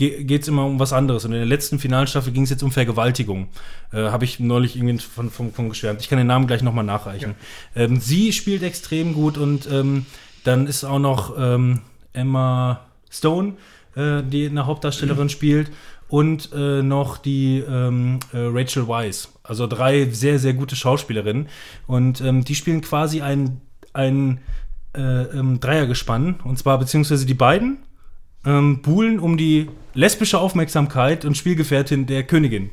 [SPEAKER 3] geht es immer um was anderes. Und in der letzten finalen Staffel ging es jetzt um Vergewaltigung. Äh, habe ich neulich irgendwie von, von, von geschwärmt. Ich kann den Namen gleich nochmal nachreichen. Ähm, sie spielt extrem gut und ähm, dann ist auch noch ähm, Emma Stone, äh, die eine Hauptdarstellerin spielt. Und äh, noch die ähm, äh, Rachel Weisz. Also drei sehr, sehr gute Schauspielerinnen. Und ähm, die spielen quasi ein, ein äh, ähm, Dreiergespann. Und zwar beziehungsweise die beiden ähm, buhlen um die lesbische Aufmerksamkeit und Spielgefährtin der Königin.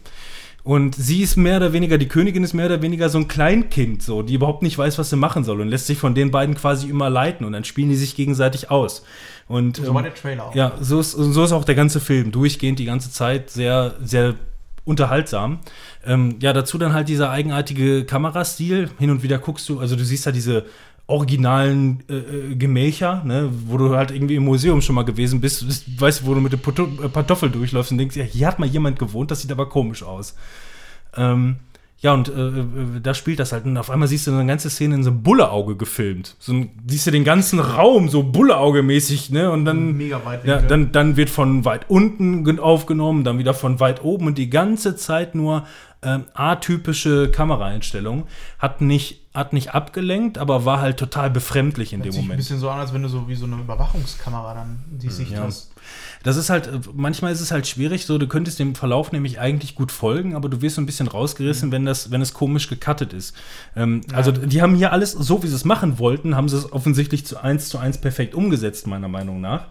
[SPEAKER 3] Und sie ist mehr oder weniger, die Königin ist mehr oder weniger so ein Kleinkind, so, die überhaupt nicht weiß, was sie machen soll und lässt sich von den beiden quasi immer leiten und dann spielen die sich gegenseitig aus. Und,
[SPEAKER 1] So war der Trailer auch.
[SPEAKER 3] ja, so ist, so ist auch der ganze Film. Durchgehend die ganze Zeit sehr, sehr unterhaltsam. Ähm, ja, dazu dann halt dieser eigenartige Kamerastil. Hin und wieder guckst du, also du siehst da diese originalen äh, äh, Gemächer, ne, wo du halt irgendwie im Museum schon mal gewesen bist, bist weißt du, wo du mit der äh, Pantoffel durchläufst und denkst, ja, hier hat mal jemand gewohnt, das sieht aber komisch aus. Ähm, ja, und äh, äh, da spielt das halt. Und auf einmal siehst du eine ganze Szene in so einem Bulleauge gefilmt. So ein, siehst du den ganzen Raum so Bulleauge-mäßig, ne? Und dann.
[SPEAKER 1] Mega weit
[SPEAKER 3] Ja, dann, dann wird von weit unten gen- aufgenommen, dann wieder von weit oben und die ganze Zeit nur ähm, atypische Kameraeinstellungen. Hat nicht, hat nicht abgelenkt, aber war halt total befremdlich in
[SPEAKER 1] Hört
[SPEAKER 3] dem
[SPEAKER 1] sich ein
[SPEAKER 3] Moment.
[SPEAKER 1] bisschen so an, als wenn du so wie so eine Überwachungskamera dann die Sicht
[SPEAKER 3] ja.
[SPEAKER 1] hast.
[SPEAKER 3] Das ist halt, manchmal ist es halt schwierig, so, du könntest dem Verlauf nämlich eigentlich gut folgen, aber du wirst so ein bisschen rausgerissen, wenn das, wenn es komisch gecuttet ist. Ähm, Also, die haben hier alles, so wie sie es machen wollten, haben sie es offensichtlich zu eins zu eins perfekt umgesetzt, meiner Meinung nach.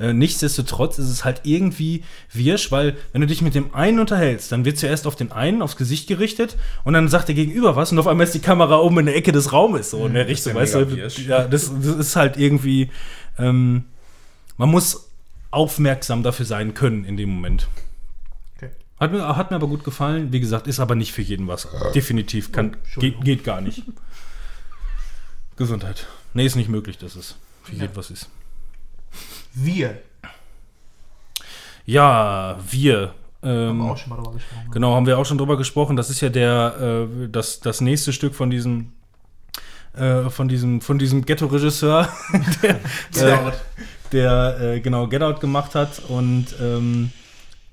[SPEAKER 3] Äh, nichtsdestotrotz ist es halt irgendwie wirsch, weil wenn du dich mit dem einen unterhältst, dann wird zuerst auf den einen aufs Gesicht gerichtet und dann sagt der Gegenüber was und auf einmal ist die Kamera oben in der Ecke des Raumes so in der Richtung,
[SPEAKER 2] ja
[SPEAKER 3] weißt du? Ja, das, das ist halt irgendwie, ähm, man muss aufmerksam dafür sein können in dem Moment.
[SPEAKER 1] Okay.
[SPEAKER 3] Hat mir, hat mir aber gut gefallen. Wie gesagt, ist aber nicht für jeden was. Definitiv. Kann, geht,
[SPEAKER 1] Entschuldigung.
[SPEAKER 3] geht gar nicht. (laughs) Gesundheit. Nee, ist nicht möglich, dass es für
[SPEAKER 1] Ja.
[SPEAKER 3] jeden was ist.
[SPEAKER 1] Wir
[SPEAKER 3] Ja, wir.
[SPEAKER 1] haben
[SPEAKER 3] Ähm,
[SPEAKER 1] auch schon mal drüber gesprochen.
[SPEAKER 3] Genau, haben wir auch schon drüber gesprochen. Das ist ja der, äh, das, das nächste Stück von diesem, äh, von diesem, von diesem Ghetto-Regisseur, (laughs) der, äh, der äh, genau Get Out gemacht hat. Und ähm,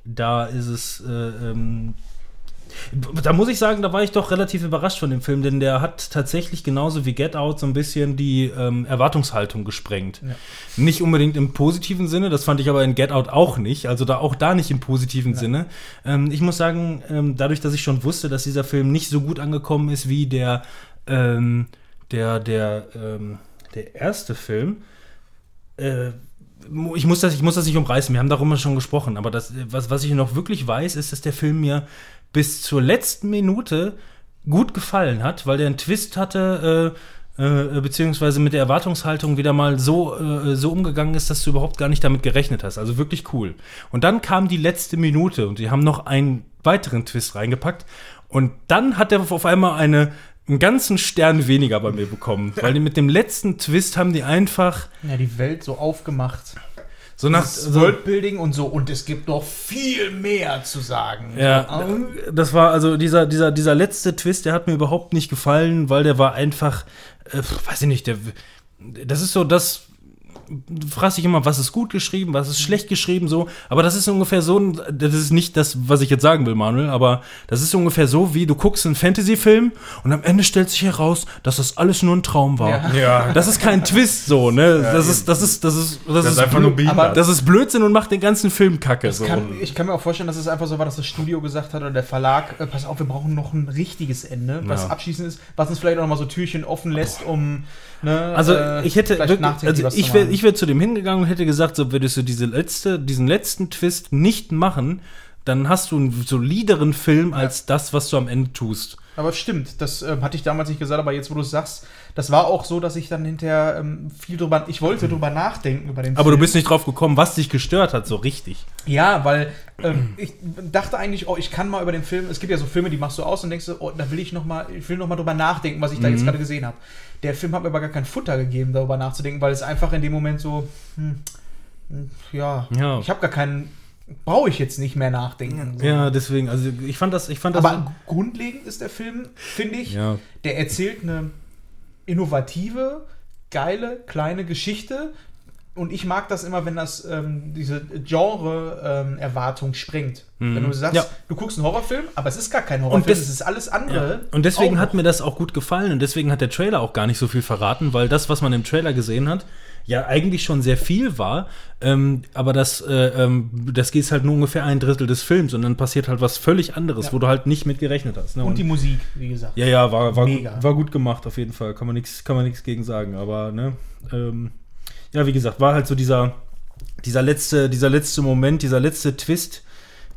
[SPEAKER 3] da ist es, äh, ähm, da muss ich sagen, da war ich doch relativ überrascht von dem Film, denn der hat tatsächlich genauso wie Get Out so ein bisschen die ähm, Erwartungshaltung gesprengt.
[SPEAKER 1] Ja.
[SPEAKER 3] Nicht unbedingt im positiven Sinne, das fand ich aber in Get Out auch nicht, also da auch da nicht im positiven Sinne. Ähm, ich muss sagen, ähm, dadurch, dass ich schon wusste, dass dieser Film nicht so gut angekommen ist wie der, ähm, der, der, ähm, der erste Film, äh, ich muss, das, ich muss das nicht umreißen, wir haben darüber schon gesprochen, aber das, was, was ich noch wirklich weiß, ist, dass der Film mir bis zur letzten Minute gut gefallen hat, weil der einen Twist hatte, äh, beziehungsweise mit der Erwartungshaltung wieder mal so, äh, so umgegangen ist, dass du überhaupt gar nicht damit gerechnet hast. Also wirklich cool. Und dann kam die letzte Minute und die haben noch einen weiteren Twist reingepackt. Und dann hat er auf einmal eine, einen ganzen Stern weniger bei mir bekommen. Weil die mit dem letzten Twist haben die einfach
[SPEAKER 1] Ja, die Welt so aufgemacht.
[SPEAKER 3] So nach. So,
[SPEAKER 1] Worldbuilding und so. Und es gibt noch viel mehr zu sagen.
[SPEAKER 3] ja, das war also dieser, dieser, dieser letzte Twist, der hat mir überhaupt nicht gefallen, weil der war einfach, äh, weiß ich nicht, der, das ist so das. Du fragst dich immer, was ist gut geschrieben, was ist schlecht geschrieben, so. Aber das ist ungefähr so, das ist nicht das, was ich jetzt sagen will, Manuel, aber das ist ungefähr so, wie du guckst einen Fantasy-Film und am Ende stellt sich heraus, dass das alles nur ein Traum war.
[SPEAKER 1] Ja.
[SPEAKER 2] Ja.
[SPEAKER 3] Das ist kein Twist, so, ne? das, ist, das ist, das ist, das, ist,
[SPEAKER 2] einfach nur.
[SPEAKER 1] Aber
[SPEAKER 3] das ist Blödsinn und macht den ganzen Film kacke.
[SPEAKER 1] Das
[SPEAKER 3] So.
[SPEAKER 1] kann, ich kann mir auch vorstellen, dass es einfach so war, dass das Studio gesagt hat oder der Verlag, äh, pass auf, wir brauchen noch ein richtiges Ende, was
[SPEAKER 3] Ja.
[SPEAKER 1] abschließend ist, was uns vielleicht auch noch mal so Türchen offen lässt, um ne,
[SPEAKER 3] Also
[SPEAKER 1] äh,
[SPEAKER 3] ich hätte wirklich, also ich wäre ich wär zu dem hingegangen und hätte gesagt, so würdest du diese letzte, diesen letzten Twist nicht machen, dann hast du einen solideren Film als das, was du am Ende tust.
[SPEAKER 1] Aber stimmt, das äh, hatte ich damals nicht gesagt, aber jetzt, wo du es sagst, das war auch so, dass ich dann hinterher ähm, viel drüber, ich wollte drüber nachdenken über den
[SPEAKER 3] Aber du
[SPEAKER 1] Film.
[SPEAKER 3] bist nicht drauf gekommen, was dich gestört hat, so richtig.
[SPEAKER 1] Ja, weil ähm, ich dachte eigentlich, oh, ich kann mal über den Film, es gibt ja so Filme, die machst du aus und denkst oh, da will ich noch mal, ich will noch mal drüber nachdenken, was ich da jetzt
[SPEAKER 3] Mhm.
[SPEAKER 1] gerade gesehen habe. Der Film hat mir aber gar kein Futter gegeben, darüber nachzudenken, weil es einfach in dem Moment so, hm, hm, ja,
[SPEAKER 3] Ja.
[SPEAKER 1] ich habe gar keinen, brauche ich jetzt nicht mehr nachdenken. So.
[SPEAKER 3] Ja, deswegen, also ich fand das, ich fand das.
[SPEAKER 1] Aber grundlegend ist der Film, finde ich,
[SPEAKER 3] ja.
[SPEAKER 1] der erzählt eine innovative, geile, kleine Geschichte. Und ich mag das immer, wenn das ähm, diese Genre-Erwartung sprengt.
[SPEAKER 3] Mhm.
[SPEAKER 1] Wenn du sagst,
[SPEAKER 3] Ja.
[SPEAKER 1] du guckst einen Horrorfilm, aber es ist gar kein Horrorfilm, es ist alles
[SPEAKER 3] Ja.
[SPEAKER 1] andere.
[SPEAKER 3] Und deswegen hat mir das auch gut gefallen und deswegen hat der Trailer auch gar nicht so viel verraten, weil das, was man im Trailer gesehen hat, ja eigentlich schon sehr viel war, ähm, aber das, äh, ähm, das geht halt nur ungefähr ein Drittel des Films und dann passiert halt was völlig anderes,
[SPEAKER 1] Ja.
[SPEAKER 3] wo du halt nicht mit gerechnet hast. Ne?
[SPEAKER 1] Und die Musik, wie gesagt.
[SPEAKER 3] ja, ja, war, war,
[SPEAKER 1] Mega.
[SPEAKER 3] gut, war gut gemacht auf jeden Fall, kann man nichts kann man nichts gegen sagen, aber ne, ähm, ja, wie gesagt, war halt so dieser, dieser letzte, dieser letzte Moment, dieser letzte Twist,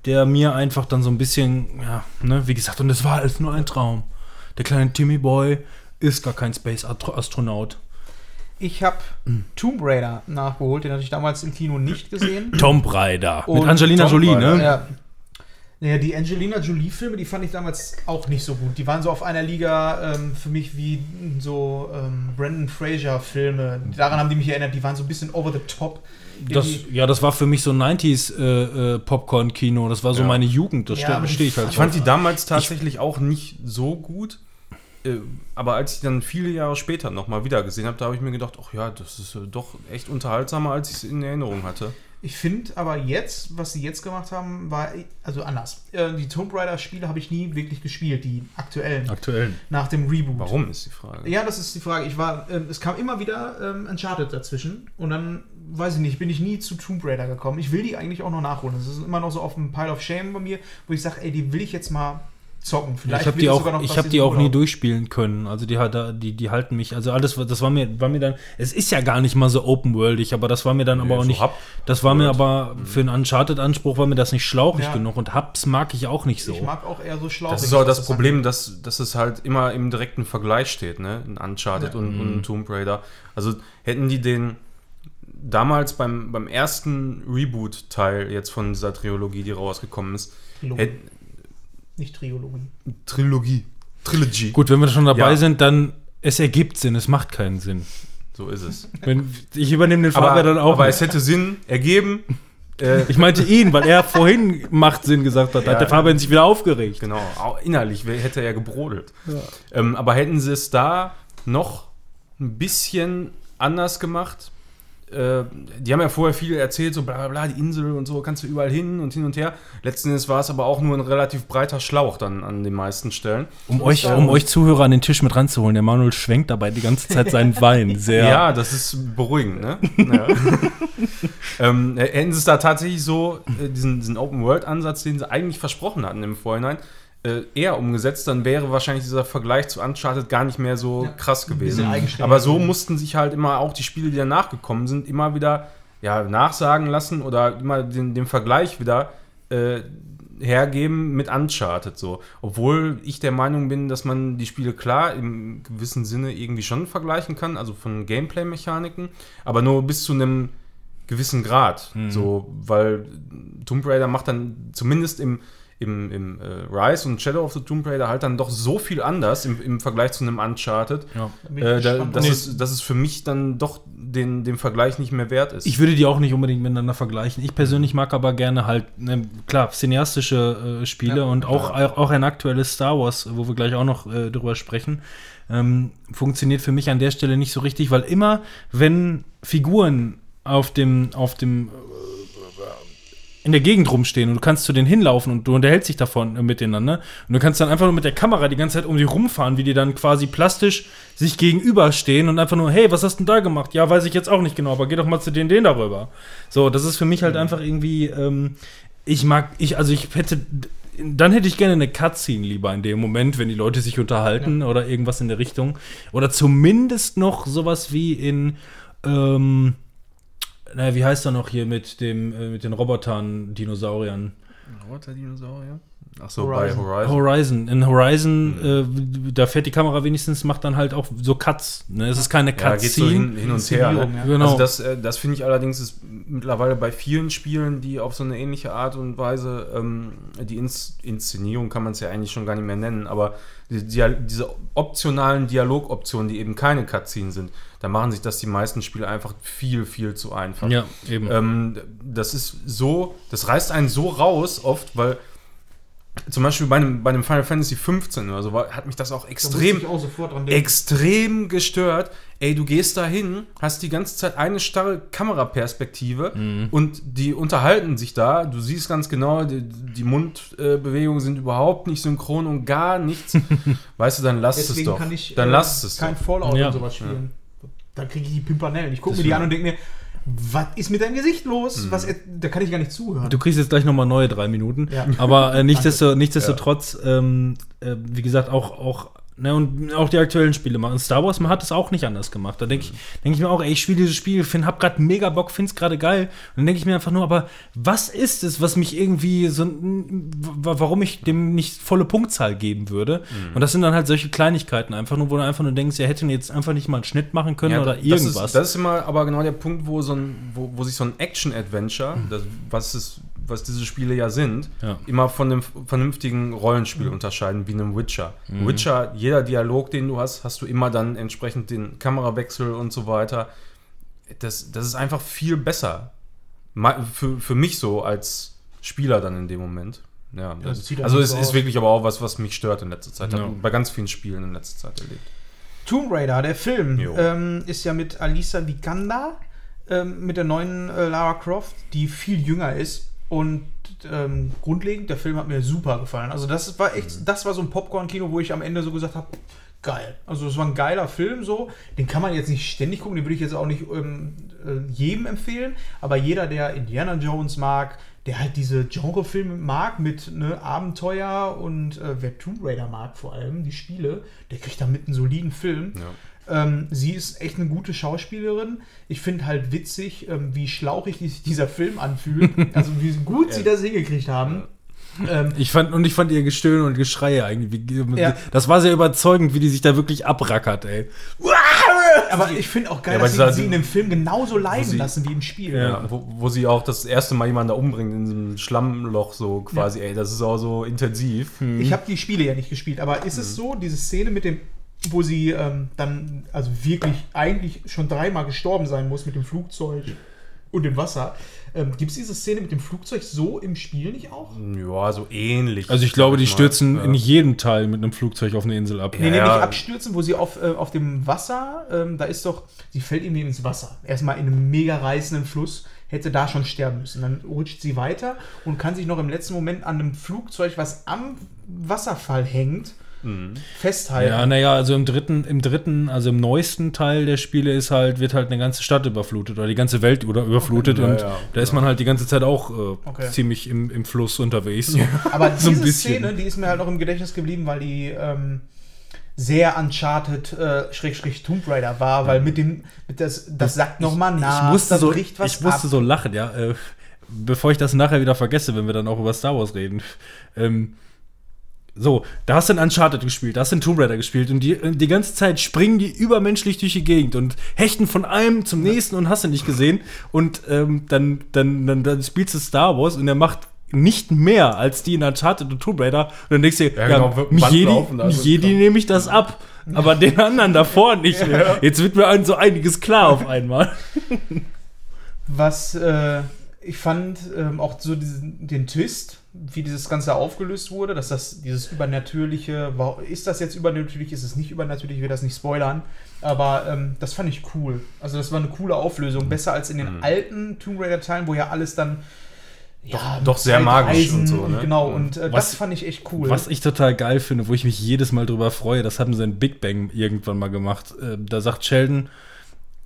[SPEAKER 3] der mir einfach dann so ein bisschen, ja, ne, wie gesagt, und es war alles nur ein Traum. Der kleine Timmy Boy ist gar kein Space-Astronaut.
[SPEAKER 1] Ich habe Tomb Raider nachgeholt, den hatte ich damals im Kino nicht gesehen. (clears throat)
[SPEAKER 3] Tomb Raider.
[SPEAKER 1] Und
[SPEAKER 3] Mit Angelina
[SPEAKER 2] Tomb
[SPEAKER 3] Jolie,
[SPEAKER 2] Raider,
[SPEAKER 3] ne?
[SPEAKER 1] Ja. Ja, die Angelina Jolie-Filme, die fand ich damals auch nicht so gut. Die waren so auf einer Liga ähm, für mich wie so ähm, Brandon Fraser-Filme. Daran haben die mich erinnert, die waren so ein bisschen over the top.
[SPEAKER 3] Das, ja, das war für mich so 90s äh, äh, Popcorn-Kino. Das war so
[SPEAKER 2] Ja.
[SPEAKER 3] meine Jugend. Das
[SPEAKER 1] Ja,
[SPEAKER 3] stehe ich halt
[SPEAKER 2] Ich fand die damals tatsächlich auch nicht so gut. Äh, Aber als ich dann viele Jahre später nochmal wieder gesehen habe, da habe ich mir gedacht, ach ja, das ist äh, doch echt unterhaltsamer, als ich es in Erinnerung hatte.
[SPEAKER 1] Ich finde aber jetzt, was sie jetzt gemacht haben, war also anders. Äh, die Tomb Raider-Spiele habe ich nie wirklich gespielt, die aktuellen,
[SPEAKER 3] Aktuell.
[SPEAKER 1] nach dem Reboot.
[SPEAKER 2] Warum ist die Frage?
[SPEAKER 1] Ja, das ist die Frage. Ich war, ähm, es kam immer wieder ähm, Uncharted dazwischen und dann, weiß ich nicht, bin ich nie zu Tomb Raider gekommen. Ich will die eigentlich auch noch nachholen. Das ist immer noch so auf dem Pile of Shame bei mir, wo ich sage, ey, die will ich jetzt mal zocken.
[SPEAKER 3] ich habe die auch,
[SPEAKER 1] sogar noch
[SPEAKER 3] ich
[SPEAKER 1] in
[SPEAKER 3] die auch nie durchspielen können. Also die, hat- die, die halten mich, also alles, das war mir, war mir dann, es ist ja gar nicht mal so open-worldig, aber das war mir dann aber auch
[SPEAKER 2] so
[SPEAKER 3] nicht, das war mir aber für einen Uncharted-Anspruch war mir das nicht schlauchig
[SPEAKER 1] Ja.
[SPEAKER 3] genug und Hubs mag ich auch nicht so.
[SPEAKER 1] Ich mag auch eher so schlau.
[SPEAKER 2] Das ist auch das Problem, dass, dass es halt immer im direkten Vergleich steht, ne? In Uncharted
[SPEAKER 1] Ja.
[SPEAKER 2] und, und Tomb Raider. Also hätten die den damals beim, beim ersten Reboot-Teil jetzt von dieser Trilogie, die rausgekommen ist,
[SPEAKER 1] Trilogie,
[SPEAKER 2] hätt,
[SPEAKER 1] nicht Triologie.
[SPEAKER 2] Trilogie. Trilogy.
[SPEAKER 3] Gut, wenn wir schon dabei
[SPEAKER 2] Ja.
[SPEAKER 3] sind, dann es ergibt Sinn, es macht keinen Sinn.
[SPEAKER 2] So ist es.
[SPEAKER 3] Wenn, ich übernehme den Fahrrad dann auch.
[SPEAKER 2] aber
[SPEAKER 3] nicht.
[SPEAKER 2] es hätte Sinn ergeben. Äh,
[SPEAKER 3] ich meinte ihn, weil er vorhin macht Sinn gesagt hat.
[SPEAKER 2] Ja,
[SPEAKER 3] hat der Fabian sich wieder aufgeregt.
[SPEAKER 2] Genau, auch innerlich hätte er gebrodelt. Ähm, aber hätten sie es da noch ein bisschen anders gemacht, äh, die haben ja vorher viel erzählt, so bla bla bla, die Insel und so, kannst du überall hin und hin und her. Letzten Endes war es aber auch nur ein relativ breiter Schlauch dann an den meisten Stellen.
[SPEAKER 3] Um euch, um euch Zuhörer an den Tisch mit ranzuholen, der Manuel schwenkt dabei die ganze Zeit seinen (laughs) Wein. Sehr.
[SPEAKER 2] Ja, das ist beruhigend, ne? ja. (laughs) ähm, hätten sie es da tatsächlich so, äh, diesen, diesen Open-World-Ansatz, den sie eigentlich versprochen hatten im Vorhinein, äh, eher umgesetzt, dann wäre wahrscheinlich dieser Vergleich zu Uncharted gar nicht mehr so
[SPEAKER 1] Ja,
[SPEAKER 2] krass gewesen. Aber so mussten sich halt immer auch die Spiele, die danach gekommen sind, immer wieder ja, nachsagen lassen oder immer den, den Vergleich wieder äh, hergeben mit Uncharted so. Obwohl ich der Meinung bin, dass man die Spiele klar im gewissen Sinne irgendwie schon vergleichen kann, also von Gameplay-Mechaniken, aber nur bis zu einem gewissen Grad. So, weil Tomb Raider macht dann zumindest im, im, im äh, Rise und Shadow of the Tomb Raider halt dann doch so viel anders im, im Vergleich zu einem Uncharted,
[SPEAKER 3] Ja.
[SPEAKER 2] äh, da, dass,
[SPEAKER 3] Nee.
[SPEAKER 2] es, dass es für mich dann doch den, den Vergleich nicht mehr wert ist.
[SPEAKER 3] Ich würde die auch nicht unbedingt miteinander vergleichen. Ich persönlich mag aber gerne halt, ne, klar, cineastische äh, Spiele
[SPEAKER 1] Ja.
[SPEAKER 3] und auch, auch ein aktuelles Star Wars, wo wir gleich auch noch äh, drüber sprechen, ähm, funktioniert für mich an der Stelle nicht so richtig, weil immer, wenn Figuren auf dem, auf dem in der Gegend rumstehen und du kannst zu denen hinlaufen und du unterhältst dich davon äh, miteinander und du kannst dann einfach nur mit der Kamera die ganze Zeit um die rumfahren, wie die dann quasi plastisch sich gegenüberstehen und einfach nur, hey, was hast du denn da gemacht? Ja, weiß ich jetzt auch nicht genau, aber geh doch mal zu den, den darüber. So, das ist für mich halt einfach irgendwie, ähm, ich mag, ich, also ich hätte, dann hätte ich gerne eine Cutscene lieber in dem Moment, wenn die Leute sich unterhalten oder irgendwas in der Richtung. Oder zumindest noch sowas wie in, ähm, naja, wie heißt er noch hier mit dem, äh, mit den Robotern, Dinosauriern?
[SPEAKER 2] Roboter-Dinosaurier? Ach so,
[SPEAKER 1] Horizon.
[SPEAKER 2] bei Horizon.
[SPEAKER 3] Horizon. In Horizon, äh, da fährt die Kamera wenigstens, macht dann halt auch so Cuts. Ne? Es ist keine
[SPEAKER 2] Ja, geht so
[SPEAKER 3] Cutscene.
[SPEAKER 2] hin, hin und her. Ne?
[SPEAKER 1] Ja.
[SPEAKER 3] Genau.
[SPEAKER 2] Also das, äh, das finde ich allerdings ist mittlerweile bei vielen Spielen, die auf so eine ähnliche Art und Weise, ähm, die Ins Inszenierung kann man es ja eigentlich schon gar nicht mehr nennen, aber die, die, diese optionalen Dialogoptionen, die eben keine Cutscenes sind, da machen sich das die meisten Spiele einfach viel, viel zu einfach.
[SPEAKER 3] ja, eben.
[SPEAKER 2] Ähm, das ist so, das reißt einen so raus oft, weil zum Beispiel bei einem, bei einem Final Fantasy 15 oder so war, hat mich das auch extrem,
[SPEAKER 1] auch sofort dran denken.
[SPEAKER 2] extrem gestört. Ey, du gehst da hin, hast die ganze Zeit eine starre Kameraperspektive
[SPEAKER 3] Mhm.
[SPEAKER 2] und die unterhalten sich da. Du siehst ganz genau, die, die Mundbewegungen sind überhaupt nicht synchron und gar nichts. (laughs) weißt du, dann lass es
[SPEAKER 1] Deswegen
[SPEAKER 2] doch.
[SPEAKER 1] kann ich
[SPEAKER 2] dann
[SPEAKER 1] äh,
[SPEAKER 2] lass es
[SPEAKER 1] kein
[SPEAKER 2] doch.
[SPEAKER 1] Fallout
[SPEAKER 3] Ja.
[SPEAKER 1] und sowas spielen. Da kriege ich die Pimpernellen. Ich gucke mir die an und denke mir, was ist mit deinem Gesicht los?
[SPEAKER 2] Mhm.
[SPEAKER 1] Was, da kann ich gar nicht zuhören.
[SPEAKER 3] Du kriegst jetzt gleich nochmal neue drei Minuten.
[SPEAKER 1] Ja.
[SPEAKER 3] Aber äh, (laughs) nichtsdestotrotz, nichtsdestotrotz ähm, äh, wie gesagt, auch, auch, ne, und auch die aktuellen Spiele machen. Star Wars, man hat es auch nicht anders gemacht. Da denke ich, denk ich mir auch, ey, ich spiele dieses Spiel, find, hab gerade mega Bock, find's gerade geil. Und dann denke ich mir einfach nur, aber was ist es, was mich irgendwie so, warum ich dem nicht volle Punktzahl geben würde? Und das sind dann halt solche Kleinigkeiten einfach nur, wo du einfach nur denkst, er hätte jetzt einfach nicht mal einen Schnitt machen können
[SPEAKER 2] Ja,
[SPEAKER 3] oder
[SPEAKER 2] das
[SPEAKER 3] irgendwas.
[SPEAKER 2] Ist, das ist immer aber genau der Punkt, wo, so ein, wo, wo sich so ein Action-Adventure, das- was, es- was diese Spiele ja sind,
[SPEAKER 3] Ja.
[SPEAKER 2] immer von einem vernünftigen Rollenspiel unterscheiden, wie einem Witcher. Witcher, jeder Dialog, den du hast, hast du immer dann entsprechend den Kamerawechsel und so weiter. Das, das ist einfach viel besser. Für, für mich so als Spieler dann in dem Moment. Ja,
[SPEAKER 1] das, sieht
[SPEAKER 2] also es
[SPEAKER 1] so
[SPEAKER 2] ist wirklich aber auch was, was mich stört in letzter Zeit.
[SPEAKER 3] Ja.
[SPEAKER 2] Bei ganz vielen Spielen in letzter Zeit erlebt.
[SPEAKER 1] Tomb Raider, der Film, ähm, ist ja mit Alisa Vikander, ähm, mit der neuen äh, Lara Croft, die viel jünger ist. Und ähm, grundlegend, der Film hat mir super gefallen. Also das war echt, das war so ein Popcorn-Kino, wo ich am Ende so gesagt habe, geil. Also es war ein geiler Film so. Den kann man jetzt nicht ständig gucken, den würde ich jetzt auch nicht ähm, äh, jedem empfehlen. Aber jeder, der Indiana Jones mag, der halt diese Genrefilme mag mit ne, Abenteuer und äh, wer Tomb Raider mag vor allem, die Spiele, der kriegt damit einen soliden Film.
[SPEAKER 2] Ja.
[SPEAKER 1] Ähm, sie ist echt eine gute Schauspielerin. Ich finde halt witzig, ähm, wie schlauchig sich dieser Film anfühlt. (laughs) Also wie gut sie das hingekriegt haben. Ähm,
[SPEAKER 3] Ich fand, und ich fand ihr Gestöhne und Geschreie eigentlich. Wie,
[SPEAKER 1] Ja.
[SPEAKER 3] Das war sehr überzeugend, wie die sich da wirklich abrackert, ey.
[SPEAKER 1] aber ich finde auch geil,
[SPEAKER 2] Ja,
[SPEAKER 1] dass sie sie in dem Film genauso leiden
[SPEAKER 2] sie-
[SPEAKER 1] lassen wie im Spiel.
[SPEAKER 2] Ja, wo, wo sie auch das erste Mal jemanden da umbringt in diesem Schlammloch so quasi, ey, das ist auch so intensiv.
[SPEAKER 1] Ich habe die Spiele ja nicht gespielt, aber ist es so, diese Szene mit dem, wo sie ähm, dann also wirklich eigentlich schon dreimal gestorben sein muss mit dem Flugzeug und dem Wasser, ähm, gibt es diese Szene mit dem Flugzeug so im Spiel nicht auch?
[SPEAKER 2] Ja, so ähnlich.
[SPEAKER 3] Also ich glaube, die stürzen
[SPEAKER 2] Ja.
[SPEAKER 3] in jedem Teil mit einem Flugzeug auf eine Insel ab.
[SPEAKER 1] Nee, nee,
[SPEAKER 2] Ja.
[SPEAKER 1] nicht abstürzen, wo sie auf, äh, auf dem Wasser, ähm, da ist doch, sie fällt irgendwie ins Wasser. Erstmal in einem mega reißenden Fluss, hätte da schon sterben müssen. Dann rutscht sie weiter und kann sich noch im letzten Moment an einem Flugzeug, was am Wasserfall hängt,
[SPEAKER 2] Mhm.
[SPEAKER 1] festhalten.
[SPEAKER 3] Ja, naja, also im dritten, im dritten, also im neuesten Teil der Spiele ist halt, wird halt eine ganze Stadt überflutet oder die ganze Welt oder überflutet
[SPEAKER 2] Okay.
[SPEAKER 3] und
[SPEAKER 2] Ja, ja,
[SPEAKER 3] da ist man halt die ganze Zeit auch äh,
[SPEAKER 1] Okay.
[SPEAKER 3] ziemlich im, im Fluss unterwegs. (laughs)
[SPEAKER 1] Aber
[SPEAKER 3] So
[SPEAKER 1] diese. Szene, die ist mir halt noch im Gedächtnis geblieben, weil die ähm, sehr Uncharted äh, Schrägstrich Tomb Raider war, weil mit dem, mit das, das sagt nochmal nach,
[SPEAKER 3] ich musste so,
[SPEAKER 1] bricht was
[SPEAKER 3] ich musste
[SPEAKER 1] ab.
[SPEAKER 3] so lachen, ja. Äh, bevor ich das nachher wieder vergesse, wenn wir dann auch über Star Wars reden. Ähm, so, da hast du ein Uncharted gespielt, da hast du ein Tomb Raider gespielt und die, die ganze Zeit springen die übermenschlich durch die Gegend und hechten von einem zum nächsten und hast du nicht gesehen. Und ähm, dann, dann, dann, dann spielst du Star Wars und er macht nicht mehr als die in Uncharted und Tomb Raider. Und dann denkst du, ja,
[SPEAKER 2] genau, ein Band
[SPEAKER 3] Jedi, Jedi nehme ich das ab. Aber den anderen davor nicht. Jetzt wird mir so einiges klar auf einmal.
[SPEAKER 1] Was äh, ich fand, ähm, auch so diesen, den Twist, wie dieses Ganze aufgelöst wurde, dass das dieses Übernatürliche, ist das jetzt übernatürlich, ist es nicht übernatürlich, ich will das nicht spoilern, aber ähm, das fand ich cool. Also das war eine coole Auflösung, besser als in den alten Tomb Raider-Teilen, wo ja alles dann ja,
[SPEAKER 2] doch sehr magisch und so, ne?
[SPEAKER 1] Genau,
[SPEAKER 2] Ja.
[SPEAKER 1] und äh,
[SPEAKER 3] Was-
[SPEAKER 1] das fand ich echt cool.
[SPEAKER 3] Was ich total geil finde, wo ich mich jedes Mal drüber freue, das haben sie in Big Bang irgendwann mal gemacht. Äh, Da sagt Sheldon,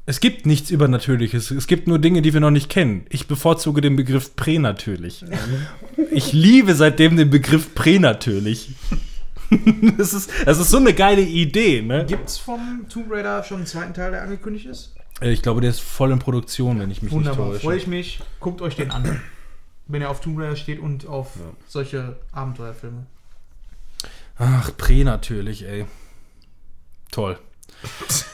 [SPEAKER 3] es gibt nichts Übernatürliches, es gibt nur Dinge, die wir noch nicht kennen. Ich bevorzuge den Begriff pränatürlich. (laughs) ich liebe seitdem den Begriff pränatürlich. (laughs) das, ist, das ist so eine geile Idee, ne?
[SPEAKER 1] Gibt's vom Tomb Raider schon einen zweiten Teil, der angekündigt ist?
[SPEAKER 3] Äh, Ich glaube, der ist voll in Produktion, wenn ich mich
[SPEAKER 1] Wunderbar,
[SPEAKER 3] nicht
[SPEAKER 1] freue
[SPEAKER 3] täusche.
[SPEAKER 1] ich mich. Guckt euch den an. Wenn ihr auf Tomb Raider steht und auf solche Abenteuerfilme.
[SPEAKER 3] Ach, pränatürlich, ey. Toll. (laughs)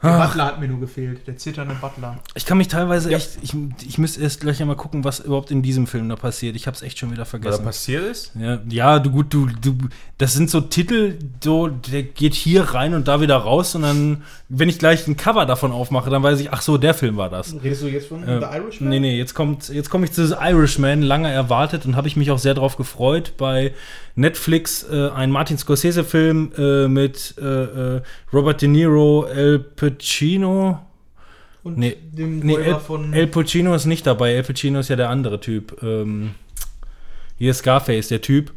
[SPEAKER 1] Der
[SPEAKER 3] Ach.
[SPEAKER 1] Butler hat mir nur gefehlt, der zitternde Butler.
[SPEAKER 3] Ich kann mich teilweise echt, ich, ich müsste erst gleich einmal gucken, was überhaupt in diesem Film da passiert. Ich habe es echt schon wieder
[SPEAKER 2] Was da
[SPEAKER 3] vergessen.
[SPEAKER 2] passiert ist?
[SPEAKER 3] Ja, ja, du gut, du, du, das sind so Titel, so, der geht hier rein und da wieder raus und dann, wenn ich gleich ein Cover davon aufmache, dann weiß ich, ach so, der Film war das.
[SPEAKER 1] Redest du jetzt von
[SPEAKER 3] Äh,
[SPEAKER 1] The Irishman?
[SPEAKER 3] Nee, nee, jetzt kommt, jetzt komme ich zu The Irishman, lange erwartet und habe ich mich auch sehr drauf gefreut. Bei Netflix äh, ein Martin Scorsese-Film äh, mit äh, äh, Robert De Niro, El Pacino.
[SPEAKER 1] Und
[SPEAKER 3] Nee,
[SPEAKER 1] dem
[SPEAKER 3] Nee, El,
[SPEAKER 1] von.
[SPEAKER 3] El Pacino ist nicht dabei. El Pacino ist ja der andere Typ. Ähm, hier ist Scarface, der Typ.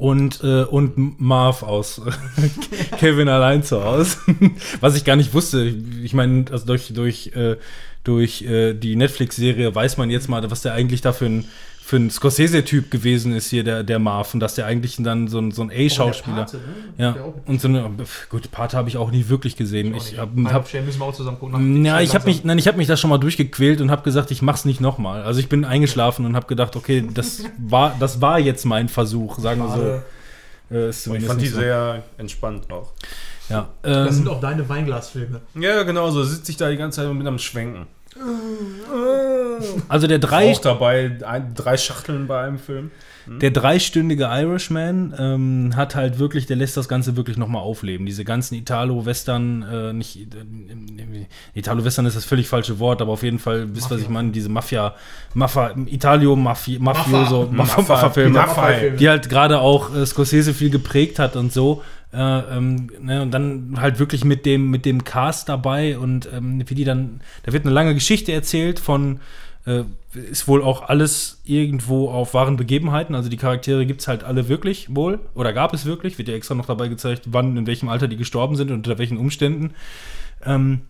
[SPEAKER 3] Und, äh, und Marv aus (laughs) Kevin allein zu Hause. (laughs) Was ich gar nicht wusste. Ich meine, also durch, durch, äh, durch äh, die Netflix-Serie weiß man jetzt mal, was der eigentlich da für ein, für ein Scorsese-Typ gewesen ist, hier, der, der Marv. Und dass der eigentlich dann so ein, so ein A-Schauspieler.
[SPEAKER 1] Oh, ne?
[SPEAKER 3] Ja, und so eine, gut, Pate habe ich auch nie wirklich gesehen. Ich habe
[SPEAKER 1] Pile
[SPEAKER 3] hab,
[SPEAKER 1] Shame müssen wir auch zusammen gucken.
[SPEAKER 3] ja, ich habe mich, nein, ich habe mich da schon mal durchgequält und habe gesagt, ich mach's nicht nochmal. Also ich bin eingeschlafen und habe gedacht, okay, das war, das war jetzt mein Versuch, sagen wir so. Äh, ist
[SPEAKER 2] Ich fand die
[SPEAKER 3] nicht so.
[SPEAKER 2] sehr entspannt auch.
[SPEAKER 3] Ja,
[SPEAKER 1] Das sind
[SPEAKER 3] ähm,
[SPEAKER 1] auch deine Weinglasfilme.
[SPEAKER 2] Ja, genau so. Sitze ich da die ganze Zeit mit am Schwenken.
[SPEAKER 3] Also der drei,
[SPEAKER 2] Auch dabei ein, drei Schachteln bei einem Film.
[SPEAKER 3] der dreistündige Irishman ähm, hat halt wirklich, der lässt das Ganze wirklich nochmal aufleben. Diese ganzen Italo-Western, äh, nicht äh, Italo-Western ist das völlig falsche Wort, aber auf jeden Fall, wisst was ich meine, diese Mafia, Mafia, Italio-Mafioso, Mafioso,
[SPEAKER 2] Maffa-
[SPEAKER 3] Maffa-Filme.
[SPEAKER 2] Maffa-
[SPEAKER 3] die halt gerade auch äh, Scorsese viel geprägt hat und so. Äh, ähm, ne, und dann halt wirklich mit dem, mit dem Cast dabei und ähm, wie die dann, da wird eine lange Geschichte erzählt von, äh, ist wohl auch alles irgendwo auf wahren Begebenheiten. Also die Charaktere gibt es halt alle wirklich wohl oder gab es wirklich. Wird ja extra noch dabei gezeigt, wann, in welchem Alter die gestorben sind und unter welchen Umständen. Ähm,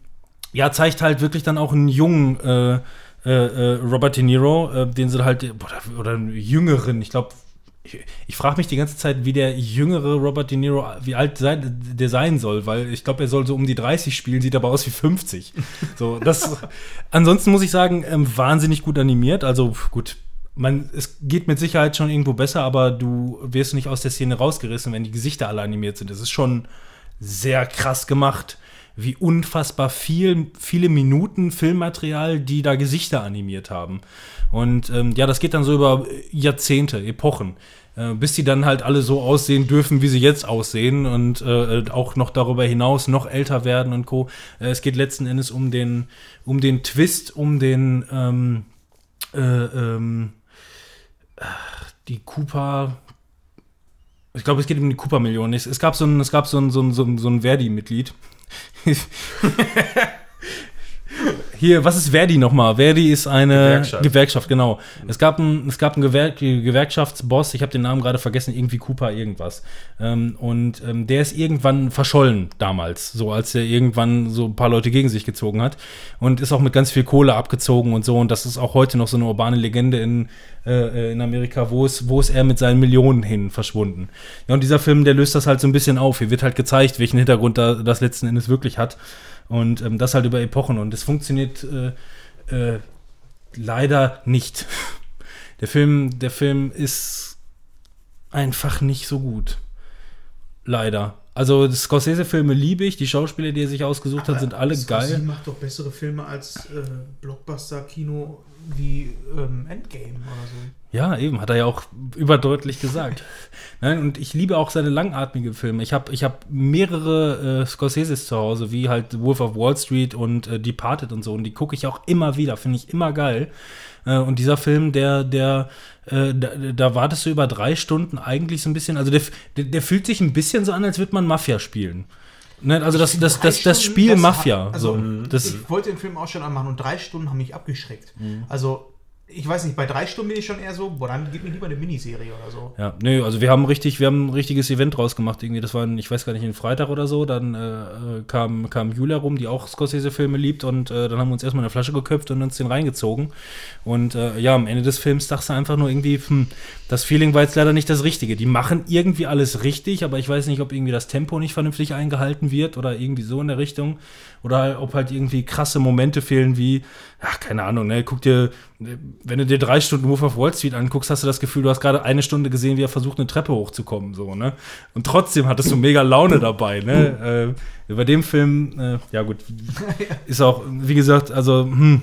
[SPEAKER 3] ja, zeigt halt wirklich dann auch einen jungen äh, äh, äh, Robert De Niro, äh, den sie halt, oder, oder einen jüngeren, ich glaube, ich, ich frage mich die ganze Zeit, wie der jüngere Robert De Niro, wie alt sein, der sein soll, weil ich glaube, er soll so um die 30 spielen, sieht aber aus wie 50. So, das, (laughs) ansonsten muss ich sagen, ähm, wahnsinnig gut animiert, also gut. Man, es geht mit Sicherheit schon irgendwo besser, aber du wirst nicht aus der Szene rausgerissen, wenn die Gesichter alle animiert sind. Es ist schon sehr krass gemacht, wie unfassbar viel, viele Minuten Filmmaterial, die da Gesichter animiert haben. Und ähm, ja, das geht dann so über Jahrzehnte, Epochen, äh, bis die dann halt alle so aussehen dürfen, wie sie jetzt aussehen und äh, auch noch darüber hinaus noch älter werden und Co. Äh, es geht letzten Endes um den, um den Twist, um den ähm, äh, ähm, die Cooper, ich glaube, es geht um die Cooper-Millionen. Es, es gab es gab so ein, so ein, so ein, so ein Verdi-Mitglied. if, (laughs) Hier, was ist Verdi nochmal? Verdi ist eine
[SPEAKER 2] Gewerkschaft.
[SPEAKER 3] Gewerkschaft, genau. Es gab einen, es gab einen Gewer Gewerkschaftsboss, ich habe den Namen gerade vergessen, irgendwie Cooper irgendwas. Ähm, und ähm, der ist irgendwann verschollen damals, so als er irgendwann so ein paar Leute gegen sich gezogen hat. Und ist auch mit ganz viel Kohle abgezogen und so. Und das ist auch heute noch so eine urbane Legende in, äh, in Amerika, wo ist, wo ist er mit seinen Millionen hin verschwunden. Ja, und dieser Film, der löst das halt so ein bisschen auf. Hier wird halt gezeigt, welchen Hintergrund da, das letzten Endes wirklich hat. Und ähm, das halt über Epochen. Und es funktioniert äh, äh, leider nicht. (laughs) Der Film, der Film ist einfach nicht so gut. Leider. Also Scorsese-Filme liebe ich, die Schauspieler, die er sich ausgesucht hat, sind alle
[SPEAKER 1] Scorsese
[SPEAKER 3] geil.
[SPEAKER 1] macht doch bessere Filme als äh, Blockbuster-Kino wie ähm, Endgame oder so.
[SPEAKER 3] Ja, eben, hat er ja auch überdeutlich gesagt. (laughs) Nein, und ich liebe auch seine langatmigen Filme. Ich habe ich hab mehrere äh, Scorseses zu Hause, wie halt Wolf of Wall Street und äh, Departed und so. Und die gucke ich auch immer wieder, finde ich immer geil. Äh, und dieser Film, der, der, äh, da, da wartest du über drei Stunden eigentlich so ein bisschen, also der, der, der fühlt sich ein bisschen so an, als würde man Mafia spielen. Ne? Also das, das, das, das Spiel Mafia.
[SPEAKER 1] hat- also,
[SPEAKER 3] so. das,
[SPEAKER 1] ich wollte den Film auch schon anmachen und drei Stunden haben mich abgeschreckt.
[SPEAKER 3] Mhm.
[SPEAKER 1] Also, ich weiß nicht, bei drei Stunden bin ich schon eher so, boah, dann gib mir lieber eine Miniserie oder so.
[SPEAKER 3] Ja, nö, also wir haben richtig, wir haben ein richtiges Event draus gemacht. Irgendwie, das war, ein, ich weiß gar nicht, ein Freitag oder so. Dann äh, äh, kam, kam Julia rum, die auch Scorsese-Filme liebt, und äh, dann haben wir uns erstmal eine Flasche geköpft und uns den reingezogen. Und äh, ja, am Ende des Films dachte du einfach nur irgendwie, hm, das Feeling war jetzt leider nicht das Richtige. Die machen irgendwie alles richtig, aber ich weiß nicht, ob irgendwie das Tempo nicht vernünftig eingehalten wird oder irgendwie so in der Richtung. Oder ob halt irgendwie krasse Momente fehlen, wie, ach, keine Ahnung, ne, guck dir, wenn du dir drei Stunden Wolf of Wall Street anguckst, hast du das Gefühl, du hast gerade eine Stunde gesehen, wie er versucht, eine Treppe hochzukommen, so, ne? Und trotzdem hattest du mega Laune dabei, ne? äh, bei dem Film, äh, ja gut, (laughs) ist auch, wie gesagt, also, hm,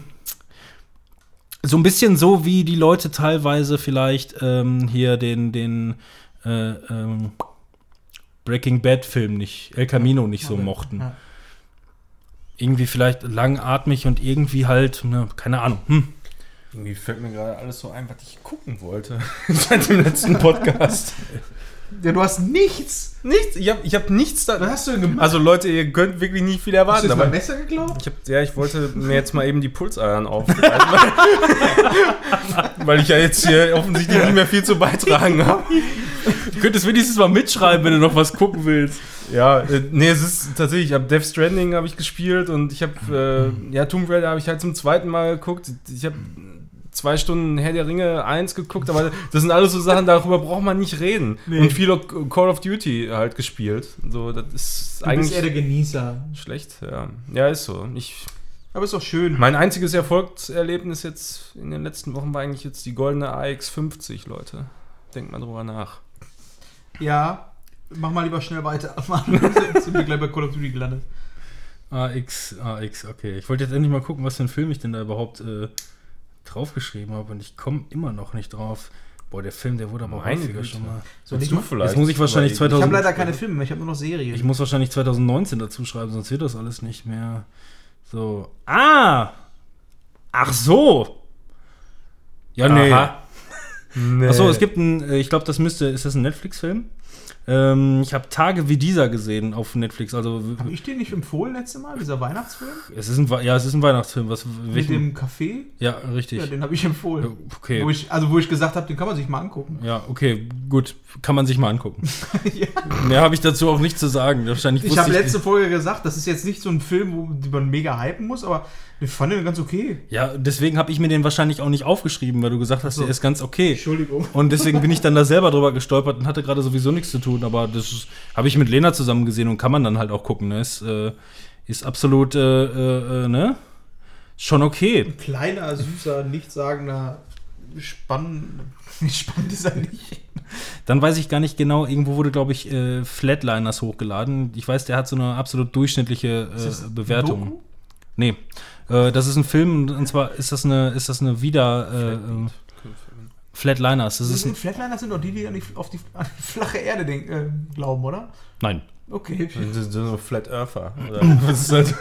[SPEAKER 3] so ein bisschen so, wie die Leute teilweise vielleicht ähm, hier den, den äh, ähm, Breaking Bad Film nicht, El Camino nicht so mochten.
[SPEAKER 1] Ja.
[SPEAKER 3] Irgendwie vielleicht langatmig und irgendwie halt, ne, keine Ahnung. Hm.
[SPEAKER 2] Irgendwie fällt mir gerade alles so ein, was ich gucken wollte. (laughs) Seit dem letzten Podcast. (laughs)
[SPEAKER 1] Ja, du hast nichts.
[SPEAKER 2] nichts, ich habe ich hab nichts da.
[SPEAKER 1] Was hast du denn gemacht?
[SPEAKER 2] Also Leute, ihr könnt wirklich nicht viel
[SPEAKER 1] hast
[SPEAKER 2] erwarten.
[SPEAKER 1] du jetzt mal
[SPEAKER 2] Aber
[SPEAKER 1] ein Messer geklaut?
[SPEAKER 2] ich hab, ja, ich wollte mir jetzt mal eben die Pulsadern aufreißen. (laughs) weil ich ja jetzt hier offensichtlich nicht mehr viel zu beitragen habe.
[SPEAKER 3] Du könntest wenigstens mal mitschreiben, wenn du noch was gucken willst.
[SPEAKER 2] Ja, äh, nee, es ist tatsächlich, ich habe Death Stranding habe ich gespielt und ich habe, äh, ja, Tomb Raider habe ich halt zum zweiten Mal geguckt. Ich habe zwei Stunden Herr der Ringe 1 geguckt, aber das sind alles so Sachen, darüber braucht man nicht reden.
[SPEAKER 1] Nee.
[SPEAKER 2] Und viel Call of Duty halt gespielt. So, das ist
[SPEAKER 1] Du bist
[SPEAKER 2] eigentlich
[SPEAKER 1] eher der Genießer.
[SPEAKER 2] schlecht, ja. Ja, ist so. Ich,
[SPEAKER 1] Aber ist doch schön.
[SPEAKER 2] mein einziges Erfolgserlebnis jetzt in den letzten Wochen war eigentlich jetzt die goldene AX50, Leute. Denkt mal drüber nach.
[SPEAKER 1] Ja, mach mal lieber schnell weiter. (laughs) Sind wir gleich bei Call of Duty gelandet.
[SPEAKER 3] AX, AX, okay. Ich wollte jetzt endlich mal gucken, was für einen Film ich denn da überhaupt äh, draufgeschrieben habe und ich komme immer noch nicht drauf. Boah, der Film, der wurde aber
[SPEAKER 2] Meine
[SPEAKER 3] häufiger
[SPEAKER 2] Güte.
[SPEAKER 3] schon mal.
[SPEAKER 1] Soll ich
[SPEAKER 2] du vielleicht?
[SPEAKER 3] Jetzt muss ich wahrscheinlich
[SPEAKER 2] überlegen.
[SPEAKER 3] 2000
[SPEAKER 1] Ich habe leider keine Filme ich habe nur noch Serien.
[SPEAKER 3] Ich muss wahrscheinlich 2019 dazu schreiben, sonst wird das alles nicht mehr. So. Ah! Ach so! Ja, nee.
[SPEAKER 2] Aha. (laughs) Nee.
[SPEAKER 3] Achso, es gibt ein, äh, ich glaube, das müsste, ist das ein Netflix-Film? Ähm, ich habe Tage wie dieser gesehen auf Netflix. Also,
[SPEAKER 1] Habe ich den nicht empfohlen letzte Mal, dieser Weihnachtsfilm?
[SPEAKER 3] es ist ein, ja, es ist ein Weihnachtsfilm. Was,
[SPEAKER 1] Mit
[SPEAKER 3] welchen,
[SPEAKER 1] dem Café?
[SPEAKER 3] ja, richtig.
[SPEAKER 1] Ja, den habe ich empfohlen.
[SPEAKER 3] okay.
[SPEAKER 1] Wo ich, also wo ich gesagt habe, den kann man sich mal angucken.
[SPEAKER 3] Ja, okay, gut. Kann man sich mal angucken. (laughs)
[SPEAKER 1] ja.
[SPEAKER 3] Mehr habe ich dazu auch nicht zu sagen. Wahrscheinlich
[SPEAKER 1] Ich habe letzte Folge gesagt, das ist jetzt nicht so ein Film, wo man mega hypen muss, aber ich fand den ganz okay.
[SPEAKER 3] Ja, deswegen habe ich mir den wahrscheinlich auch nicht aufgeschrieben, weil du gesagt hast,
[SPEAKER 1] so.
[SPEAKER 3] der ist ganz okay.
[SPEAKER 1] Entschuldigung.
[SPEAKER 3] Und deswegen bin ich dann da selber drüber gestolpert und hatte gerade sowieso nichts zu tun. Aber das habe ich mit Lena zusammen gesehen und kann man dann halt auch gucken. Ne? Ist, äh, ist absolut, äh, äh, äh, ne? Schon okay.
[SPEAKER 1] Kleiner, süßer, nichtssagender, spannend. (laughs) Spannend ist er nicht.
[SPEAKER 3] Dann weiß ich gar nicht genau, irgendwo wurde, glaube ich, äh, Flatliners hochgeladen. Ich weiß, der hat so eine absolut durchschnittliche äh,
[SPEAKER 1] ein
[SPEAKER 3] Bewertung.
[SPEAKER 1] Doku?
[SPEAKER 3] Nee. Äh, das ist ein Film, und zwar ist das eine, ist das eine Wieder. Äh, Flatliners. Das ist ein,
[SPEAKER 1] sind Flatliner sind doch die, die an die, auf die, an die flache Erde denk, äh, glauben, oder?
[SPEAKER 3] nein.
[SPEAKER 1] Okay.
[SPEAKER 2] Das sind so Flat Earther. (laughs)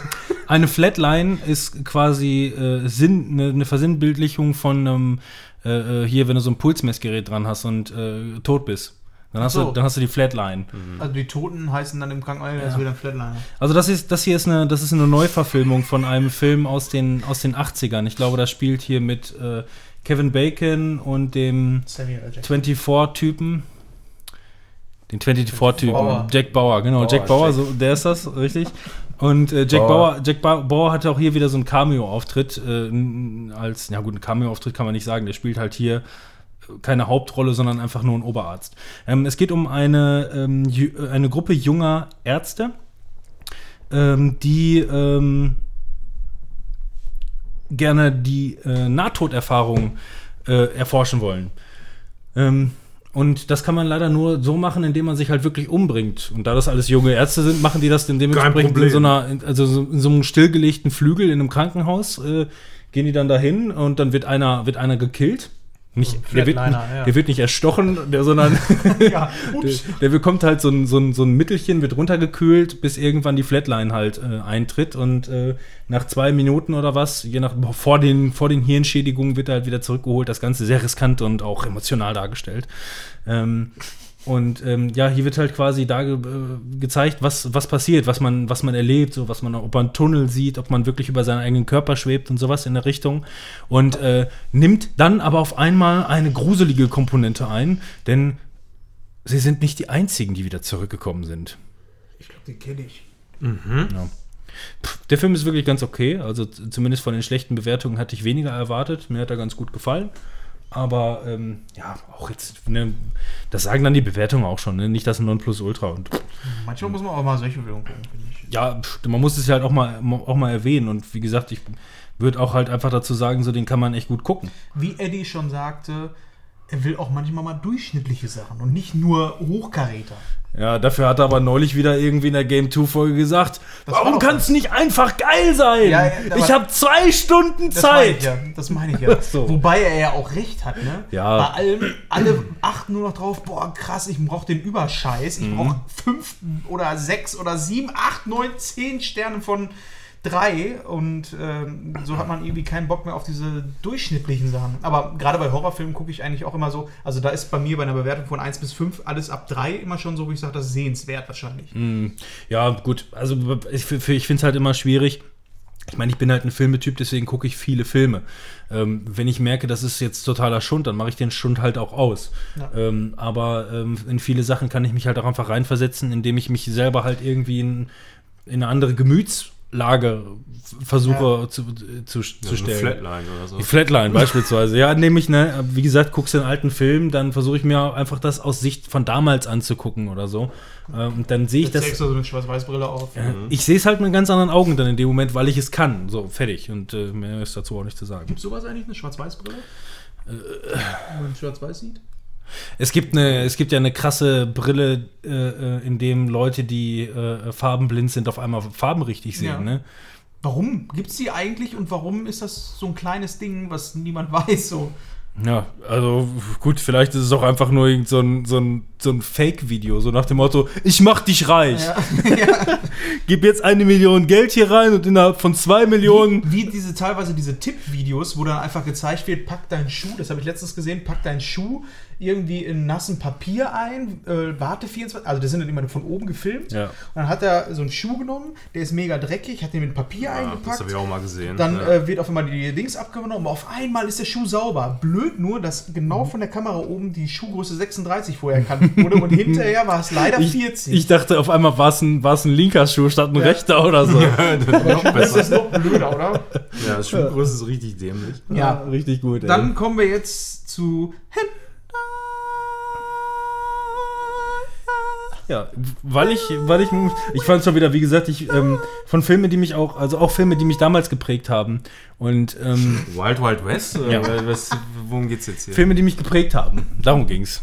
[SPEAKER 3] Eine Flatline ist quasi äh, Sinn, eine, eine Versinnbildlichung von einem, äh, äh, hier, wenn du so ein Pulsmessgerät dran hast und äh, tot bist. Dann hast,
[SPEAKER 1] so.
[SPEAKER 3] du, dann hast du die Flatline.
[SPEAKER 1] Also die Toten heißen dann im Krankenhaus, das ist wieder ein Flatliner.
[SPEAKER 3] Also das ist, das hier ist eine, das ist eine Neuverfilmung von einem Film aus den, aus den 80ern. Ich glaube, das spielt hier mit äh, Kevin Bacon und dem
[SPEAKER 1] Samuel L. Jackson.
[SPEAKER 3] 24-Typen. Den 24-Typen.
[SPEAKER 1] Bauer.
[SPEAKER 3] Jack Bauer, genau.
[SPEAKER 2] Bauer,
[SPEAKER 3] Jack Bauer,
[SPEAKER 2] Jack.
[SPEAKER 3] so, der ist das, richtig. Und äh, Jack
[SPEAKER 2] Bauer.
[SPEAKER 3] Bauer, Jack ba Bauer hatte auch hier wieder so einen Cameo-Auftritt. Äh, als, ja gut, ein Cameo-Auftritt kann man nicht sagen. Der spielt halt hier keine Hauptrolle, sondern einfach nur ein Oberarzt. Ähm, es geht um eine, ähm, äh, eine Gruppe junger Ärzte, ähm, die ähm, gerne die äh, Nahtoderfahrung äh, erforschen wollen. Ähm, und das kann man leider nur so machen, indem man sich halt wirklich umbringt. Und da das alles junge Ärzte sind, machen die das dann dementsprechend in so einer, in- also so, in so einem stillgelegten Flügel in einem Krankenhaus, äh, gehen die dann dahin und dann wird einer, wird einer gekillt. Nicht, der, wird,
[SPEAKER 1] ja.
[SPEAKER 3] der wird nicht erstochen, der, sondern (laughs)
[SPEAKER 1] Ja, (laughs)
[SPEAKER 3] der, der bekommt halt so ein, so, ein, so ein Mittelchen, wird runtergekühlt, bis irgendwann die Flatline halt äh, eintritt und äh, nach zwei Minuten oder was, je nach vor den, vor den Hirnschädigungen wird er halt wieder zurückgeholt. Das Ganze sehr riskant und auch emotional dargestellt. Ähm, und ähm, ja, hier wird halt quasi da ge äh, gezeigt, was, was passiert, was man, was man erlebt, so was man, ob man einen Tunnel sieht, ob man wirklich über seinen eigenen Körper schwebt und sowas in der Richtung. Und äh, nimmt dann aber auf einmal eine gruselige Komponente ein, denn sie sind nicht die einzigen, die wieder zurückgekommen sind.
[SPEAKER 1] Ich glaube, den kenne ich.
[SPEAKER 3] Pff, Der Film ist wirklich ganz okay. Also zumindest von den schlechten Bewertungen hatte ich weniger erwartet. Mir hat er ganz gut gefallen. Aber ähm, ja, auch jetzt, ne, das sagen dann die Bewertungen auch schon, ne? nicht das Nonplusultra. Und
[SPEAKER 1] Manchmal muss man auch mal solche Filme gucken, finde ich.
[SPEAKER 3] ja, man muss es ja halt auch mal, auch mal erwähnen. Und wie gesagt, ich würde auch halt einfach dazu sagen, so den kann man echt gut gucken.
[SPEAKER 1] Wie Eddie schon sagte, er will auch manchmal mal durchschnittliche Sachen und nicht nur Hochkaräter.
[SPEAKER 3] Ja, dafür hat er aber neulich wieder irgendwie in der Game 2-Folge gesagt,
[SPEAKER 1] Das war
[SPEAKER 3] warum kann es nicht einfach geil sein?
[SPEAKER 1] Ja, ja,
[SPEAKER 3] ich habe zwei Stunden
[SPEAKER 1] Das meine
[SPEAKER 3] Zeit.
[SPEAKER 1] ja. Das meine ich ja. (laughs)
[SPEAKER 3] So.
[SPEAKER 1] Wobei er ja auch recht hat, ne?
[SPEAKER 3] Ja.
[SPEAKER 1] Bei allem, alle achten nur noch drauf, boah, krass, ich brauche den Überscheiß. Ich brauche fünf oder sechs oder sieben, acht, neun, zehn Sterne von drei. Und ähm, so hat man irgendwie keinen Bock mehr auf diese durchschnittlichen Sachen. Aber gerade bei Horrorfilmen gucke ich eigentlich auch immer so, also da ist bei mir bei einer Bewertung von 1 bis 5 alles ab 3 immer schon so, wie ich sage, das ist sehenswert wahrscheinlich.
[SPEAKER 3] Ja, gut. Also ich, ich finde es halt immer schwierig. Ich meine, ich bin halt ein Filmetyp, deswegen gucke ich viele Filme. Ähm, wenn ich merke, das ist jetzt totaler Schund, dann mache ich den Schund halt auch aus.
[SPEAKER 1] Ja.
[SPEAKER 3] Ähm, aber ähm, in viele Sachen kann ich mich halt auch einfach reinversetzen, indem ich mich selber halt irgendwie in, in eine andere Gemütslage f- versuche zu, zu, zu
[SPEAKER 2] So eine
[SPEAKER 3] stellen.
[SPEAKER 2] Flatline oder so.
[SPEAKER 3] Die Flatline beispielsweise. Ja, nämlich, ne, wie gesagt, guckst du einen alten Film, dann versuche ich mir einfach das aus Sicht von damals anzugucken oder so. Äh, Und dann sehe ich das.
[SPEAKER 1] legst du so eine Schwarz-Weiß-Brille auf.
[SPEAKER 3] Ich sehe es halt mit ganz anderen Augen dann in dem Moment, weil ich es kann. So, fertig. Und äh, mehr ist dazu auch nicht zu sagen.
[SPEAKER 1] Gibt sowas eigentlich, eine Schwarz-Weiß-Brille? Wo man Schwarz-Weiß sieht?
[SPEAKER 3] Es gibt, eine, es gibt ja eine krasse Brille, äh, äh, in dem Leute, die äh, farbenblind sind, auf einmal Farben richtig sehen.
[SPEAKER 1] Ja.
[SPEAKER 3] Ne?
[SPEAKER 1] Warum gibt es die eigentlich und warum ist das so ein kleines Ding, was niemand (laughs) weiß? So.
[SPEAKER 3] Ja, also gut, vielleicht ist es auch einfach nur irgend so ein, so ein, so ein Fake-Video, so nach dem Motto, ich mach dich reich.
[SPEAKER 1] Ja. (laughs)
[SPEAKER 3] Gib jetzt eine Million Geld hier rein und innerhalb von zwei Millionen.
[SPEAKER 1] Wie diese teilweise diese Tippvideos, wo dann einfach gezeigt wird, pack deinen Schuh, das habe ich letztens gesehen, pack deinen Schuh irgendwie in nassen Papier ein, äh, warte 24, also das sind dann immer von oben gefilmt.
[SPEAKER 3] Ja.
[SPEAKER 1] Und dann hat er so einen Schuh genommen, der ist mega dreckig, hat den mit Papier
[SPEAKER 2] Ja, das
[SPEAKER 1] eingepackt.
[SPEAKER 2] habe ich auch mal gesehen.
[SPEAKER 1] Dann
[SPEAKER 2] ja.
[SPEAKER 1] äh, wird auf einmal die Dings abgenommen, aber auf einmal ist der Schuh sauber. Blöd nur, dass genau von der Kamera oben die Schuhgröße 36 vorher erkannt wurde und hinterher war es leider
[SPEAKER 3] Ich,
[SPEAKER 1] 40.
[SPEAKER 3] ich dachte auf einmal war es ein, war's ein linker Schuh statt ein
[SPEAKER 1] Ja.
[SPEAKER 3] rechter oder so. (laughs)
[SPEAKER 2] noch
[SPEAKER 1] das ist
[SPEAKER 2] besser.
[SPEAKER 1] noch blöder, oder?
[SPEAKER 2] Ja, das Schuhgröße ist richtig dämlich.
[SPEAKER 1] Ja.
[SPEAKER 3] richtig gut. ey.
[SPEAKER 1] Dann kommen wir jetzt zu
[SPEAKER 3] Ja, weil ich, weil ich, ich fand schon wieder, wie gesagt, ich, ähm, von Filmen, die mich auch, also auch Filme, die mich damals geprägt haben. Und ähm, (laughs)
[SPEAKER 2] Wild Wild West? Oder
[SPEAKER 3] Ja.
[SPEAKER 2] was, worum geht's jetzt hier?
[SPEAKER 3] Filme, die mich geprägt haben. Darum ging's.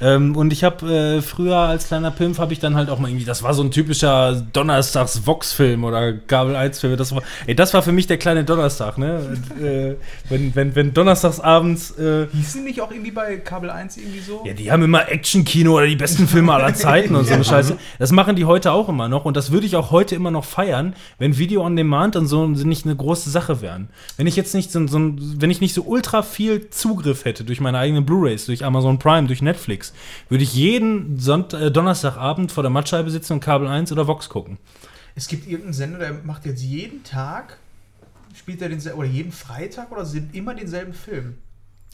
[SPEAKER 3] ähm, und ich habe äh, früher als kleiner Pimpf habe ich dann halt auch mal irgendwie, das war so ein typischer Donnerstags-Vox-Film oder Kabel 1-Film. Das war, ey, das war für mich der kleine Donnerstag, ne? Und, äh, wenn, wenn, wenn donnerstags abends äh,
[SPEAKER 1] Hießen nicht auch irgendwie bei Kabel 1 irgendwie so?
[SPEAKER 3] Ja, die haben immer Action-Kino oder die besten Filme aller Zeiten und so eine Scheiße. Das machen die heute auch immer noch und das würde ich auch heute immer noch feiern, wenn Video on Demand und so nicht eine große Sache wären. Wenn ich jetzt nicht so, so wenn ich nicht so ultra viel Zugriff hätte durch meine eigenen Blu-rays, durch Amazon Prime, durch Netflix, würde ich jeden Sonnt äh, Donnerstagabend vor der Mattscheibe sitzen und Kabel 1 oder Vox gucken.
[SPEAKER 1] Es gibt irgendeinen Sender, der macht jetzt jeden Tag, spielt er den oder jeden Freitag oder sind immer denselben Film.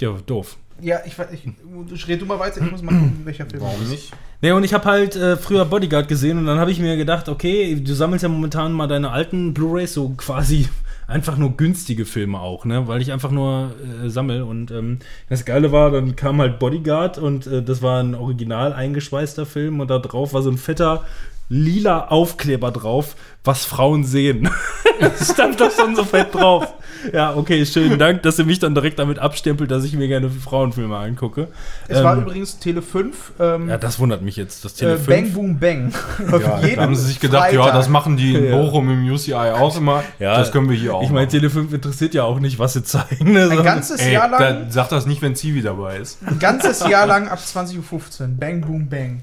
[SPEAKER 3] Ja, doof.
[SPEAKER 1] Ja, ich weiß, ich, red du mal weiter, ich muss mal gucken, welcher Film
[SPEAKER 2] Warum nicht?
[SPEAKER 3] Ne, und ich habe halt äh, früher Bodyguard gesehen und dann habe ich mir gedacht, okay, du sammelst ja momentan mal deine alten Blu-rays, so quasi (laughs) einfach nur günstige Filme auch, ne, weil ich einfach nur äh, sammel und ähm, das Geile war, dann kam halt Bodyguard und äh, das war ein original eingeschweißter Film und da drauf war so ein fetter lila Aufkleber drauf, was Frauen sehen. (laughs) das stand da schon so fett drauf. Ja, okay, schönen Dank, dass ihr mich dann direkt damit abstempelt, dass ich mir gerne Frauenfilme angucke.
[SPEAKER 1] Es war
[SPEAKER 3] Ähm,
[SPEAKER 1] übrigens Tele 5. Ähm,
[SPEAKER 3] Ja, das wundert mich jetzt. Das
[SPEAKER 1] äh,
[SPEAKER 3] Tele
[SPEAKER 1] Bang
[SPEAKER 3] 5.
[SPEAKER 1] Boom Bang. (laughs)
[SPEAKER 2] Ja, da haben sie sich gedacht, ja, das machen die in. Bochum im UCI auch immer.
[SPEAKER 3] Ja,
[SPEAKER 2] das können wir hier auch.
[SPEAKER 3] Ich meine. Tele 5 interessiert ja auch nicht, was sie zeigen. Ne?
[SPEAKER 1] Ein
[SPEAKER 3] sondern-
[SPEAKER 1] ganzes
[SPEAKER 2] Ey,
[SPEAKER 1] Jahr lang.
[SPEAKER 2] da, sag das nicht, wenn Zivi dabei ist.
[SPEAKER 1] Ein ganzes Jahr lang ab 20.15 Uhr. Bang Boom Bang.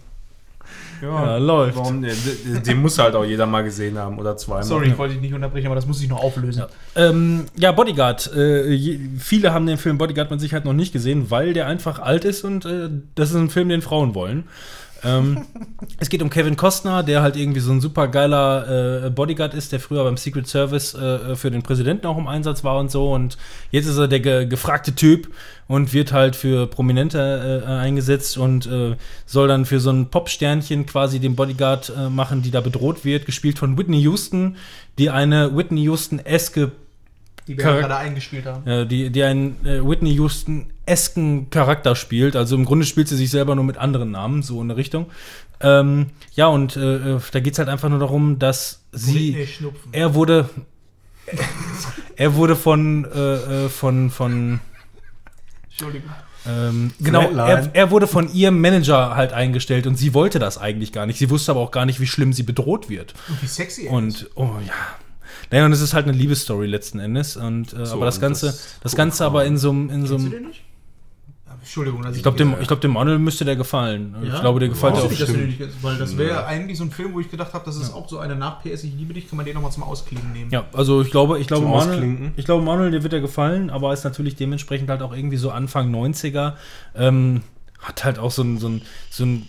[SPEAKER 3] Ja, läuft.
[SPEAKER 2] Warum, den, den- muss halt auch jeder mal gesehen haben oder zweimal.
[SPEAKER 1] Sorry, ich wollte dich nicht unterbrechen, aber das muss ich noch auflösen.
[SPEAKER 3] Ähm, ja, Bodyguard. Äh, je, viele haben den Film Bodyguard mit Sicherheit noch nicht gesehen, weil der einfach alt ist und äh, das ist ein Film, den Frauen wollen. Ähm, es geht um Kevin Costner, der halt irgendwie so ein super geiler äh, Bodyguard ist, der früher beim Secret Service äh, für den Präsidenten auch im Einsatz war und so. Und jetzt ist er der ge gefragte Typ und wird halt für Prominente äh, eingesetzt und äh, soll dann für so ein Popsternchen quasi den Bodyguard äh, machen, die da bedroht wird, gespielt von Whitney Houston, die eine Whitney Houston-eske
[SPEAKER 1] Die wir gerade eingespielt haben.
[SPEAKER 3] äh, die, die einen äh, Whitney Houston-esken Charakter spielt. Also im Grunde spielt sie sich selber nur mit anderen Namen, so in der Richtung. Ähm, ja, und äh, äh, da geht es halt einfach nur darum, dass sie. Er wurde. er wurde von. Äh, äh, von. von
[SPEAKER 1] Entschuldigung.
[SPEAKER 3] ähm, genau, er, er wurde von ihrem Manager halt eingestellt und sie wollte das eigentlich gar nicht. Sie wusste aber auch gar nicht, wie schlimm sie bedroht wird.
[SPEAKER 1] Und wie sexy er ist.
[SPEAKER 3] Und, oh ja. Naja, und es ist halt eine Liebesstory letzten Endes. Und, äh,
[SPEAKER 2] So,
[SPEAKER 3] aber das
[SPEAKER 2] und
[SPEAKER 3] Ganze,
[SPEAKER 2] das
[SPEAKER 3] das, Ganze aber in so einem. In so
[SPEAKER 1] Kennst
[SPEAKER 3] einem
[SPEAKER 1] du den nicht? Entschuldigung, dass
[SPEAKER 3] ich glaube, dem, ich glaub, dem Manuel müsste der gefallen.
[SPEAKER 1] Ja?
[SPEAKER 3] Ich glaube, der gefällt auch
[SPEAKER 1] nicht, Weil das wäre
[SPEAKER 2] Ja.
[SPEAKER 1] eigentlich so ein Film, wo ich gedacht habe, das ist auch so eine nach PS Ich liebe dich, kann man den nochmal zum Ausklingen nehmen.
[SPEAKER 3] Ja, also ich glaube, ich glaube,
[SPEAKER 2] Zum
[SPEAKER 3] Manuel, ich glaube, Manuel, dir wird er gefallen, aber ist natürlich dementsprechend halt auch irgendwie so Anfang 90er. Ähm, hat halt auch so ein, so ein, so ein,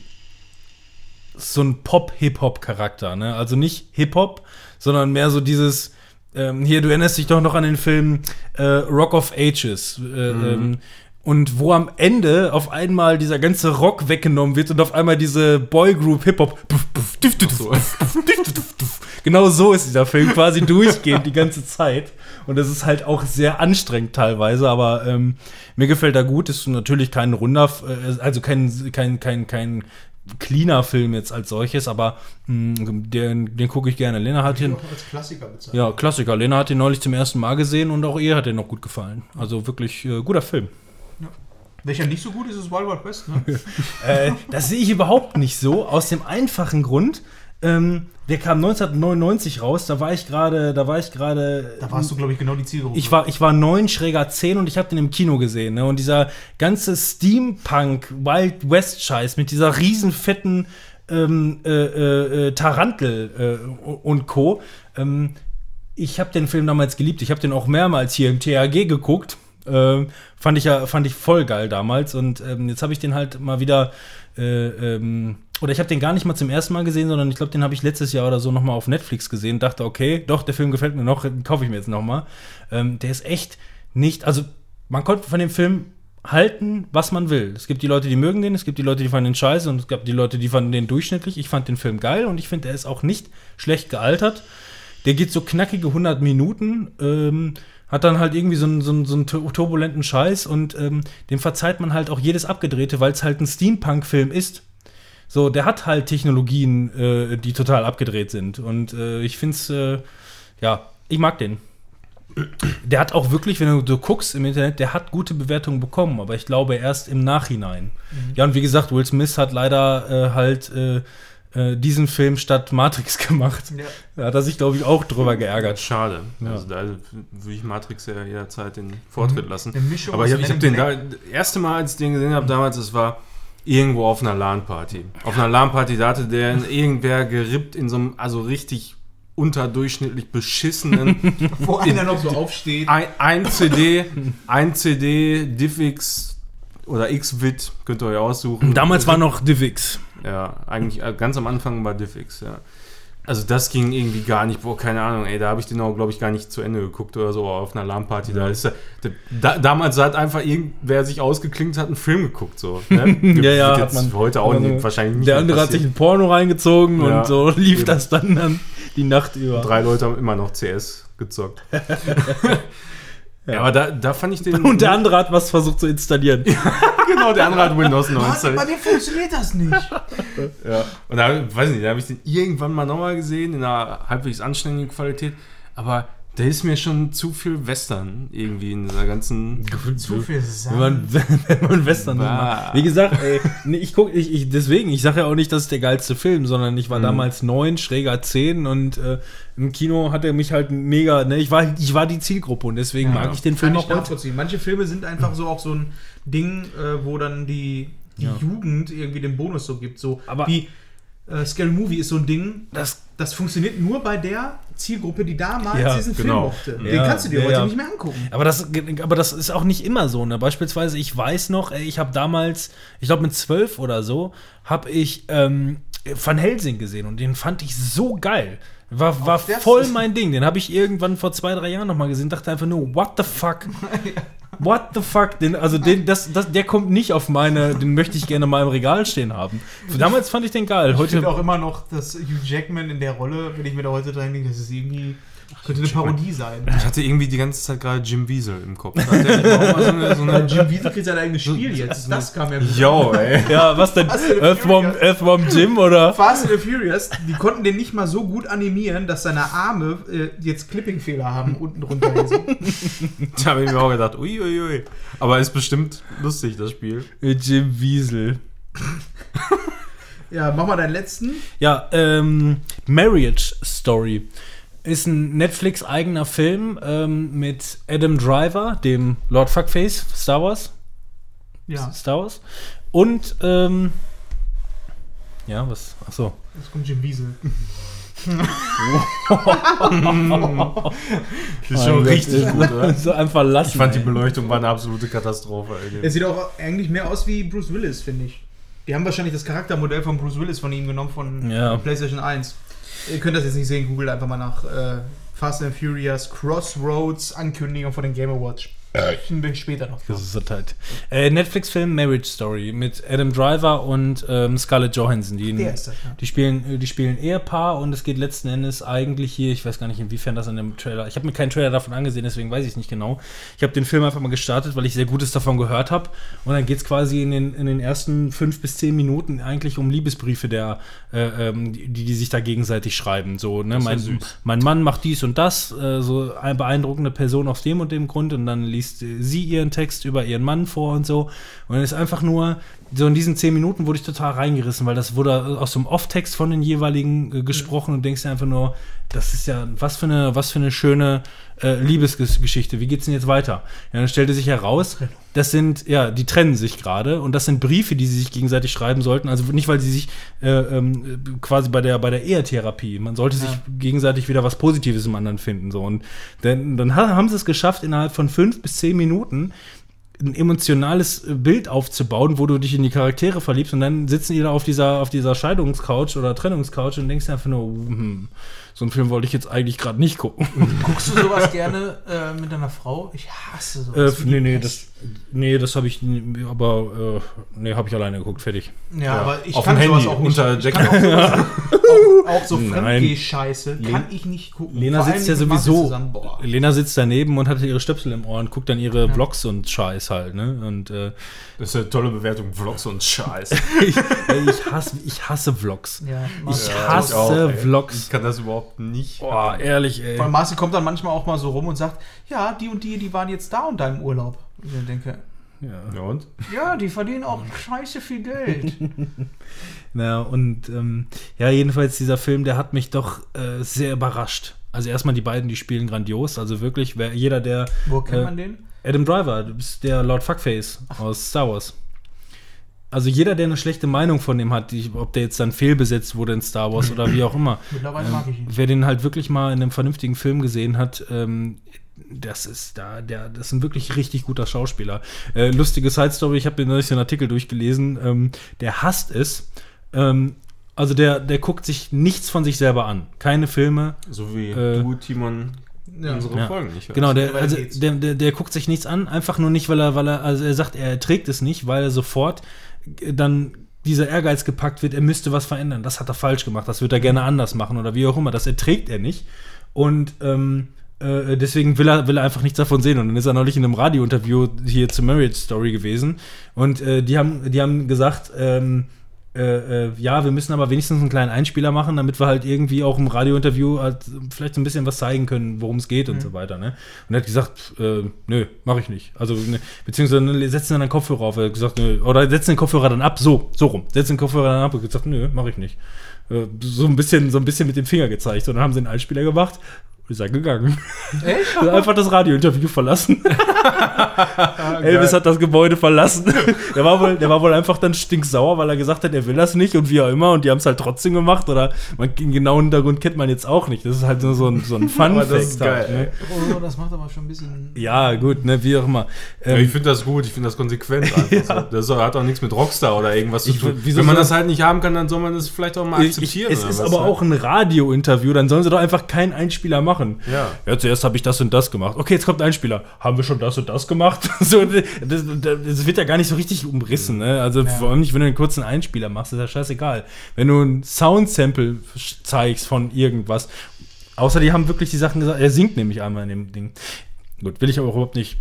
[SPEAKER 3] so ein Pop-Hip-Hop-Charakter, ne? Also nicht Hip-Hop, sondern mehr so dieses, ähm, hier, du erinnerst dich doch noch an den Film äh, Rock of Ages. Äh, ähm, und wo am Ende auf einmal dieser ganze Rock weggenommen wird und auf einmal diese Boygroup Hip-Hop.
[SPEAKER 2] so.
[SPEAKER 3] Genau so ist dieser Film quasi (laughs) durchgehend die ganze Zeit. Und das ist halt auch sehr anstrengend teilweise, aber ähm, mir gefällt er gut. Ist natürlich kein runder, äh, also kein, kein, kein, kein cleaner Film jetzt als solches, aber mh, den, den gucke ich gerne. Lena hat ihn.
[SPEAKER 1] auch als Klassiker bezeichnet.
[SPEAKER 3] Ja, Klassiker. Lena hat ihn neulich zum ersten Mal gesehen und auch ihr hat er noch gut gefallen. Also wirklich äh, guter Film.
[SPEAKER 1] Welcher nicht so gut ist, ist Wild Wild West, ne? (laughs)
[SPEAKER 3] Äh, das sehe ich überhaupt nicht so, aus dem einfachen Grund. Ähm, der kam 1999 raus, da war ich gerade, da war ich gerade.
[SPEAKER 1] Da warst du, glaube ich, genau die Zielgruppe.
[SPEAKER 3] Ich war, ich war neun schräger 10 und ich habe den im Kino gesehen. Ne? Und dieser ganze Steampunk Wild West Scheiß mit dieser riesen fetten ähm, äh, äh, äh, Tarantel äh, und Co. Ähm, ich habe den Film damals geliebt. Ich habe den auch mehrmals hier im THG geguckt. Ähm, fand ich ja fand ich voll geil damals und ähm, jetzt habe ich den halt mal wieder äh, ähm, oder ich habe den gar nicht mal zum ersten Mal gesehen, sondern ich glaube, den habe ich letztes Jahr oder so noch mal auf Netflix gesehen. Dachte, okay, doch, der Film gefällt mir noch, kaufe ich mir jetzt noch mal. Ähm, der ist echt nicht, also man konnte von dem Film halten, was man will. Es gibt die Leute, die mögen den, es gibt die Leute, die fanden den scheiße und es gab die Leute, die fanden den durchschnittlich. Ich fand den Film geil und ich finde, er ist auch nicht schlecht gealtert. Der geht so knackige 100 Minuten, ähm, hat dann halt irgendwie so einen, so einen, so einen tur- turbulenten Scheiß und ähm, dem verzeiht man halt auch jedes Abgedrehte, weil es halt ein Steampunk-Film ist. So, der hat halt Technologien, äh, die total abgedreht sind. Und äh, ich finde es, äh, ja, ich mag den. Der hat auch wirklich, wenn du, du guckst im Internet, der hat gute Bewertungen bekommen, aber ich glaube erst im Nachhinein. Ja, und wie gesagt, Will Smith hat leider äh, halt äh, diesen Film statt Matrix (laughs) gemacht.
[SPEAKER 1] Ja.
[SPEAKER 3] Da hat er sich, glaube ich, auch drüber geärgert.
[SPEAKER 2] Schade.
[SPEAKER 3] Ja.
[SPEAKER 2] Also da würde ich Matrix ja jederzeit den Vortritt lassen.
[SPEAKER 1] Eine Mischung
[SPEAKER 2] Aber ich habe hab den da, das erste Mal, als ich den gesehen habe damals, das war irgendwo auf einer LAN-Party. Auf einer LAN-Party, da hatte der irgendwer gerippt in so einem, also richtig unterdurchschnittlich beschissenen (laughs)
[SPEAKER 1] Wo einer noch so aufsteht.
[SPEAKER 2] ein, ein CD, ein CD, Diffix oder Xvid, könnt ihr euch aussuchen.
[SPEAKER 3] Damals war noch DivX.
[SPEAKER 2] Ja, eigentlich äh, ganz am Anfang war Diffix, ja. Also das ging irgendwie gar nicht, boah, keine Ahnung, ey, da habe ich den auch, glaube ich, gar nicht zu Ende geguckt oder so auf einer LAN-Party. Da ist da, damals hat einfach irgendwer sich ausgeklinkt, hat einen Film geguckt, so. Ne? (laughs)
[SPEAKER 3] Ja, ja, hat man-
[SPEAKER 2] heute auch nicht, wahrscheinlich nicht
[SPEAKER 3] Der andere hat sich ein Porno reingezogen
[SPEAKER 2] Ja,
[SPEAKER 3] und so (laughs) lief
[SPEAKER 2] eben.
[SPEAKER 3] das dann, dann die Nacht über.
[SPEAKER 2] Drei Leute haben immer noch CS gezockt. (laughs) ja. aber da, da fand ich den...
[SPEAKER 3] Und der andere hat was versucht zu installieren. (laughs)
[SPEAKER 2] genau, der andere hat Windows 9
[SPEAKER 1] Mann, bei mir funktioniert das nicht. (laughs)
[SPEAKER 2] Ja. Und da, weiß nicht, da habe ich den irgendwann mal nochmal gesehen, in einer halbwegs anständigen Qualität. Aber Der ist mir schon zu viel Western irgendwie in dieser ganzen.
[SPEAKER 1] Zu viel
[SPEAKER 3] Wenn
[SPEAKER 1] Sand.
[SPEAKER 3] man, (laughs) wenn man Western
[SPEAKER 2] Bah.
[SPEAKER 3] macht. Wie gesagt, ey, nee, ich guck, ich, ich, deswegen, ich sage ja auch nicht, das ist der geilste Film, sondern ich war
[SPEAKER 2] Mhm.
[SPEAKER 3] damals neun, schräger zehn und äh, im Kino hat er mich halt mega, ne, ich war, ich war die Zielgruppe und deswegen mag ich den Film
[SPEAKER 1] Kann
[SPEAKER 3] auch
[SPEAKER 1] ich nachvollziehen. Manche Filme sind einfach so auch so ein Ding, äh, wo dann die, die
[SPEAKER 3] Ja.
[SPEAKER 1] Jugend irgendwie den Bonus so gibt. So
[SPEAKER 3] Aber-
[SPEAKER 1] wie äh, Scary Movie ist so ein Ding,
[SPEAKER 3] Das,
[SPEAKER 1] das funktioniert nur bei der Zielgruppe, die damals
[SPEAKER 3] Ja,
[SPEAKER 1] diesen Film
[SPEAKER 2] genau.
[SPEAKER 1] mochte. Den
[SPEAKER 3] Ja,
[SPEAKER 1] kannst du dir
[SPEAKER 3] ja,
[SPEAKER 1] heute nicht mehr angucken.
[SPEAKER 3] aber das, aber das ist auch nicht immer so. Ne? Beispielsweise, ich weiß noch, ey, ich habe damals, ich glaube mit zwölf oder so, habe ich ähm, Van Helsing gesehen und den fand ich so geil. War, war voll mein Ding. Den habe ich irgendwann vor zwei, drei Jahren nochmal gesehen. Dachte einfach nur, what the fuck? (laughs) (laughs) What the fuck? Den, also den, das, das, der kommt nicht auf meine, den möchte ich gerne mal im Regal stehen haben. Damals fand ich den geil.
[SPEAKER 1] Ich finde
[SPEAKER 3] Heute,
[SPEAKER 1] auch immer noch, dass Hugh Jackman in der Rolle, wenn ich mir da heute dran denke, das ist irgendwie, könnte eine Parodie sein.
[SPEAKER 2] Ich hatte irgendwie die ganze Zeit gerade Jim Wiesel im Kopf. So eine, so eine (laughs)
[SPEAKER 1] Jim Wiesel kriegt sein eigenes Spiel jetzt. Das kam ja gut.
[SPEAKER 2] Yo, ey. (laughs)
[SPEAKER 3] ja, was denn? Earthworm. Earthworm Jim oder?
[SPEAKER 1] Fast and the Furious, die konnten den nicht mal so gut animieren, dass seine Arme äh, jetzt Clipping-Fehler haben unten drunter. (laughs)
[SPEAKER 2] Da habe ich mir auch gedacht, uiuiui. Ui, ui. Aber ist bestimmt lustig, das Spiel.
[SPEAKER 3] Jim Wiesel.
[SPEAKER 1] Ja, mach mal deinen letzten.
[SPEAKER 3] Ja, ähm, Marriage Story ist ein Netflix-eigener Film ähm, mit Adam Driver, dem Lord Fuckface, Star Wars.
[SPEAKER 1] Ja,
[SPEAKER 3] Star Wars. Und, ähm, ja, was? Achso.
[SPEAKER 1] jetzt kommt Jim Wiesel. (laughs)
[SPEAKER 2] Das ist schon richtig gut, oder?
[SPEAKER 3] So einfach lassen.
[SPEAKER 2] Ich fand die
[SPEAKER 3] ey.
[SPEAKER 2] Beleuchtung war eine absolute Katastrophe.
[SPEAKER 1] Er sieht auch eigentlich mehr aus wie Bruce Willis, finde ich. Die haben wahrscheinlich das Charaktermodell von Bruce Willis von ihm genommen, von
[SPEAKER 3] Ja.
[SPEAKER 1] PlayStation 1. Ihr könnt das jetzt nicht sehen, googelt einfach mal nach äh, Fast and Furious Crossroads Ankündigung von den Game Awards. Ein bisschen später noch.
[SPEAKER 3] Das ist halt. Äh, Netflix-Film Marriage Story mit Adam Driver und ähm, Scarlett Johansson. Die,
[SPEAKER 1] ist das, ja.
[SPEAKER 3] die spielen, äh, die spielen Ehepaar und es geht letzten Endes eigentlich hier, ich weiß gar nicht, inwiefern das in dem Trailer. Ich habe mir keinen Trailer davon angesehen, deswegen weiß ich es nicht genau. Ich habe den Film einfach mal gestartet, weil ich sehr Gutes davon gehört habe. Und dann geht es quasi in den, in den ersten fünf bis zehn Minuten eigentlich um Liebesbriefe, der, äh, ähm, die, die sich da gegenseitig schreiben. So, ne, mein, mein Mann macht dies und das, äh, so eine beeindruckende Person aus dem und dem Grund und dann liest äh, sie ihren Text über ihren Mann vor und so. Und dann ist einfach nur, so in diesen zehn Minuten wurde ich total reingerissen, weil das wurde aus so einem Off-Text von den jeweiligen äh, gesprochen und denkst dir einfach nur, das ist ja, was für eine, was für eine schöne äh, Liebesgeschichte. Wie geht's denn jetzt weiter? Ja, dann stellte sich heraus, das sind, ja, die trennen sich gerade und das sind Briefe, die sie sich gegenseitig schreiben sollten. Also nicht, weil sie sich äh, ähm, quasi bei der, bei der Ehetherapie, man sollte sich gegenseitig wieder was Positives im anderen finden. So. Und dann, dann ha- haben sie es geschafft, innerhalb von fünf bis zehn Minuten ein emotionales äh, Bild aufzubauen, wo du dich in die Charaktere verliebst und dann sitzen die da auf dieser, auf dieser Scheidungscouch oder Trennungscouch und denkst dir einfach nur, hm, so einen Film wollte ich jetzt eigentlich gerade nicht gucken. (laughs)
[SPEAKER 1] Guckst du sowas gerne äh, mit deiner Frau? Ich hasse
[SPEAKER 3] äh,
[SPEAKER 1] sowas. wie
[SPEAKER 3] nee, nee, das, nee, das habe ich, aber äh, nee, habe ich alleine geguckt, fertig.
[SPEAKER 1] Ja, aber ich
[SPEAKER 2] Auf
[SPEAKER 1] kann sowas
[SPEAKER 2] Handy,
[SPEAKER 1] auch nicht.
[SPEAKER 2] unter
[SPEAKER 1] ich
[SPEAKER 2] Jack- (laughs) (laughs)
[SPEAKER 1] auch, auch, so. Fremdgeh-Scheiße kann ich nicht gucken.
[SPEAKER 3] Lena sitzt ja sowieso. Lena sitzt daneben und hat ihre Stöpsel im Ohr und guckt dann ihre Vlogs und Scheiß halt, ne? Und äh,
[SPEAKER 2] Das ist eine tolle Bewertung. Vlogs und Scheiß. (laughs)
[SPEAKER 3] ich, ich, hasse, ich hasse Vlogs.
[SPEAKER 1] Ja,
[SPEAKER 3] Ich
[SPEAKER 1] Martin.
[SPEAKER 3] hasse
[SPEAKER 2] auch.
[SPEAKER 3] Vlogs.
[SPEAKER 2] Ich kann das überhaupt nicht.
[SPEAKER 3] Boah, ehrlich, ey.
[SPEAKER 1] Allem Marci kommt dann manchmal auch mal so rum und sagt, ja, die und die, die waren jetzt da und da im Urlaub. Und ich denke,
[SPEAKER 3] Ja.
[SPEAKER 2] Ja, und?
[SPEAKER 1] ja, die verdienen auch scheiße viel Geld. (laughs)
[SPEAKER 3] Na, und ähm, ja, jedenfalls dieser Film, der hat mich doch äh, sehr überrascht. Also erstmal die beiden, die spielen grandios. Also wirklich, wer, jeder, der
[SPEAKER 1] Wo kennt
[SPEAKER 3] Äh,
[SPEAKER 1] man den?
[SPEAKER 3] Adam Driver, du bist der Lord Fuckface aus Star Wars. Also jeder, der eine schlechte Meinung von dem hat, die, ob der jetzt dann fehlbesetzt wurde in Star Wars oder wie auch immer,
[SPEAKER 1] Mittlerweile mag ich ihn.
[SPEAKER 3] wer den halt wirklich mal in einem vernünftigen Film gesehen hat, ähm, das ist da, der, das ist ein wirklich richtig guter Schauspieler. Äh, lustige Side Story, ich habe mir neulich einen Artikel durchgelesen, ähm, der hasst es. Ähm, also der, der guckt sich nichts von sich selber an. Keine Filme,
[SPEAKER 2] So wie
[SPEAKER 3] Äh,
[SPEAKER 2] du, Timon,
[SPEAKER 1] Ja.
[SPEAKER 2] unsere
[SPEAKER 3] Ja.
[SPEAKER 2] Folgen nicht.
[SPEAKER 3] Genau, der, also der, der, der guckt sich nichts an, einfach nur nicht, weil er, weil er, also er sagt, er trägt es nicht, weil er sofort äh, dann dieser Ehrgeiz gepackt wird, er müsste was verändern. Das hat er falsch gemacht, das wird er gerne anders machen oder wie auch immer. Das erträgt er nicht. Und ähm, äh, deswegen will er, will er einfach nichts davon sehen. Und dann ist er neulich in einem Radiointerview hier zu Marriage Story gewesen. Und äh, die, haben, die haben gesagt, ähm, äh, äh, ja, wir müssen aber wenigstens einen kleinen Einspieler machen, damit wir halt irgendwie auch im Radiointerview halt vielleicht so ein bisschen was zeigen können, worum es geht und so weiter. Ne? Und er hat gesagt, äh, nö, mache ich nicht. Also, ne, beziehungsweise ne, setzen dann einen Kopfhörer auf. Er hat gesagt, nö, oder setzen den Kopfhörer dann ab, so, so rum. Setzen den Kopfhörer dann ab und gesagt, nö, mache ich nicht. Äh, So ein bisschen, so ein bisschen mit dem Finger gezeigt. Und dann haben sie einen Einspieler gemacht. Ist er gegangen.
[SPEAKER 1] Echt?
[SPEAKER 3] Hat (laughs) einfach das Radiointerview verlassen. (laughs) Elvis hat das Gebäude verlassen. (laughs) Der war, wohl, der war wohl einfach dann stinksauer, weil er gesagt hat, er will das nicht und wie auch immer. Und die haben es halt trotzdem gemacht. Oder man, den genauen Hintergrund kennt man jetzt auch nicht. Das ist halt nur so ein, so ein (laughs)
[SPEAKER 1] Aber
[SPEAKER 3] Fun-Fact.
[SPEAKER 1] das ist geil.
[SPEAKER 3] halt, ne?
[SPEAKER 1] Oh, das macht aber schon ein bisschen.
[SPEAKER 3] Ja, gut, ne, wie auch immer.
[SPEAKER 2] Ja,
[SPEAKER 3] Ähm,
[SPEAKER 2] ich finde das gut, ich finde das konsequent (laughs) einfach so. Das hat auch nichts mit Rockstar oder irgendwas
[SPEAKER 3] Ich-
[SPEAKER 2] zu tun.
[SPEAKER 3] wieso
[SPEAKER 2] Wenn man
[SPEAKER 3] soll-
[SPEAKER 2] das halt nicht haben kann, dann soll man das vielleicht auch mal
[SPEAKER 3] ich, ich,
[SPEAKER 2] akzeptieren.
[SPEAKER 3] es ist aber
[SPEAKER 2] halt.
[SPEAKER 3] auch ein Radiointerview, dann sollen sie doch einfach keinen Einspieler machen.
[SPEAKER 2] Ja.
[SPEAKER 3] Ja, zuerst habe ich das und das gemacht. Okay, jetzt kommt ein Einspieler. Haben wir schon das und das gemacht? (laughs) so, das, das wird ja gar nicht so richtig umrissen. Ne? Also vor allem nicht, wenn du einen kurzen Einspieler machst, ist ja scheißegal. Wenn du ein Soundsample zeigst von irgendwas. Außer die haben wirklich die Sachen gesagt. Er singt nämlich einmal in dem Ding. Gut, will ich aber überhaupt nicht.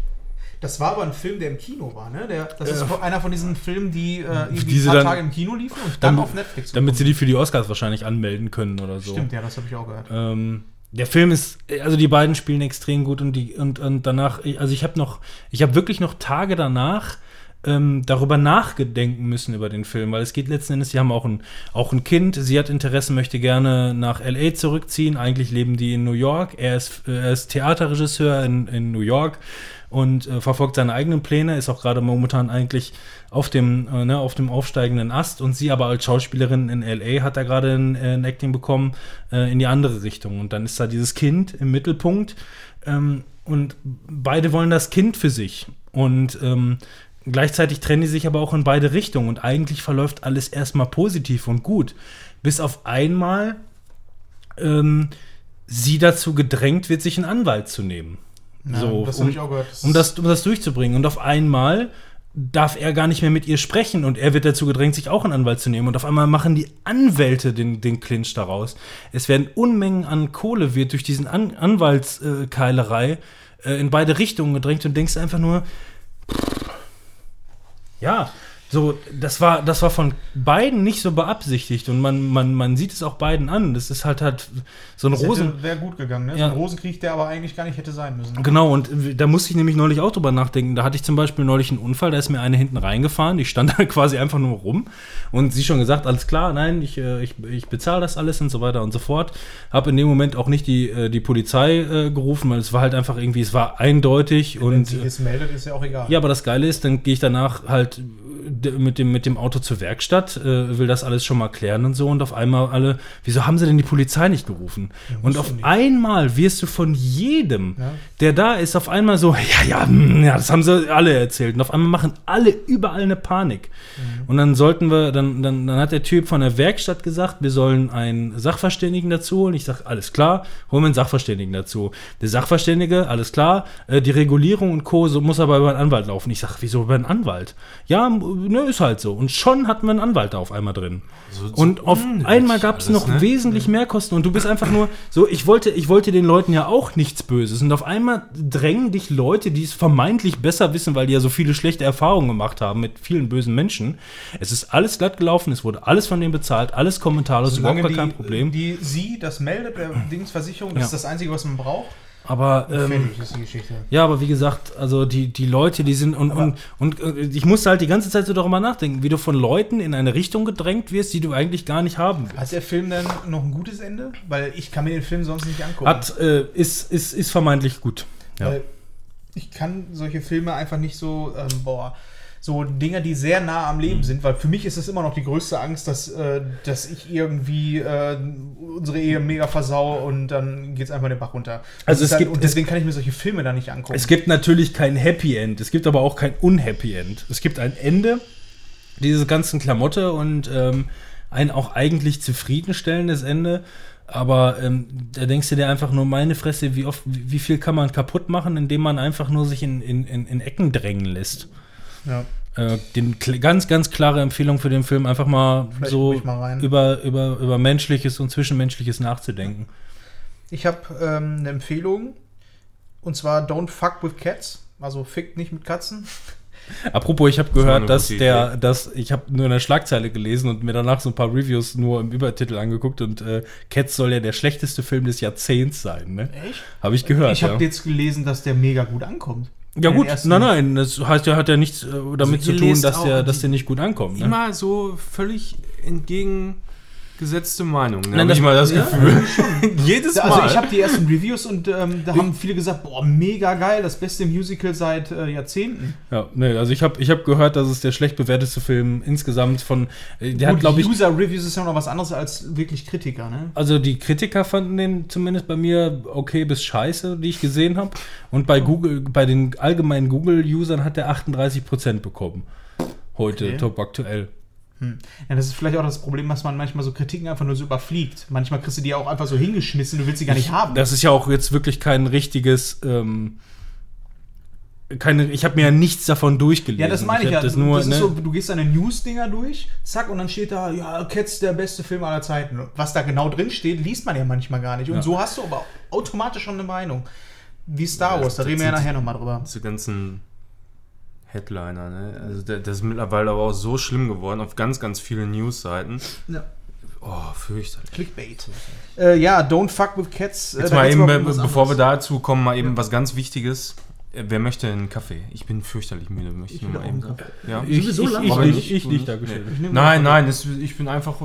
[SPEAKER 1] Das war aber ein Film, der im Kino war, ne? Der, das ist einer von diesen Filmen, die äh, irgendwie
[SPEAKER 3] Diese
[SPEAKER 1] ein paar
[SPEAKER 3] dann-
[SPEAKER 1] Tage im Kino liefen und dann
[SPEAKER 3] Damit-
[SPEAKER 1] auf Netflix
[SPEAKER 3] Damit sie die für die Oscars wahrscheinlich anmelden können oder so.
[SPEAKER 1] Stimmt, ja, das habe ich auch gehört.
[SPEAKER 3] Ähm, der Film ist, also die beiden spielen extrem gut und die und, und danach, also ich habe noch, ich habe wirklich noch Tage danach ähm, darüber nachgedenken müssen über den Film, weil es geht letzten Endes, sie haben auch ein, auch ein Kind, sie hat Interesse, möchte gerne nach LA zurückziehen, eigentlich leben die in New York, er ist, er ist Theaterregisseur in, in New York und äh, verfolgt seine eigenen Pläne, ist auch gerade momentan eigentlich auf dem, äh, ne, auf dem aufsteigenden Ast. Und sie aber als Schauspielerin in LA hat da gerade ein, äh, ein Acting bekommen äh, in die andere Richtung. Und dann ist da dieses Kind im Mittelpunkt. Ähm, und beide wollen das Kind für sich. Und ähm, gleichzeitig trennen die sich aber auch in beide Richtungen. Und eigentlich verläuft alles erstmal positiv und gut, bis auf einmal ähm, sie dazu gedrängt wird, sich einen Anwalt zu nehmen.
[SPEAKER 1] Ja,
[SPEAKER 3] so,
[SPEAKER 1] das
[SPEAKER 3] um-
[SPEAKER 1] ich auch gehört.
[SPEAKER 3] um das, um das durchzubringen. Und auf einmal darf er gar nicht mehr mit ihr sprechen und er wird dazu gedrängt, sich auch einen Anwalt zu nehmen. Und auf einmal machen die Anwälte den, den Clinch daraus. Es werden Unmengen an Kohle wird durch diesen an Anwaltskeilerei äh, in beide Richtungen gedrängt und denkst einfach nur, ja, so, das war, das war von beiden nicht so beabsichtigt und man, man, man sieht es auch beiden an. Das ist halt halt so ein
[SPEAKER 1] das
[SPEAKER 3] Rosen.
[SPEAKER 1] wäre gut gegangen, ne?
[SPEAKER 3] Ja.
[SPEAKER 1] So ein Rosenkrieg, der aber eigentlich gar nicht hätte sein müssen.
[SPEAKER 3] Genau, und da musste ich nämlich neulich auch drüber nachdenken. Da hatte ich zum Beispiel neulich einen Unfall, da ist mir eine hinten reingefahren, die stand (laughs) da quasi einfach nur rum und sie schon gesagt, alles klar, nein, ich, äh, ich, ich bezahle das alles und so weiter und so fort. Habe in dem Moment auch nicht die, äh, die Polizei äh, gerufen, weil es war halt einfach irgendwie, es war eindeutig
[SPEAKER 1] Wenn
[SPEAKER 3] und
[SPEAKER 1] sie es meldet, ist ja auch egal.
[SPEAKER 3] ja, aber das Geile ist, dann gehe ich danach halt mit dem, mit dem Auto zur Werkstatt, will das alles schon mal klären und so und auf einmal alle, wieso haben sie denn die Polizei nicht gerufen? Und auf einmal wirst du von jedem,
[SPEAKER 1] Ja.
[SPEAKER 3] der da ist, auf einmal so, (laughs) ja, ja, hm, ja, das haben sie alle erzählt. Und auf einmal machen alle überall eine Panik.
[SPEAKER 1] Mhm.
[SPEAKER 3] Und dann sollten wir, dann, dann, dann hat der Typ von der Werkstatt gesagt, wir sollen einen Sachverständigen dazu holen. Ich sage, alles klar, holen wir einen Sachverständigen dazu. Der Sachverständige, alles klar, äh, die Regulierung und Co. So muss aber über einen Anwalt laufen. Ich sage, wieso über einen Anwalt? Ja, ne, ist halt so. Und schon hatten wir einen Anwalt da auf einmal drin.
[SPEAKER 2] So- so
[SPEAKER 3] und auf einmal gab es noch
[SPEAKER 2] ne?
[SPEAKER 3] wesentlich mehr Kosten und du bist einfach nur so, ich wollte, ich wollte den Leuten ja auch nichts Böses und auf einmal drängen dich Leute, die es vermeintlich besser wissen, weil die ja so viele schlechte Erfahrungen gemacht haben mit vielen bösen Menschen. Es ist alles glatt gelaufen, es wurde alles von denen bezahlt, alles kommentarlos, überhaupt
[SPEAKER 1] Solange die,
[SPEAKER 3] kein Problem.
[SPEAKER 1] die sie das meldet, der Dingsversicherung, das
[SPEAKER 3] Ja.
[SPEAKER 1] ist das Einzige, was man braucht.
[SPEAKER 3] Aber ähm, ja, aber wie gesagt, also die, die Leute, die sind und, und, und äh, ich musste halt die ganze Zeit so darüber nachdenken, wie du von Leuten in eine Richtung gedrängt wirst, die du eigentlich gar nicht haben willst.
[SPEAKER 1] Hat der Film dann noch ein gutes Ende? Weil ich kann mir den Film sonst nicht angucken.
[SPEAKER 3] Hat, äh, ist, ist, ist vermeintlich gut. Ja.
[SPEAKER 1] Ich kann solche Filme einfach nicht so, ähm, boah, so Dinger, die sehr nah am. Leben sind, weil für mich ist es immer noch die größte Angst, dass, äh, dass ich irgendwie äh, unsere Ehe mega versau und dann geht es einfach den Bach runter.
[SPEAKER 3] Also es
[SPEAKER 1] halt,
[SPEAKER 3] gibt-
[SPEAKER 1] und deswegen kann ich mir solche Filme da nicht angucken.
[SPEAKER 3] Es gibt natürlich kein Happy End, es gibt aber auch kein Unhappy End. Es gibt ein Ende, diese ganzen Klamotte und ähm, ein auch eigentlich zufriedenstellendes Ende. Aber ähm, da denkst du dir einfach nur, meine Fresse, wie oft, wie viel kann man kaputt machen, indem man einfach nur sich in, in, in Ecken drängen lässt.
[SPEAKER 1] Ja.
[SPEAKER 3] Äh, den, ganz, ganz klare Empfehlung für den Film, einfach mal
[SPEAKER 1] Vielleicht
[SPEAKER 3] so
[SPEAKER 1] mal rein.
[SPEAKER 3] über, über, über Menschliches und Zwischenmenschliches nachzudenken.
[SPEAKER 1] Ich habe ähm, eine Empfehlung und zwar Don't Fuck with Cats. Also fickt nicht mit Katzen. (laughs)
[SPEAKER 3] Apropos, ich habe
[SPEAKER 2] eine
[SPEAKER 3] gehört, dass der, dass ich habe nur in der Schlagzeile gelesen und mir danach so ein paar Reviews nur im Übertitel angeguckt und äh, Cats soll ja der schlechteste Film des Jahrzehnts sein, ne?
[SPEAKER 1] Echt?
[SPEAKER 3] Habe ich gehört.
[SPEAKER 1] Ich habe
[SPEAKER 3] ja.
[SPEAKER 1] jetzt gelesen, dass der mega gut ankommt.
[SPEAKER 3] Ja gut, nein, nein, das heißt ja, hat ja nichts äh, damit
[SPEAKER 2] Also
[SPEAKER 3] zu tun, dass der, dass der nicht gut ankommt. Ne?
[SPEAKER 2] Immer so völlig entgegengesetzte Meinungen.
[SPEAKER 3] Nein,
[SPEAKER 2] Nein,
[SPEAKER 3] das-
[SPEAKER 2] ich mal das
[SPEAKER 1] ja,
[SPEAKER 2] Gefühl. (laughs) Jedes Mal.
[SPEAKER 1] Also ich habe die ersten Reviews und ähm, da haben viele gesagt, boah, mega geil, das beste Musical seit äh, Jahrzehnten.
[SPEAKER 3] Ja, nee, also ich habe ich hab gehört, dass es der schlecht bewerteste Film insgesamt von, äh, der hat
[SPEAKER 1] Gut,
[SPEAKER 3] glaube ich,
[SPEAKER 1] User-Reviews ist ja noch was anderes als wirklich Kritiker, ne?
[SPEAKER 3] also die Kritiker fanden den zumindest bei mir okay bis scheiße, die ich gesehen habe. Und bei Google, bei den allgemeinen Google-Usern hat der 38% bekommen. Heute,
[SPEAKER 1] Okay.
[SPEAKER 3] top aktuell.
[SPEAKER 1] Ja, das ist vielleicht auch das Problem, dass man manchmal so Kritiken einfach nur so überfliegt. Manchmal kriegst du die auch einfach so hingeschmissen, du willst sie gar nicht haben.
[SPEAKER 3] Das ist ja auch jetzt wirklich kein richtiges, ähm, keine, ich habe mir ja nichts davon durchgelesen.
[SPEAKER 1] Ja, das meine ich,
[SPEAKER 3] hab
[SPEAKER 1] ja.
[SPEAKER 3] Das nur,
[SPEAKER 1] das ist
[SPEAKER 3] ne?
[SPEAKER 1] so, du gehst deine News-Dinger durch, zack, und dann steht da, ja, Cats der beste Film aller Zeiten. Was da genau drin steht, liest man ja manchmal gar nicht. Und
[SPEAKER 3] Ja.
[SPEAKER 1] so hast du aber automatisch schon eine Meinung. Wie Star
[SPEAKER 2] Ja,
[SPEAKER 1] Wars, da reden wir ja nachher nochmal drüber.
[SPEAKER 2] Diese ganzen Headliner, ne? Also der, das ist mittlerweile aber auch so schlimm geworden auf ganz, ganz vielen News-Seiten.
[SPEAKER 1] Ja.
[SPEAKER 2] Oh, fürchterlich.
[SPEAKER 1] Clickbait. Äh, ja, Don't Fuck with Cats. äh,
[SPEAKER 2] Jetzt mal eben, be bevor wir dazu kommen, mal eben was ganz Wichtiges. Äh, Wer möchte einen Kaffee? Ich bin fürchterlich müde, möchte ich,
[SPEAKER 1] Ich
[SPEAKER 2] nur mal eben
[SPEAKER 1] einen
[SPEAKER 2] sagen.
[SPEAKER 1] Kaffee.
[SPEAKER 2] Ja?
[SPEAKER 3] Ich, ich, ich, ich, nicht, ich nicht dargestellt.
[SPEAKER 1] Ich nehme
[SPEAKER 2] Nein, nein, das, ich bin einfach.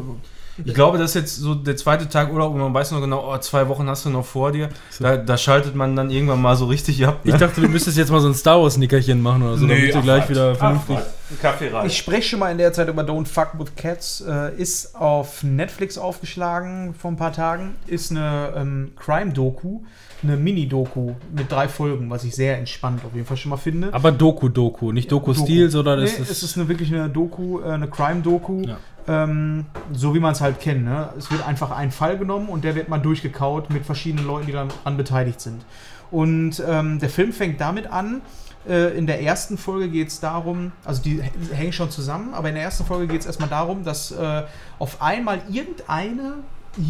[SPEAKER 2] Ich glaube, das ist jetzt so der zweite Tag Urlaub und man weiß noch genau, oh, zwei Wochen hast du noch vor dir. Da, da schaltet man dann irgendwann mal so richtig ab.
[SPEAKER 3] Ich
[SPEAKER 2] ne?
[SPEAKER 3] dachte, du müsstest jetzt mal so ein Star Wars-Nickerchen machen oder so, damit du gleich wieder vernünftig.
[SPEAKER 2] Kaffee rein.
[SPEAKER 1] Ich spreche schon mal in der Zeit über Don't Fuck with Cats. Äh, ist auf Netflix aufgeschlagen vor ein paar Tagen. Ist eine ähm, Crime-Doku, eine Mini-Doku mit drei Folgen, was ich sehr entspannt auf jeden Fall schon mal finde.
[SPEAKER 3] Aber Doku-Doku, nicht Doku-Stil, sondern
[SPEAKER 1] nee,
[SPEAKER 3] es
[SPEAKER 1] es
[SPEAKER 3] ist.
[SPEAKER 1] ist eine, wirklich eine Doku, äh, eine Crime-Doku.
[SPEAKER 3] Ja.
[SPEAKER 1] Ähm, so wie man es halt kennt. Ne? Es wird einfach ein Fall genommen und der wird mal durchgekaut mit verschiedenen Leuten, die daran beteiligt sind. Und ähm, der Film fängt damit an. Äh, in der ersten Folge geht es darum, also die hängen schon zusammen, aber in der ersten Folge geht es erstmal darum, dass äh, auf einmal irgendeine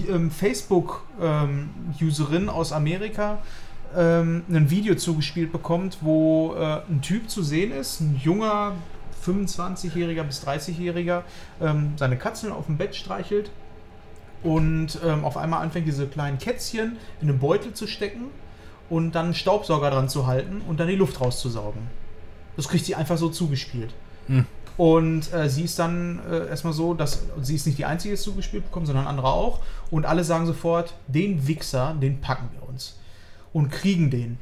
[SPEAKER 1] ähm, Facebook-Userin aus Amerika ähm, ein Video zugespielt bekommt, wo äh, ein Typ zu sehen ist, ein junger 25-Jähriger bis 30-Jähriger, ähm, seine Katzen auf dem Bett streichelt und ähm, auf einmal anfängt, diese kleinen Kätzchen in einen Beutel zu stecken und dann einen Staubsauger dran zu halten und dann die Luft rauszusaugen. Das kriegt sie einfach so zugespielt.
[SPEAKER 3] Hm.
[SPEAKER 1] Und äh, sie ist dann äh, erstmal so, dass sie ist nicht die einzige, die es zugespielt bekommt, sondern andere auch. Und alle sagen sofort, den Wichser, den packen wir uns. Und kriegen den.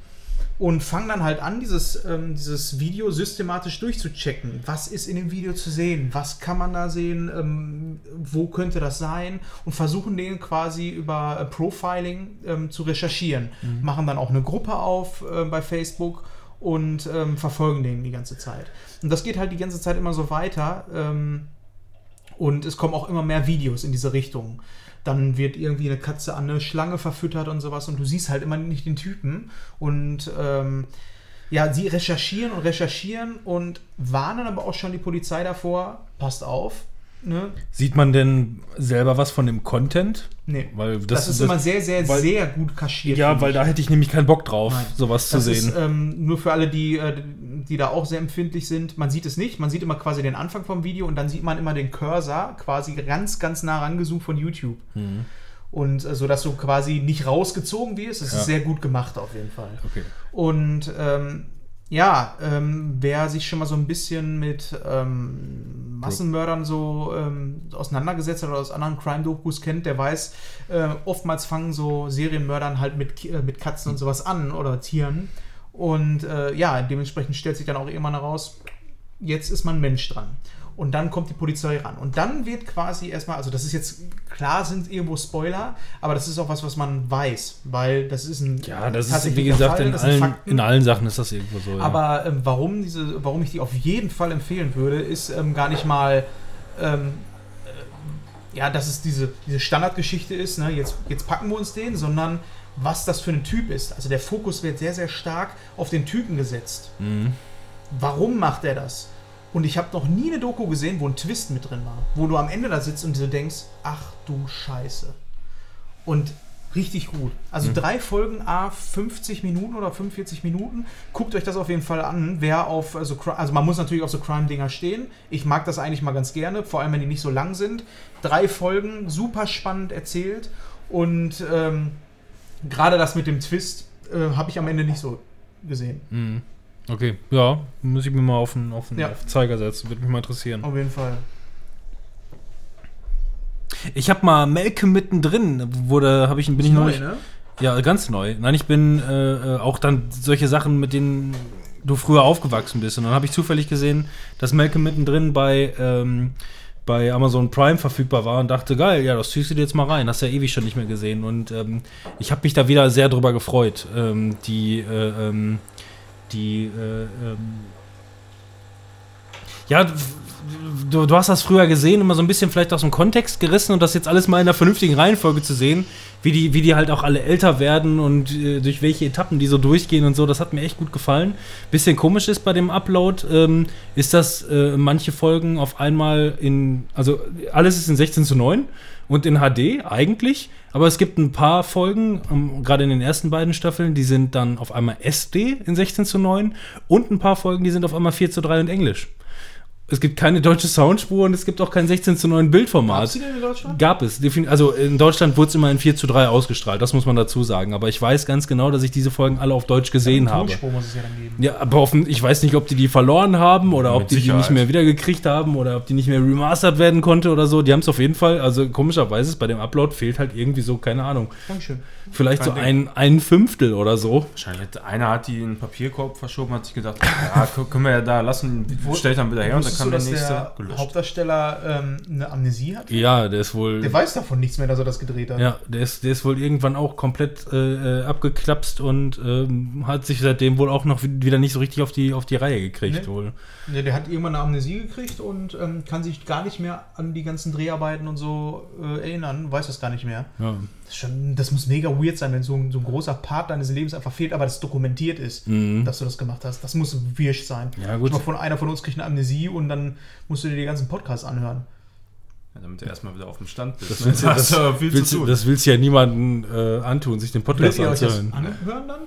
[SPEAKER 1] Und fangen dann halt an, dieses, ähm, dieses Video systematisch durchzuchecken. Was ist in dem Video zu sehen? Was kann man da sehen? Ähm, wo könnte das sein? Und versuchen den quasi über äh, Profiling ähm, zu recherchieren. Machen dann auch eine Gruppe auf äh, bei Facebook und ähm, verfolgen den die ganze Zeit. Und das geht halt die ganze Zeit immer so weiter. Ähm, und es kommen auch immer mehr Videos in diese Richtung. Dann wird irgendwie eine Katze an eine Schlange verfüttert und sowas und du siehst halt immer nicht den Typen. Und ähm, ja, sie recherchieren und recherchieren und warnen aber auch schon die Polizei davor, passt auf. Ne?
[SPEAKER 3] Sieht man denn selber was von dem Content?
[SPEAKER 1] Nee.
[SPEAKER 3] Weil
[SPEAKER 1] Das,
[SPEAKER 3] das,
[SPEAKER 1] ist
[SPEAKER 3] das-
[SPEAKER 1] immer sehr, sehr,
[SPEAKER 3] weil-
[SPEAKER 1] sehr gut kaschiert.
[SPEAKER 3] Ja, weil da hätte ich nämlich keinen Bock drauf,
[SPEAKER 1] Nein.
[SPEAKER 3] sowas zu
[SPEAKER 1] Das
[SPEAKER 3] sehen.
[SPEAKER 1] ist ähm, nur für alle, die, äh, die da auch sehr empfindlich sind. Man sieht es nicht. Man sieht immer quasi den Anfang vom Video und dann sieht man immer den Cursor quasi ganz, ganz nah rangesucht von YouTube.
[SPEAKER 3] Mhm.
[SPEAKER 1] Und äh, so, dass du quasi nicht rausgezogen wirst. Das
[SPEAKER 3] Ja.
[SPEAKER 1] ist sehr gut gemacht auf jeden Fall.
[SPEAKER 3] okay.
[SPEAKER 1] Und ähm, ja, ähm, wer sich schon mal so ein bisschen mit ähm, Massenmördern so ähm, auseinandergesetzt hat oder aus anderen Crime-Dokus kennt, der weiß, äh, oftmals fangen so Serienmördern halt mit, äh, mit Katzen und sowas an oder Tieren. Und äh, ja, dementsprechend stellt sich dann auch irgendwann heraus, jetzt ist man Mensch dran. Und dann kommt die Polizei ran. Und dann wird quasi erstmal, also das ist jetzt, klar sind irgendwo Spoiler, aber das ist auch was, was man weiß, weil das ist ein
[SPEAKER 3] Ja, das ist wie gesagt
[SPEAKER 1] Fall,
[SPEAKER 3] in allen, in allen Sachen ist das irgendwo so.
[SPEAKER 1] Aber ähm, warum, diese, warum ich die auf jeden Fall empfehlen würde, ist ähm, gar nicht mal, ähm, äh, ja, dass es diese, diese Standardgeschichte ist, ne? jetzt, jetzt packen wir uns den, sondern was das für ein Typ ist. Also der Fokus wird sehr, sehr stark auf den Typen gesetzt.
[SPEAKER 3] Mhm.
[SPEAKER 1] Warum macht er das? Und ich habe noch nie eine Doku gesehen, wo ein Twist mit drin war. Wo du am Ende da sitzt und du denkst, ach du Scheiße. Und Richtig gut. Also drei Folgen, a 50 Minuten oder 45 Minuten. Guckt euch das auf jeden Fall an. Wer auf, also, also man muss natürlich auf so Crime-Dinger stehen. Ich mag das eigentlich mal ganz gerne, vor allem wenn die nicht so lang sind. Drei Folgen, super spannend erzählt. Und ähm, gerade das mit dem Twist äh, habe ich am Ende nicht so gesehen.
[SPEAKER 3] Mhm. Okay, ja, muss ich mir mal auf den, auf den
[SPEAKER 1] Ja.
[SPEAKER 3] auf den Zeiger setzen. Würde mich mal interessieren.
[SPEAKER 1] Auf jeden Fall.
[SPEAKER 3] Ich habe mal Melke mittendrin, wurde, habe ich, bin ich
[SPEAKER 1] Neu,
[SPEAKER 3] neulich,
[SPEAKER 1] ne?
[SPEAKER 3] ja, ganz neu. Nein, ich bin äh, äh, auch dann solche Sachen, mit denen du früher aufgewachsen bist. Und dann habe ich zufällig gesehen, dass Melke mittendrin bei, ähm, bei Amazon Prime verfügbar war und dachte, geil, ja, das ziehst du dir jetzt mal rein. Hast ja ewig schon nicht mehr gesehen. Und ähm, ich habe mich da wieder sehr drüber gefreut. Ähm, die, äh, ähm, die, äh, ähm, ja, du, du hast das früher gesehen, immer so ein bisschen vielleicht aus dem Kontext gerissen und das jetzt alles mal in einer vernünftigen Reihenfolge zu sehen, wie die, wie die halt auch alle älter werden und äh, durch welche Etappen die so durchgehen und so, das hat mir echt gut gefallen. Bisschen komisch ist bei dem Upload, ähm, ist, dass äh, manche Folgen auf einmal in, also alles ist in 16 zu 9 und in HD eigentlich, aber es gibt ein paar Folgen, ähm, gerade in den ersten beiden Staffeln, die sind dann auf einmal SD in 16 zu 9 und ein paar Folgen, die sind auf einmal 4 zu 3 und Englisch. Es gibt keine deutsche Soundspur und es gibt auch kein 16 zu 9 Bildformat.
[SPEAKER 1] Die denn in Deutschland?
[SPEAKER 3] Gab es. Also in Deutschland wurde es immer in 4 zu 3 ausgestrahlt, das muss man dazu sagen. Aber ich weiß ganz genau, dass ich diese Folgen alle auf Deutsch gesehen habe.
[SPEAKER 1] Tonspur muss es ja dann geben.
[SPEAKER 3] Ja, aber offen, ich weiß nicht, ob die die verloren haben oder
[SPEAKER 2] Ja,
[SPEAKER 3] ob die die
[SPEAKER 2] Sicherheit.
[SPEAKER 3] nicht mehr wiedergekriegt haben oder ob die nicht mehr remastert werden konnte oder so. Die haben es auf jeden Fall, also komischerweise ist bei dem Upload fehlt halt irgendwie so, keine Ahnung,
[SPEAKER 1] Dankeschön.
[SPEAKER 3] Vielleicht so ein, ein Fünftel oder so.
[SPEAKER 2] Wahrscheinlich hat einer hat die in den Papierkorb verschoben, hat sich gedacht, ja, können wir ja da lassen,
[SPEAKER 1] Wo-
[SPEAKER 2] stellt dann wieder her und dann kann
[SPEAKER 1] du,
[SPEAKER 2] der
[SPEAKER 1] dass
[SPEAKER 2] nächste
[SPEAKER 1] der
[SPEAKER 2] gelöscht.
[SPEAKER 1] Hauptdarsteller ähm, eine Amnesie hat?
[SPEAKER 3] Ja, der ist wohl.
[SPEAKER 1] Der weiß davon nichts mehr, dass er das gedreht hat.
[SPEAKER 3] Ja, der ist, der ist wohl irgendwann auch komplett äh, äh, abgeklapst und ähm, hat sich seitdem wohl auch noch wi- wieder nicht so richtig auf die, auf die Reihe gekriegt
[SPEAKER 1] Nee.
[SPEAKER 3] wohl.
[SPEAKER 1] Nee, der hat irgendwann eine Amnesie gekriegt und ähm, kann sich gar nicht mehr an die ganzen Dreharbeiten und so äh, erinnern, weiß das gar nicht mehr.
[SPEAKER 3] Ja.
[SPEAKER 1] Das, schon, das muss mega weird sein, wenn so ein, so ein großer Part deines Lebens einfach fehlt, aber das dokumentiert ist,
[SPEAKER 3] Mhm.
[SPEAKER 1] dass du das gemacht hast. Das muss wirsch sein.
[SPEAKER 3] Ja, gut.
[SPEAKER 1] Mal von einer von uns kriegt eine Amnesie und dann musst du dir die ganzen Podcasts anhören.
[SPEAKER 2] Ja, damit du erstmal wieder auf dem Stand bist.
[SPEAKER 3] Das
[SPEAKER 2] ne?
[SPEAKER 3] willst, du,
[SPEAKER 2] Da (laughs)
[SPEAKER 3] das,
[SPEAKER 2] aber viel
[SPEAKER 3] willst,
[SPEAKER 2] zu tun.
[SPEAKER 3] das willst du ja niemandem äh, antun, sich den Podcast
[SPEAKER 1] das
[SPEAKER 3] anzuhören.
[SPEAKER 1] anhören dann?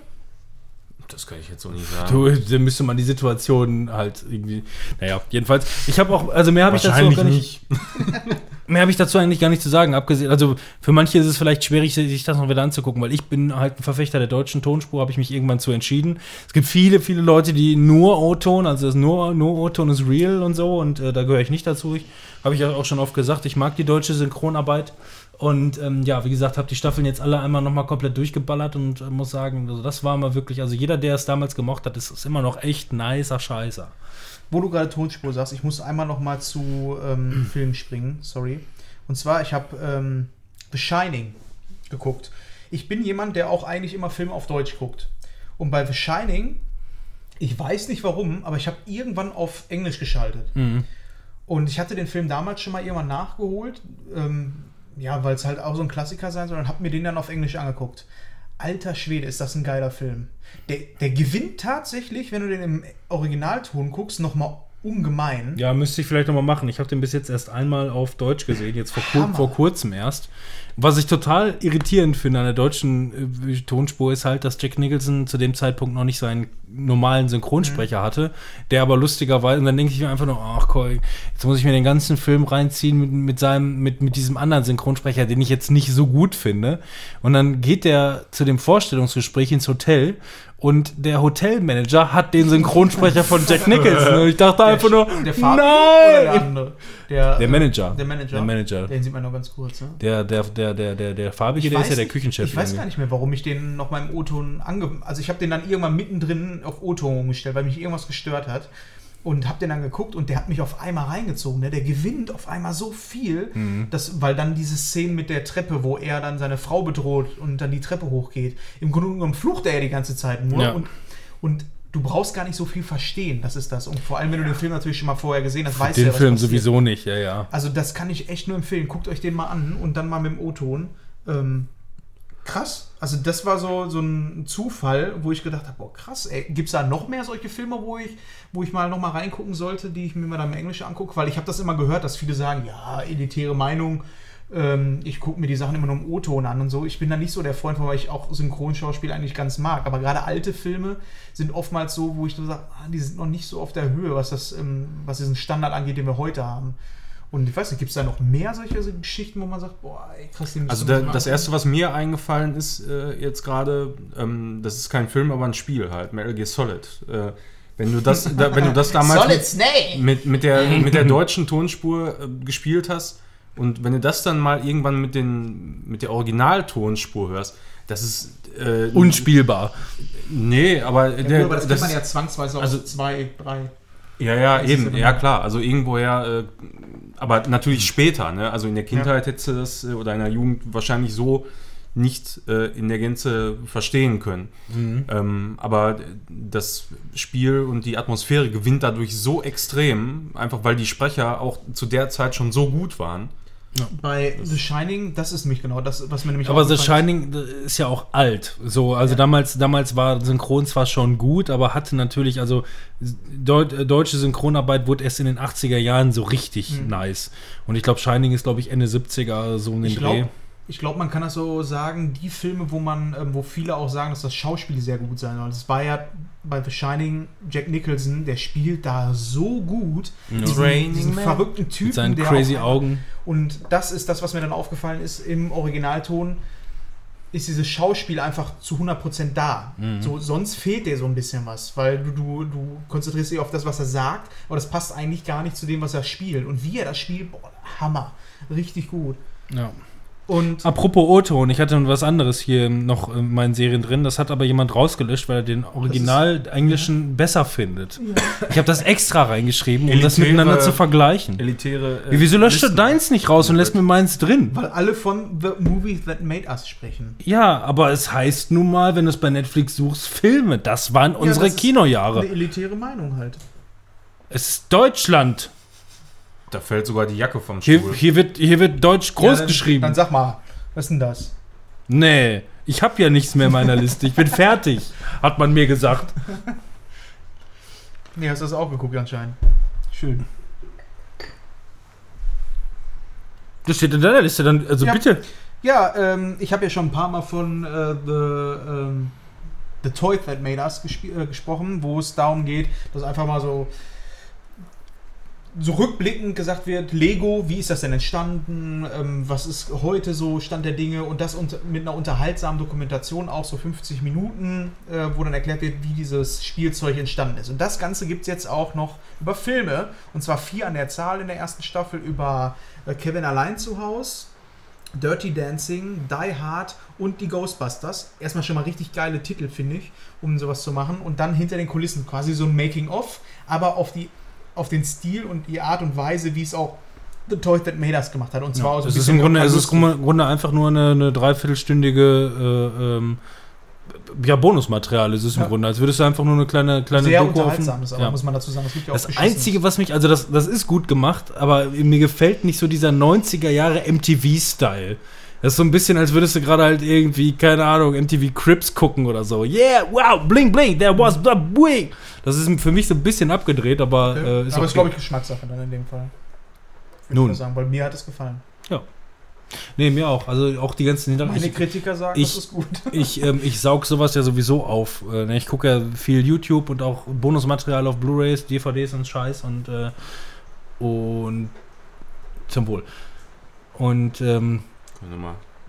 [SPEAKER 2] Das kann ich jetzt so nicht sagen.
[SPEAKER 3] Du, dann müsste man die Situation halt irgendwie. Naja, jedenfalls. Ich habe auch, also mehr habe ich dazu auch gar nicht. (laughs) Mehr habe ich dazu eigentlich gar nicht zu sagen, abgesehen. Also für manche ist es vielleicht schwierig, sich das noch wieder anzugucken, weil ich bin halt ein Verfechter der deutschen Tonspur, habe ich mich irgendwann zu entschieden. Es gibt viele, viele Leute, die nur O-Ton, also das nur, nur O-Ton ist real und so, und äh, da gehöre ich nicht dazu. Ich, habe ich auch schon oft gesagt, ich mag die deutsche Synchronarbeit. Und ähm, ja, wie gesagt, habe die Staffeln jetzt alle einmal nochmal komplett durchgeballert und äh, muss sagen, also das war mal wirklich, also jeder, der es damals gemocht hat, ist, ist immer noch echt nicer Scheißer.
[SPEAKER 1] Wo du gerade Tonspur sagst, ich muss einmal noch mal zu ähm, (clears throat) Film springen, sorry. Und zwar, ich habe ähm, The Shining geguckt. Ich bin jemand, der auch eigentlich immer Filme auf Deutsch guckt. Und bei The Shining, ich weiß nicht warum, aber ich habe irgendwann auf Englisch geschaltet. Und ich hatte den Film damals schon mal irgendwann nachgeholt, ähm, ja, weil es halt auch so ein Klassiker sein soll, und habe mir den dann auf Englisch angeguckt. Alter Schwede, ist das ein geiler Film. Der, der gewinnt tatsächlich, wenn du den im Originalton guckst, nochmal ungemein.
[SPEAKER 3] Ja, müsste ich vielleicht nochmal machen. Ich habe den bis jetzt erst einmal auf Deutsch gesehen, jetzt vor, kur vor kurzem erst. Was ich total irritierend finde an der deutschen äh, Tonspur ist halt, dass Jack Nicholson zu dem Zeitpunkt noch nicht seinen normalen Synchronsprecher hatte, der aber lustigerweise, und dann denke ich mir einfach nur, ach cool, jetzt muss ich mir den ganzen Film reinziehen mit, mit seinem, mit, mit diesem anderen Synchronsprecher, den ich jetzt nicht so gut finde. Und dann geht der zu dem Vorstellungsgespräch ins Hotel und der Hotelmanager hat den Synchronsprecher von Jack Nicholson. Und ich dachte einfach nur,
[SPEAKER 1] der der
[SPEAKER 3] nein!
[SPEAKER 1] andere? Der,
[SPEAKER 3] Der Manager.
[SPEAKER 1] Der Manager.
[SPEAKER 3] Der Manager.
[SPEAKER 1] Den sieht man nur ganz kurz, ne?
[SPEAKER 3] Der, der, der, der, der, der farbige, der ist ja der Küchenchef.
[SPEAKER 1] Ich weiß
[SPEAKER 3] irgendwie.
[SPEAKER 1] gar nicht mehr, warum ich den noch im O-Ton ange... Also ich habe den dann irgendwann mittendrin auf O-Ton umgestellt, weil mich irgendwas gestört hat. Und habe den dann geguckt und der hat mich auf einmal reingezogen. Ne? Der gewinnt auf einmal so viel,
[SPEAKER 3] Mhm.
[SPEAKER 1] dass, weil dann diese Szene mit der Treppe, wo er dann seine Frau bedroht und dann die Treppe hochgeht. Im Grunde genommen flucht er ja die ganze Zeit nur.
[SPEAKER 3] Ja.
[SPEAKER 1] Und, und du brauchst gar nicht so viel verstehen, das ist das. Und vor allem, wenn du den Film natürlich schon mal vorher gesehen hast, weißt du
[SPEAKER 3] Den
[SPEAKER 1] ja, was
[SPEAKER 3] Film
[SPEAKER 1] passiert.
[SPEAKER 3] sowieso nicht, ja, ja.
[SPEAKER 1] Also das kann ich echt nur empfehlen. Guckt euch den mal an und dann mal mit dem O-Ton. Ähm, krass. Also das war so, so ein Zufall, wo ich gedacht habe, boah, krass, gibt es da noch mehr solche Filme, wo ich, wo ich mal noch mal reingucken sollte, die ich mir mal dann im Englischen angucke? Weil ich habe das immer gehört, dass viele sagen, ja, elitäre Meinung, Ähm, ich gucke mir die Sachen immer nur im O-Ton an und so. Ich bin da nicht so der Freund von, weil ich auch Synchronschauspiel eigentlich ganz mag. Aber gerade alte Filme sind oftmals so, wo ich so sage, ah, die sind noch nicht so auf der Höhe, was, das, ähm, was diesen Standard angeht, den wir heute haben. Und ich weiß nicht, gibt es da noch mehr solche Geschichten, wo man sagt, boah, ey, krass, die
[SPEAKER 2] Also da, das erste, was mir eingefallen ist äh, jetzt gerade, ähm, das ist kein Film, aber ein Spiel halt, Metal Gear Solid. Äh, wenn du das, da, wenn du das (laughs) damals
[SPEAKER 1] Solid
[SPEAKER 2] mit,
[SPEAKER 1] Snake!
[SPEAKER 2] mit, mit, der, mit der deutschen Tonspur äh, gespielt hast und wenn du das dann mal irgendwann mit, den, mit der Originaltonspur hörst, das ist äh,
[SPEAKER 3] Unspielbar.
[SPEAKER 2] Nee, aber,
[SPEAKER 1] Ja,
[SPEAKER 2] der,
[SPEAKER 1] gut, aber das,
[SPEAKER 2] das
[SPEAKER 1] kennt man ja zwangsweise
[SPEAKER 2] also-
[SPEAKER 1] aus zwei, drei.
[SPEAKER 2] Ja, ja,
[SPEAKER 1] Das
[SPEAKER 2] eben,
[SPEAKER 1] ja
[SPEAKER 2] ja klar. Also irgendwoher, äh, aber natürlich später, ne? Also in der Kindheit hättest du das äh, oder in der Jugend wahrscheinlich so nicht äh, in der Gänze verstehen können. Ähm, aber das Spiel und die Atmosphäre gewinnt dadurch so extrem, einfach weil die Sprecher auch zu der Zeit schon so gut waren.
[SPEAKER 1] Bei The Shining, das ist nämlich genau das, was mir nämlich
[SPEAKER 3] Aber The Shining äh, ist ja auch alt. So, also damals, damals war Synchron zwar schon gut, aber hatte natürlich, also Deut äh, deutsche Synchronarbeit wurde erst in den 80er Jahren so richtig nice. Und ich glaube, Shining ist, glaube ich, Ende 70er, so um den
[SPEAKER 1] Ich
[SPEAKER 3] Dreh.
[SPEAKER 1] Ich glaub, man kann das so sagen, die Filme, wo man, ähm, wo viele auch sagen, dass das Schauspiel sehr gut sein soll. Das war ja bei The Shining Jack Nicholson, der spielt da so gut. Diesen,
[SPEAKER 2] Training
[SPEAKER 1] diesen
[SPEAKER 2] Man.
[SPEAKER 1] verrückten Typen.
[SPEAKER 3] Mit seinen
[SPEAKER 1] der
[SPEAKER 3] crazy
[SPEAKER 1] auch-
[SPEAKER 3] Augen.
[SPEAKER 1] Und das ist das, was mir dann aufgefallen ist im Originalton, ist dieses Schauspiel einfach zu 100% da.
[SPEAKER 3] Mhm.
[SPEAKER 1] So, sonst fehlt dir so ein bisschen was, weil du, du, du konzentrierst dich auf das, was er sagt, aber das passt eigentlich gar nicht zu dem, was er spielt. Und wie er das spielt, boah, Hammer. Richtig gut.
[SPEAKER 3] Ja.
[SPEAKER 1] Und
[SPEAKER 3] Apropos O-Ton, ich hatte was anderes hier noch in meinen Serien drin. Das hat aber jemand rausgelöscht, weil er den Original-Englischen besser findet. Ich habe das extra reingeschrieben, um das
[SPEAKER 2] Elitäre-
[SPEAKER 3] miteinander zu vergleichen.
[SPEAKER 2] Elitäre.
[SPEAKER 3] Wie, wieso löscht du deins nicht raus und lässt mir meins drin?
[SPEAKER 1] weil alle von The Movie That Made Us sprechen.
[SPEAKER 3] Ja, aber es heißt nun mal, wenn du es bei Netflix suchst, Filme. Das waren unsere
[SPEAKER 1] das ist
[SPEAKER 3] Kinojahre.
[SPEAKER 1] Eine elitäre Meinung halt.
[SPEAKER 3] Es ist Deutschland.
[SPEAKER 2] Da fällt sogar die Jacke vom
[SPEAKER 3] Hier,
[SPEAKER 2] Stuhl.
[SPEAKER 3] hier, wird, hier wird Deutsch groß
[SPEAKER 1] Ja, dann,
[SPEAKER 3] geschrieben.
[SPEAKER 1] Dann sag mal, was ist denn das?
[SPEAKER 3] nee, ich habe ja nichts mehr in meiner Liste. Ich bin fertig, (laughs) hat man mir gesagt.
[SPEAKER 1] Nee, hast du das auch geguckt anscheinend. Schön.
[SPEAKER 3] Das steht in deiner Liste dann, also
[SPEAKER 1] Ja.
[SPEAKER 3] bitte.
[SPEAKER 1] Ja, ähm, ich habe ja schon ein paar Mal von äh, The, ähm, The Toy That Made Us äh, gesprochen, wo es darum geht, dass einfach mal so, so rückblickend gesagt wird, Lego, wie ist das denn entstanden, ähm, was ist heute so Stand der Dinge und das unter, mit einer unterhaltsamen Dokumentation, auch so 50 Minuten, äh, wo dann erklärt wird, wie dieses Spielzeug entstanden ist. Und das Ganze gibt es jetzt auch noch über Filme, und zwar vier an der Zahl in der ersten Staffel über äh, Kevin allein zu Hause, Dirty Dancing, Die Hard und die Ghostbusters. Erstmal schon mal richtig geile Titel, finde ich, um sowas zu machen. Und dann hinter den Kulissen quasi so ein Making-of, aber auf, die, auf den Stil und die Art und Weise, wie es auch The Toy That Made Us gemacht hat. Und zwar so ein
[SPEAKER 3] es ist im Grunde, es ist im Grunde einfach nur eine, eine dreiviertelstündige äh, ähm, ja, Bonusmaterial ist es im
[SPEAKER 1] Ja.
[SPEAKER 3] Grunde. Als würdest du einfach nur eine kleine, kleine
[SPEAKER 1] sehr
[SPEAKER 3] Doku
[SPEAKER 1] unterhaltsam ist, aber
[SPEAKER 3] ja.
[SPEAKER 1] muss man dazu sagen. Es gibt ja auch
[SPEAKER 3] Das. Einzige, was mich, also das, das ist gut gemacht, aber mir gefällt nicht so dieser 90er Jahre MTV-Style. Das ist so ein bisschen, als würdest du gerade halt irgendwie, keine Ahnung, MTV Crips gucken oder so. Yeah, wow, bling, bling, there was the bling. Das ist für mich so ein bisschen abgedreht, aber
[SPEAKER 1] Okay.
[SPEAKER 3] äh, ist
[SPEAKER 1] aber
[SPEAKER 3] okay.
[SPEAKER 1] ist, glaube ich, Geschmackssache dann in dem Fall. Würde
[SPEAKER 3] Nun.
[SPEAKER 1] Ich sagen, weil mir hat es gefallen.
[SPEAKER 3] Nee, mir auch. Also auch die ganzen
[SPEAKER 1] Meine
[SPEAKER 3] Hintergründe.
[SPEAKER 1] Kritiker sagen,
[SPEAKER 3] ich-
[SPEAKER 1] das ist gut. (laughs)
[SPEAKER 3] Ich, ähm, ich saug sowas ja sowieso auf. Äh, ne, ich gucke ja viel YouTube und auch Bonusmaterial auf Blu-Rays, DVDs und Scheiß und, äh, und zum Wohl. Und ähm.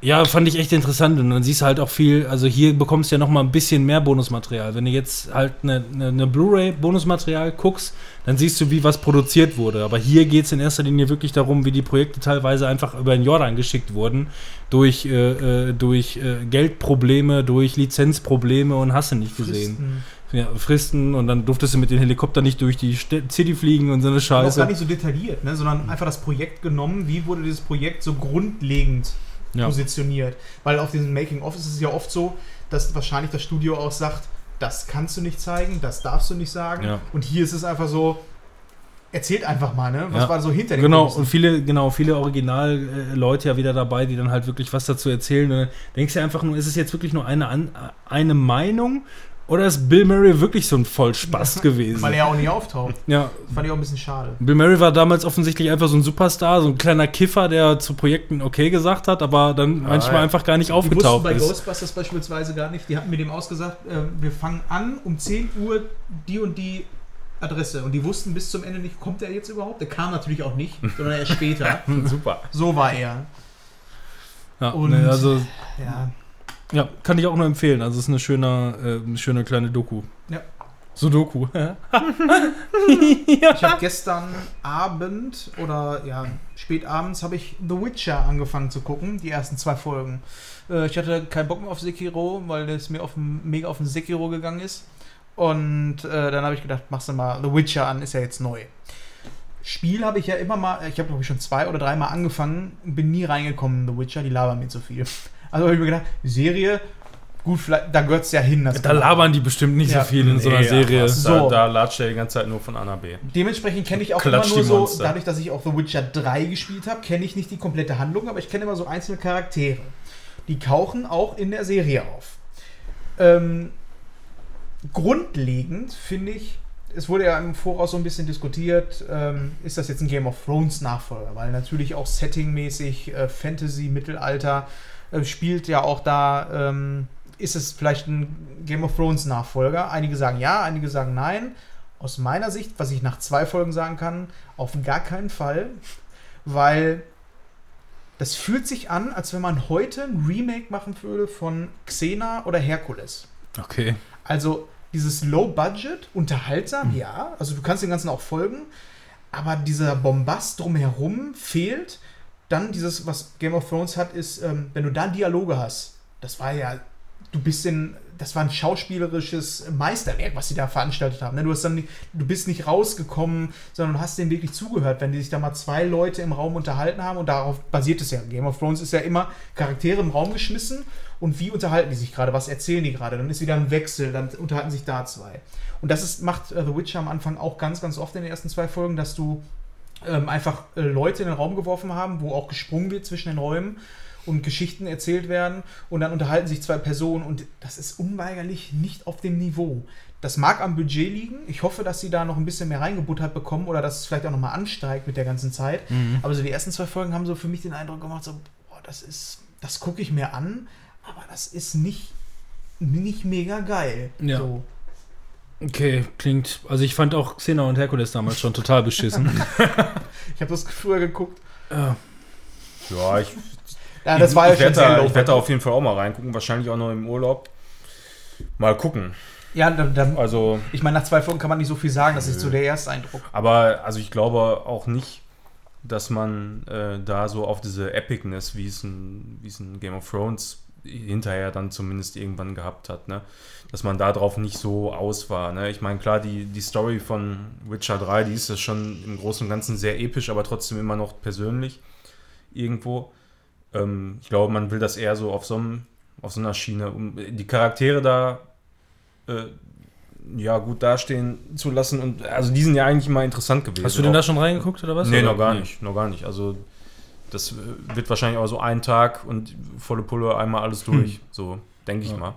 [SPEAKER 3] Ja, fand ich echt interessant. Und dann siehst du halt auch viel, also hier bekommst du ja noch mal ein bisschen mehr Bonusmaterial. Wenn du jetzt halt eine, eine, eine Blu-ray-Bonusmaterial guckst, dann siehst du, wie was produziert wurde. Aber hier geht es in erster Linie wirklich darum, wie die Projekte teilweise einfach über den Jordan geschickt wurden. Durch, äh, äh, durch äh, Geldprobleme, durch Lizenzprobleme und hast du nicht gesehen.
[SPEAKER 1] Fristen.
[SPEAKER 3] Ja, Fristen und dann durftest du mit den Helikoptern nicht durch die City fliegen und so eine Scheiße.
[SPEAKER 1] gar nicht so detailliert, ne? sondern einfach das Projekt genommen, wie wurde dieses Projekt so grundlegend
[SPEAKER 3] Ja.
[SPEAKER 1] positioniert. Weil auf diesen Making-of ist es ja oft so, dass wahrscheinlich das Studio auch sagt, das kannst du nicht zeigen, das darfst du nicht sagen.
[SPEAKER 3] Ja.
[SPEAKER 1] Und hier ist es einfach so, erzählt einfach mal, ne? Was
[SPEAKER 3] Ja.
[SPEAKER 1] war so hinter den
[SPEAKER 3] Genau,
[SPEAKER 1] Kulissen?
[SPEAKER 3] und viele, genau, viele Original-Leute ja wieder dabei, die dann halt wirklich was dazu erzählen. Und dann denkst du einfach nur, ist es jetzt wirklich nur eine, eine Meinung Oder ist Bill Murray wirklich so ein Vollspast (laughs) gewesen?
[SPEAKER 1] Weil er auch nicht auftaucht.
[SPEAKER 3] ja.
[SPEAKER 1] Das fand ich auch ein bisschen schade.
[SPEAKER 3] Bill Murray war damals offensichtlich einfach so ein Superstar, so ein kleiner Kiffer, der zu Projekten okay gesagt hat, aber dann manchmal
[SPEAKER 2] ja.
[SPEAKER 3] einfach gar nicht
[SPEAKER 1] Die wussten
[SPEAKER 3] aufgetaucht
[SPEAKER 1] bei
[SPEAKER 3] ist.
[SPEAKER 1] Ghostbusters beispielsweise gar nicht. Die hatten mit dem ausgesagt, äh, wir fangen an um 10 Uhr die und die Adresse. Und die wussten bis zum Ende nicht, kommt er jetzt überhaupt? Der kam natürlich auch nicht, (laughs) sondern erst später.
[SPEAKER 2] Super.
[SPEAKER 1] So war er.
[SPEAKER 3] Ja,
[SPEAKER 1] Und-
[SPEAKER 3] nee, also
[SPEAKER 1] Ja.
[SPEAKER 3] Ja, kann ich auch nur empfehlen. Also es ist eine schöne, äh, schöne kleine Doku.
[SPEAKER 1] Ja.
[SPEAKER 3] Sudoku. (laughs)
[SPEAKER 1] Ich habe gestern Abend oder ja, spät abends habe ich The Witcher angefangen zu gucken, die ersten zwei Folgen. Äh, ich hatte keinen Bock mehr auf Sekiro, weil es mir auf mega auf den Sekiro gegangen ist. Und äh, dann habe ich gedacht, machst du mal The Witcher an, ist ja jetzt neu. Spiel habe ich ja immer mal, ich habe glaube ich schon zwei oder dreimal angefangen, bin nie reingekommen in The Witcher, die labern mir zu viel. Also habe ich mir gedacht, Serie, gut, vielleicht, da gehört es ja hin. Das
[SPEAKER 3] Da labern die bestimmt nicht
[SPEAKER 1] Ja.
[SPEAKER 3] so viel in so einer Serie.
[SPEAKER 1] So.
[SPEAKER 2] Da, da latscht er die ganze Zeit nur von A nach B.
[SPEAKER 1] Dementsprechend kenne ich auch
[SPEAKER 2] Klatsch
[SPEAKER 1] immer nur
[SPEAKER 2] die
[SPEAKER 1] so, dadurch, dass ich auch The Witcher 3 gespielt habe, kenne ich nicht die komplette Handlung, aber ich kenne immer so einzelne Charaktere. Die tauchen auch in der Serie auf. Ähm, grundlegend finde ich, es wurde ja im Voraus so ein bisschen diskutiert, ähm, ist das jetzt ein Game of Thrones Nachfolger? Weil natürlich auch settingmäßig äh, Fantasy, Mittelalter äh, spielt ja auch da, ähm, ist es vielleicht ein Game of Thrones Nachfolger? Einige sagen ja, einige sagen nein. Aus meiner Sicht, was ich nach zwei Folgen sagen kann, auf gar keinen Fall, weil das fühlt sich an, als wenn man heute ein Remake machen würde von Xena oder Herkules.
[SPEAKER 3] Okay.
[SPEAKER 1] Also dieses Low Budget, unterhaltsam, ja. Also du kannst dem Ganzen auch folgen, aber dieser Bombast drumherum fehlt. Dann dieses, was Game of Thrones hat, ist, ähm, wenn du da Dialoge hast, das war ja, du bist in, das war ein schauspielerisches Meisterwerk, was sie da veranstaltet haben. Ne? Du, hast dann du bist nicht rausgekommen, sondern hast denen wirklich zugehört, wenn die sich da mal zwei Leute im Raum unterhalten haben und darauf basiert es ja. Game of Thrones ist ja immer Charaktere im Raum geschmissen und wie unterhalten die sich gerade, was erzählen die gerade, dann ist wieder ein Wechsel, dann unterhalten sich da zwei. Und das ist, macht äh, The Witcher am Anfang auch ganz, ganz oft in den ersten zwei Folgen, dass du ähm, einfach äh, Leute in den Raum geworfen haben, wo auch gesprungen wird zwischen den Räumen und Geschichten erzählt werden und dann unterhalten sich zwei Personen und das ist unweigerlich nicht auf dem Niveau. Das mag am Budget liegen. Ich hoffe, dass sie da noch ein bisschen mehr reingebuttert bekommen oder dass es vielleicht auch nochmal ansteigt mit der ganzen Zeit. Aber so die ersten zwei Folgen haben so für mich den Eindruck gemacht, so, boah, das ist, das gucke ich mir an, aber das ist nicht, nicht mega geil.
[SPEAKER 3] Ja.
[SPEAKER 1] So.
[SPEAKER 3] Okay, klingt. Also ich fand auch Xena und Herkules damals schon total beschissen. (laughs)
[SPEAKER 1] Ich habe das früher geguckt.
[SPEAKER 3] ja.
[SPEAKER 2] Ja, ich,
[SPEAKER 1] Ja, das war ja
[SPEAKER 2] ich
[SPEAKER 1] schon
[SPEAKER 2] werde ich werd da auf jeden Fall auch mal reingucken, wahrscheinlich auch noch im Urlaub. Mal gucken.
[SPEAKER 1] Ja, da, da,
[SPEAKER 2] Also,
[SPEAKER 1] ich meine, nach zwei Folgen kann man nicht so viel sagen, das ist so der Ersteindruck.
[SPEAKER 2] aber also ich glaube auch nicht, dass man äh, da so auf diese Epicness, wie es ein, wie es ein Game of Thrones hinterher dann zumindest irgendwann gehabt hat, ne? dass man darauf nicht so aus war. Ne? Ich meine, klar, die, die Story von Witcher 3, die ist ja schon im Großen und Ganzen sehr episch, aber trotzdem immer noch persönlich irgendwo. Ähm, ich glaube, man will das eher so auf so, einem, auf so einer Schiene, um die Charaktere da äh, ja, gut dastehen zu lassen. Und also die sind ja eigentlich immer interessant gewesen.
[SPEAKER 3] Hast du denn da schon reingeguckt oder was?
[SPEAKER 2] Nee,
[SPEAKER 3] oder?
[SPEAKER 2] noch gar nicht, noch gar nicht. Also das wird wahrscheinlich auch so ein Tag und volle Pulle einmal alles durch. So, denke ich
[SPEAKER 3] Ja.
[SPEAKER 2] mal.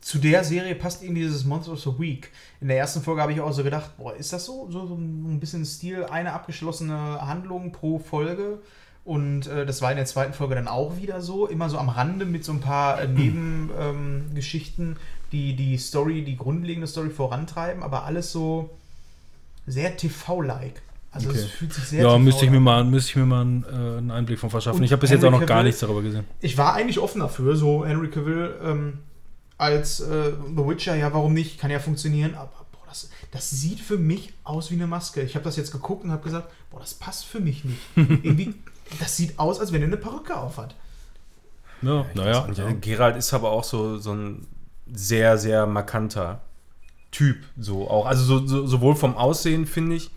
[SPEAKER 1] Zu der Serie passt irgendwie dieses Monster of the Week. In der ersten Folge habe ich auch so gedacht, boah, ist das so? So, so ein bisschen Stil, eine abgeschlossene Handlung pro Folge. Und äh, das war in der zweiten Folge dann auch wieder so, immer so am Rande mit so ein paar äh, (clears throat) Nebengeschichten, ähm, die die Story, die grundlegende Story vorantreiben, aber alles so sehr TV-like. Also es
[SPEAKER 3] Okay.
[SPEAKER 1] fühlt sich sehr
[SPEAKER 3] Ja, müsste ich
[SPEAKER 1] an.
[SPEAKER 3] mir mal, müsste ich mir mal einen, äh, einen Einblick von verschaffen.
[SPEAKER 1] Und
[SPEAKER 3] ich habe bis jetzt auch noch
[SPEAKER 1] Henry
[SPEAKER 3] gar
[SPEAKER 1] Cavill-
[SPEAKER 3] nichts darüber gesehen.
[SPEAKER 1] ich war eigentlich offen dafür, so Henry Cavill ähm, als äh, The Witcher, ja, warum nicht? Kann ja funktionieren, aber boah, das, das sieht für mich aus wie eine Maske. Ich habe das jetzt geguckt und habe gesagt, boah, das passt für mich nicht. (laughs) Irgendwie, das sieht aus, als wenn er eine Perücke aufhat.
[SPEAKER 3] Ja, naja.
[SPEAKER 2] Äh, Gerald ist aber auch so, so ein sehr, sehr markanter Typ. So auch. Also so, so, sowohl vom Aussehen, finde ich,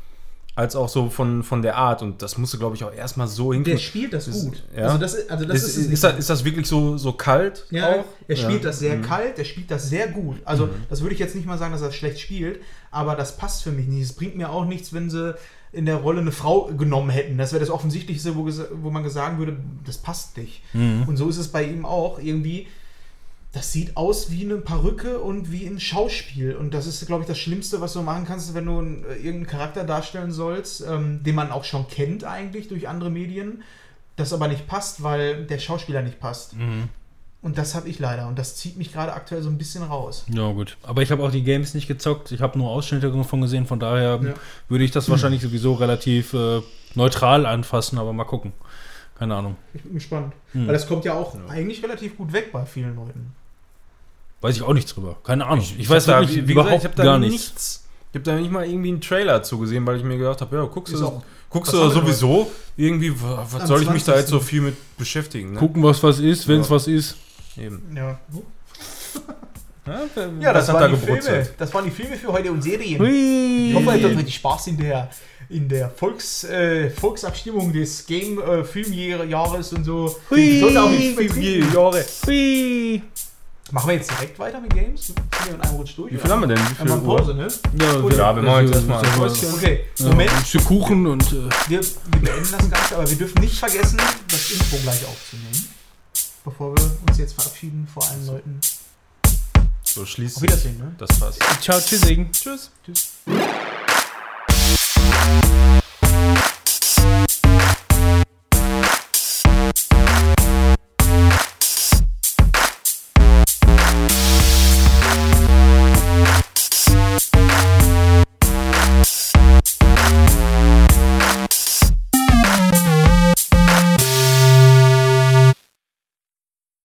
[SPEAKER 2] als auch so von, von der Art. Und das musste, glaube ich, auch erstmal so
[SPEAKER 1] Der
[SPEAKER 2] hinkriegen.
[SPEAKER 1] spielt das
[SPEAKER 2] Ist-
[SPEAKER 1] gut.
[SPEAKER 2] ja.
[SPEAKER 1] Also das, also das
[SPEAKER 2] ist, das, ist das wirklich so, so kalt
[SPEAKER 1] Ja,
[SPEAKER 2] auch?
[SPEAKER 1] er spielt
[SPEAKER 2] Ja.
[SPEAKER 1] das sehr
[SPEAKER 2] Mhm.
[SPEAKER 1] kalt, er spielt das sehr gut. Also, das würde ich jetzt nicht mal sagen, dass er schlecht spielt, aber das passt für mich nicht. Es bringt mir auch nichts, wenn sie in der Rolle eine Frau genommen hätten. Das wäre das Offensichtlichste, wo, wo man sagen würde, das passt nicht.
[SPEAKER 3] Mhm.
[SPEAKER 1] Und so ist es bei ihm auch irgendwie. Das sieht aus wie eine Perücke und wie ein Schauspiel. Und das ist, glaube ich, das Schlimmste, was du machen kannst, wenn du einen, äh, irgendeinen Charakter darstellen sollst, ähm, den man auch schon kennt eigentlich durch andere Medien, das aber nicht passt, weil der Schauspieler nicht passt. Und das habe ich leider. Und das zieht mich gerade aktuell so ein bisschen raus.
[SPEAKER 3] Ja, gut. Aber ich habe auch die Games nicht gezockt. Ich habe nur Ausschnitte davon gesehen. Von daher
[SPEAKER 1] Ja.
[SPEAKER 3] würde ich das wahrscheinlich sowieso relativ äh, neutral anfassen. Aber mal gucken. Keine Ahnung.
[SPEAKER 1] Ich bin gespannt.
[SPEAKER 3] Hm.
[SPEAKER 1] Weil das kommt ja auch eigentlich relativ gut weg bei vielen Leuten.
[SPEAKER 3] Weiß ich auch nichts drüber. Keine Ahnung. Ich,
[SPEAKER 2] Ich
[SPEAKER 3] weiß
[SPEAKER 2] hab da,
[SPEAKER 3] wirklich
[SPEAKER 2] wie, wie
[SPEAKER 3] überhaupt
[SPEAKER 2] gesagt, ich habe da
[SPEAKER 3] gar
[SPEAKER 2] nichts.
[SPEAKER 3] nichts.
[SPEAKER 2] Ich habe da nicht mal irgendwie einen Trailer zugesehen, weil ich mir gedacht habe, ja, guckst
[SPEAKER 1] Ist
[SPEAKER 2] du,
[SPEAKER 1] auch-
[SPEAKER 2] guckst du sowieso irgendwie, wa- was
[SPEAKER 1] Am
[SPEAKER 2] soll ich mich da
[SPEAKER 1] 20.
[SPEAKER 2] jetzt so viel mit beschäftigen? Ne?
[SPEAKER 3] Gucken, was was ist, wenn es
[SPEAKER 2] Ja.
[SPEAKER 3] was ist.
[SPEAKER 2] Eben.
[SPEAKER 1] Ja,
[SPEAKER 2] Ja, (laughs)
[SPEAKER 1] das,
[SPEAKER 2] hat
[SPEAKER 1] waren
[SPEAKER 2] da
[SPEAKER 1] die Filme. das waren die Filme für heute und Serien.
[SPEAKER 3] Hui.
[SPEAKER 1] Ich hoffe, ihr habt richtig Spaß in der, in der Volks, äh, Volksabstimmung des Game-Filmjahres und so.
[SPEAKER 3] Hui.
[SPEAKER 1] Sollte auch nicht übertrieben.
[SPEAKER 2] Jahre.
[SPEAKER 3] Hui.
[SPEAKER 1] Machen wir jetzt direkt weiter mit Games? Wir in einem Rutsch durch?
[SPEAKER 2] Wie viel haben wir denn? Wie viel
[SPEAKER 1] Einmal
[SPEAKER 2] Uhr?
[SPEAKER 1] Pause, ne?
[SPEAKER 3] Ja,
[SPEAKER 2] Ja, wir machen jetzt erstmal ein
[SPEAKER 3] ja,
[SPEAKER 2] Päuschen.
[SPEAKER 1] Okay,
[SPEAKER 3] ja,
[SPEAKER 1] Moment.
[SPEAKER 3] Ein Stück Kuchen und. Äh,
[SPEAKER 1] Wir, wir beenden das Ganze, aber wir dürfen nicht vergessen, das Intro gleich aufzunehmen. Bevor wir uns jetzt verabschieden vor allen Leuten.
[SPEAKER 2] So schließt
[SPEAKER 1] Auf Wiedersehen, ne?
[SPEAKER 2] das passt.
[SPEAKER 3] ciao, tschüssing.
[SPEAKER 2] Tschüss.
[SPEAKER 1] Tschüss.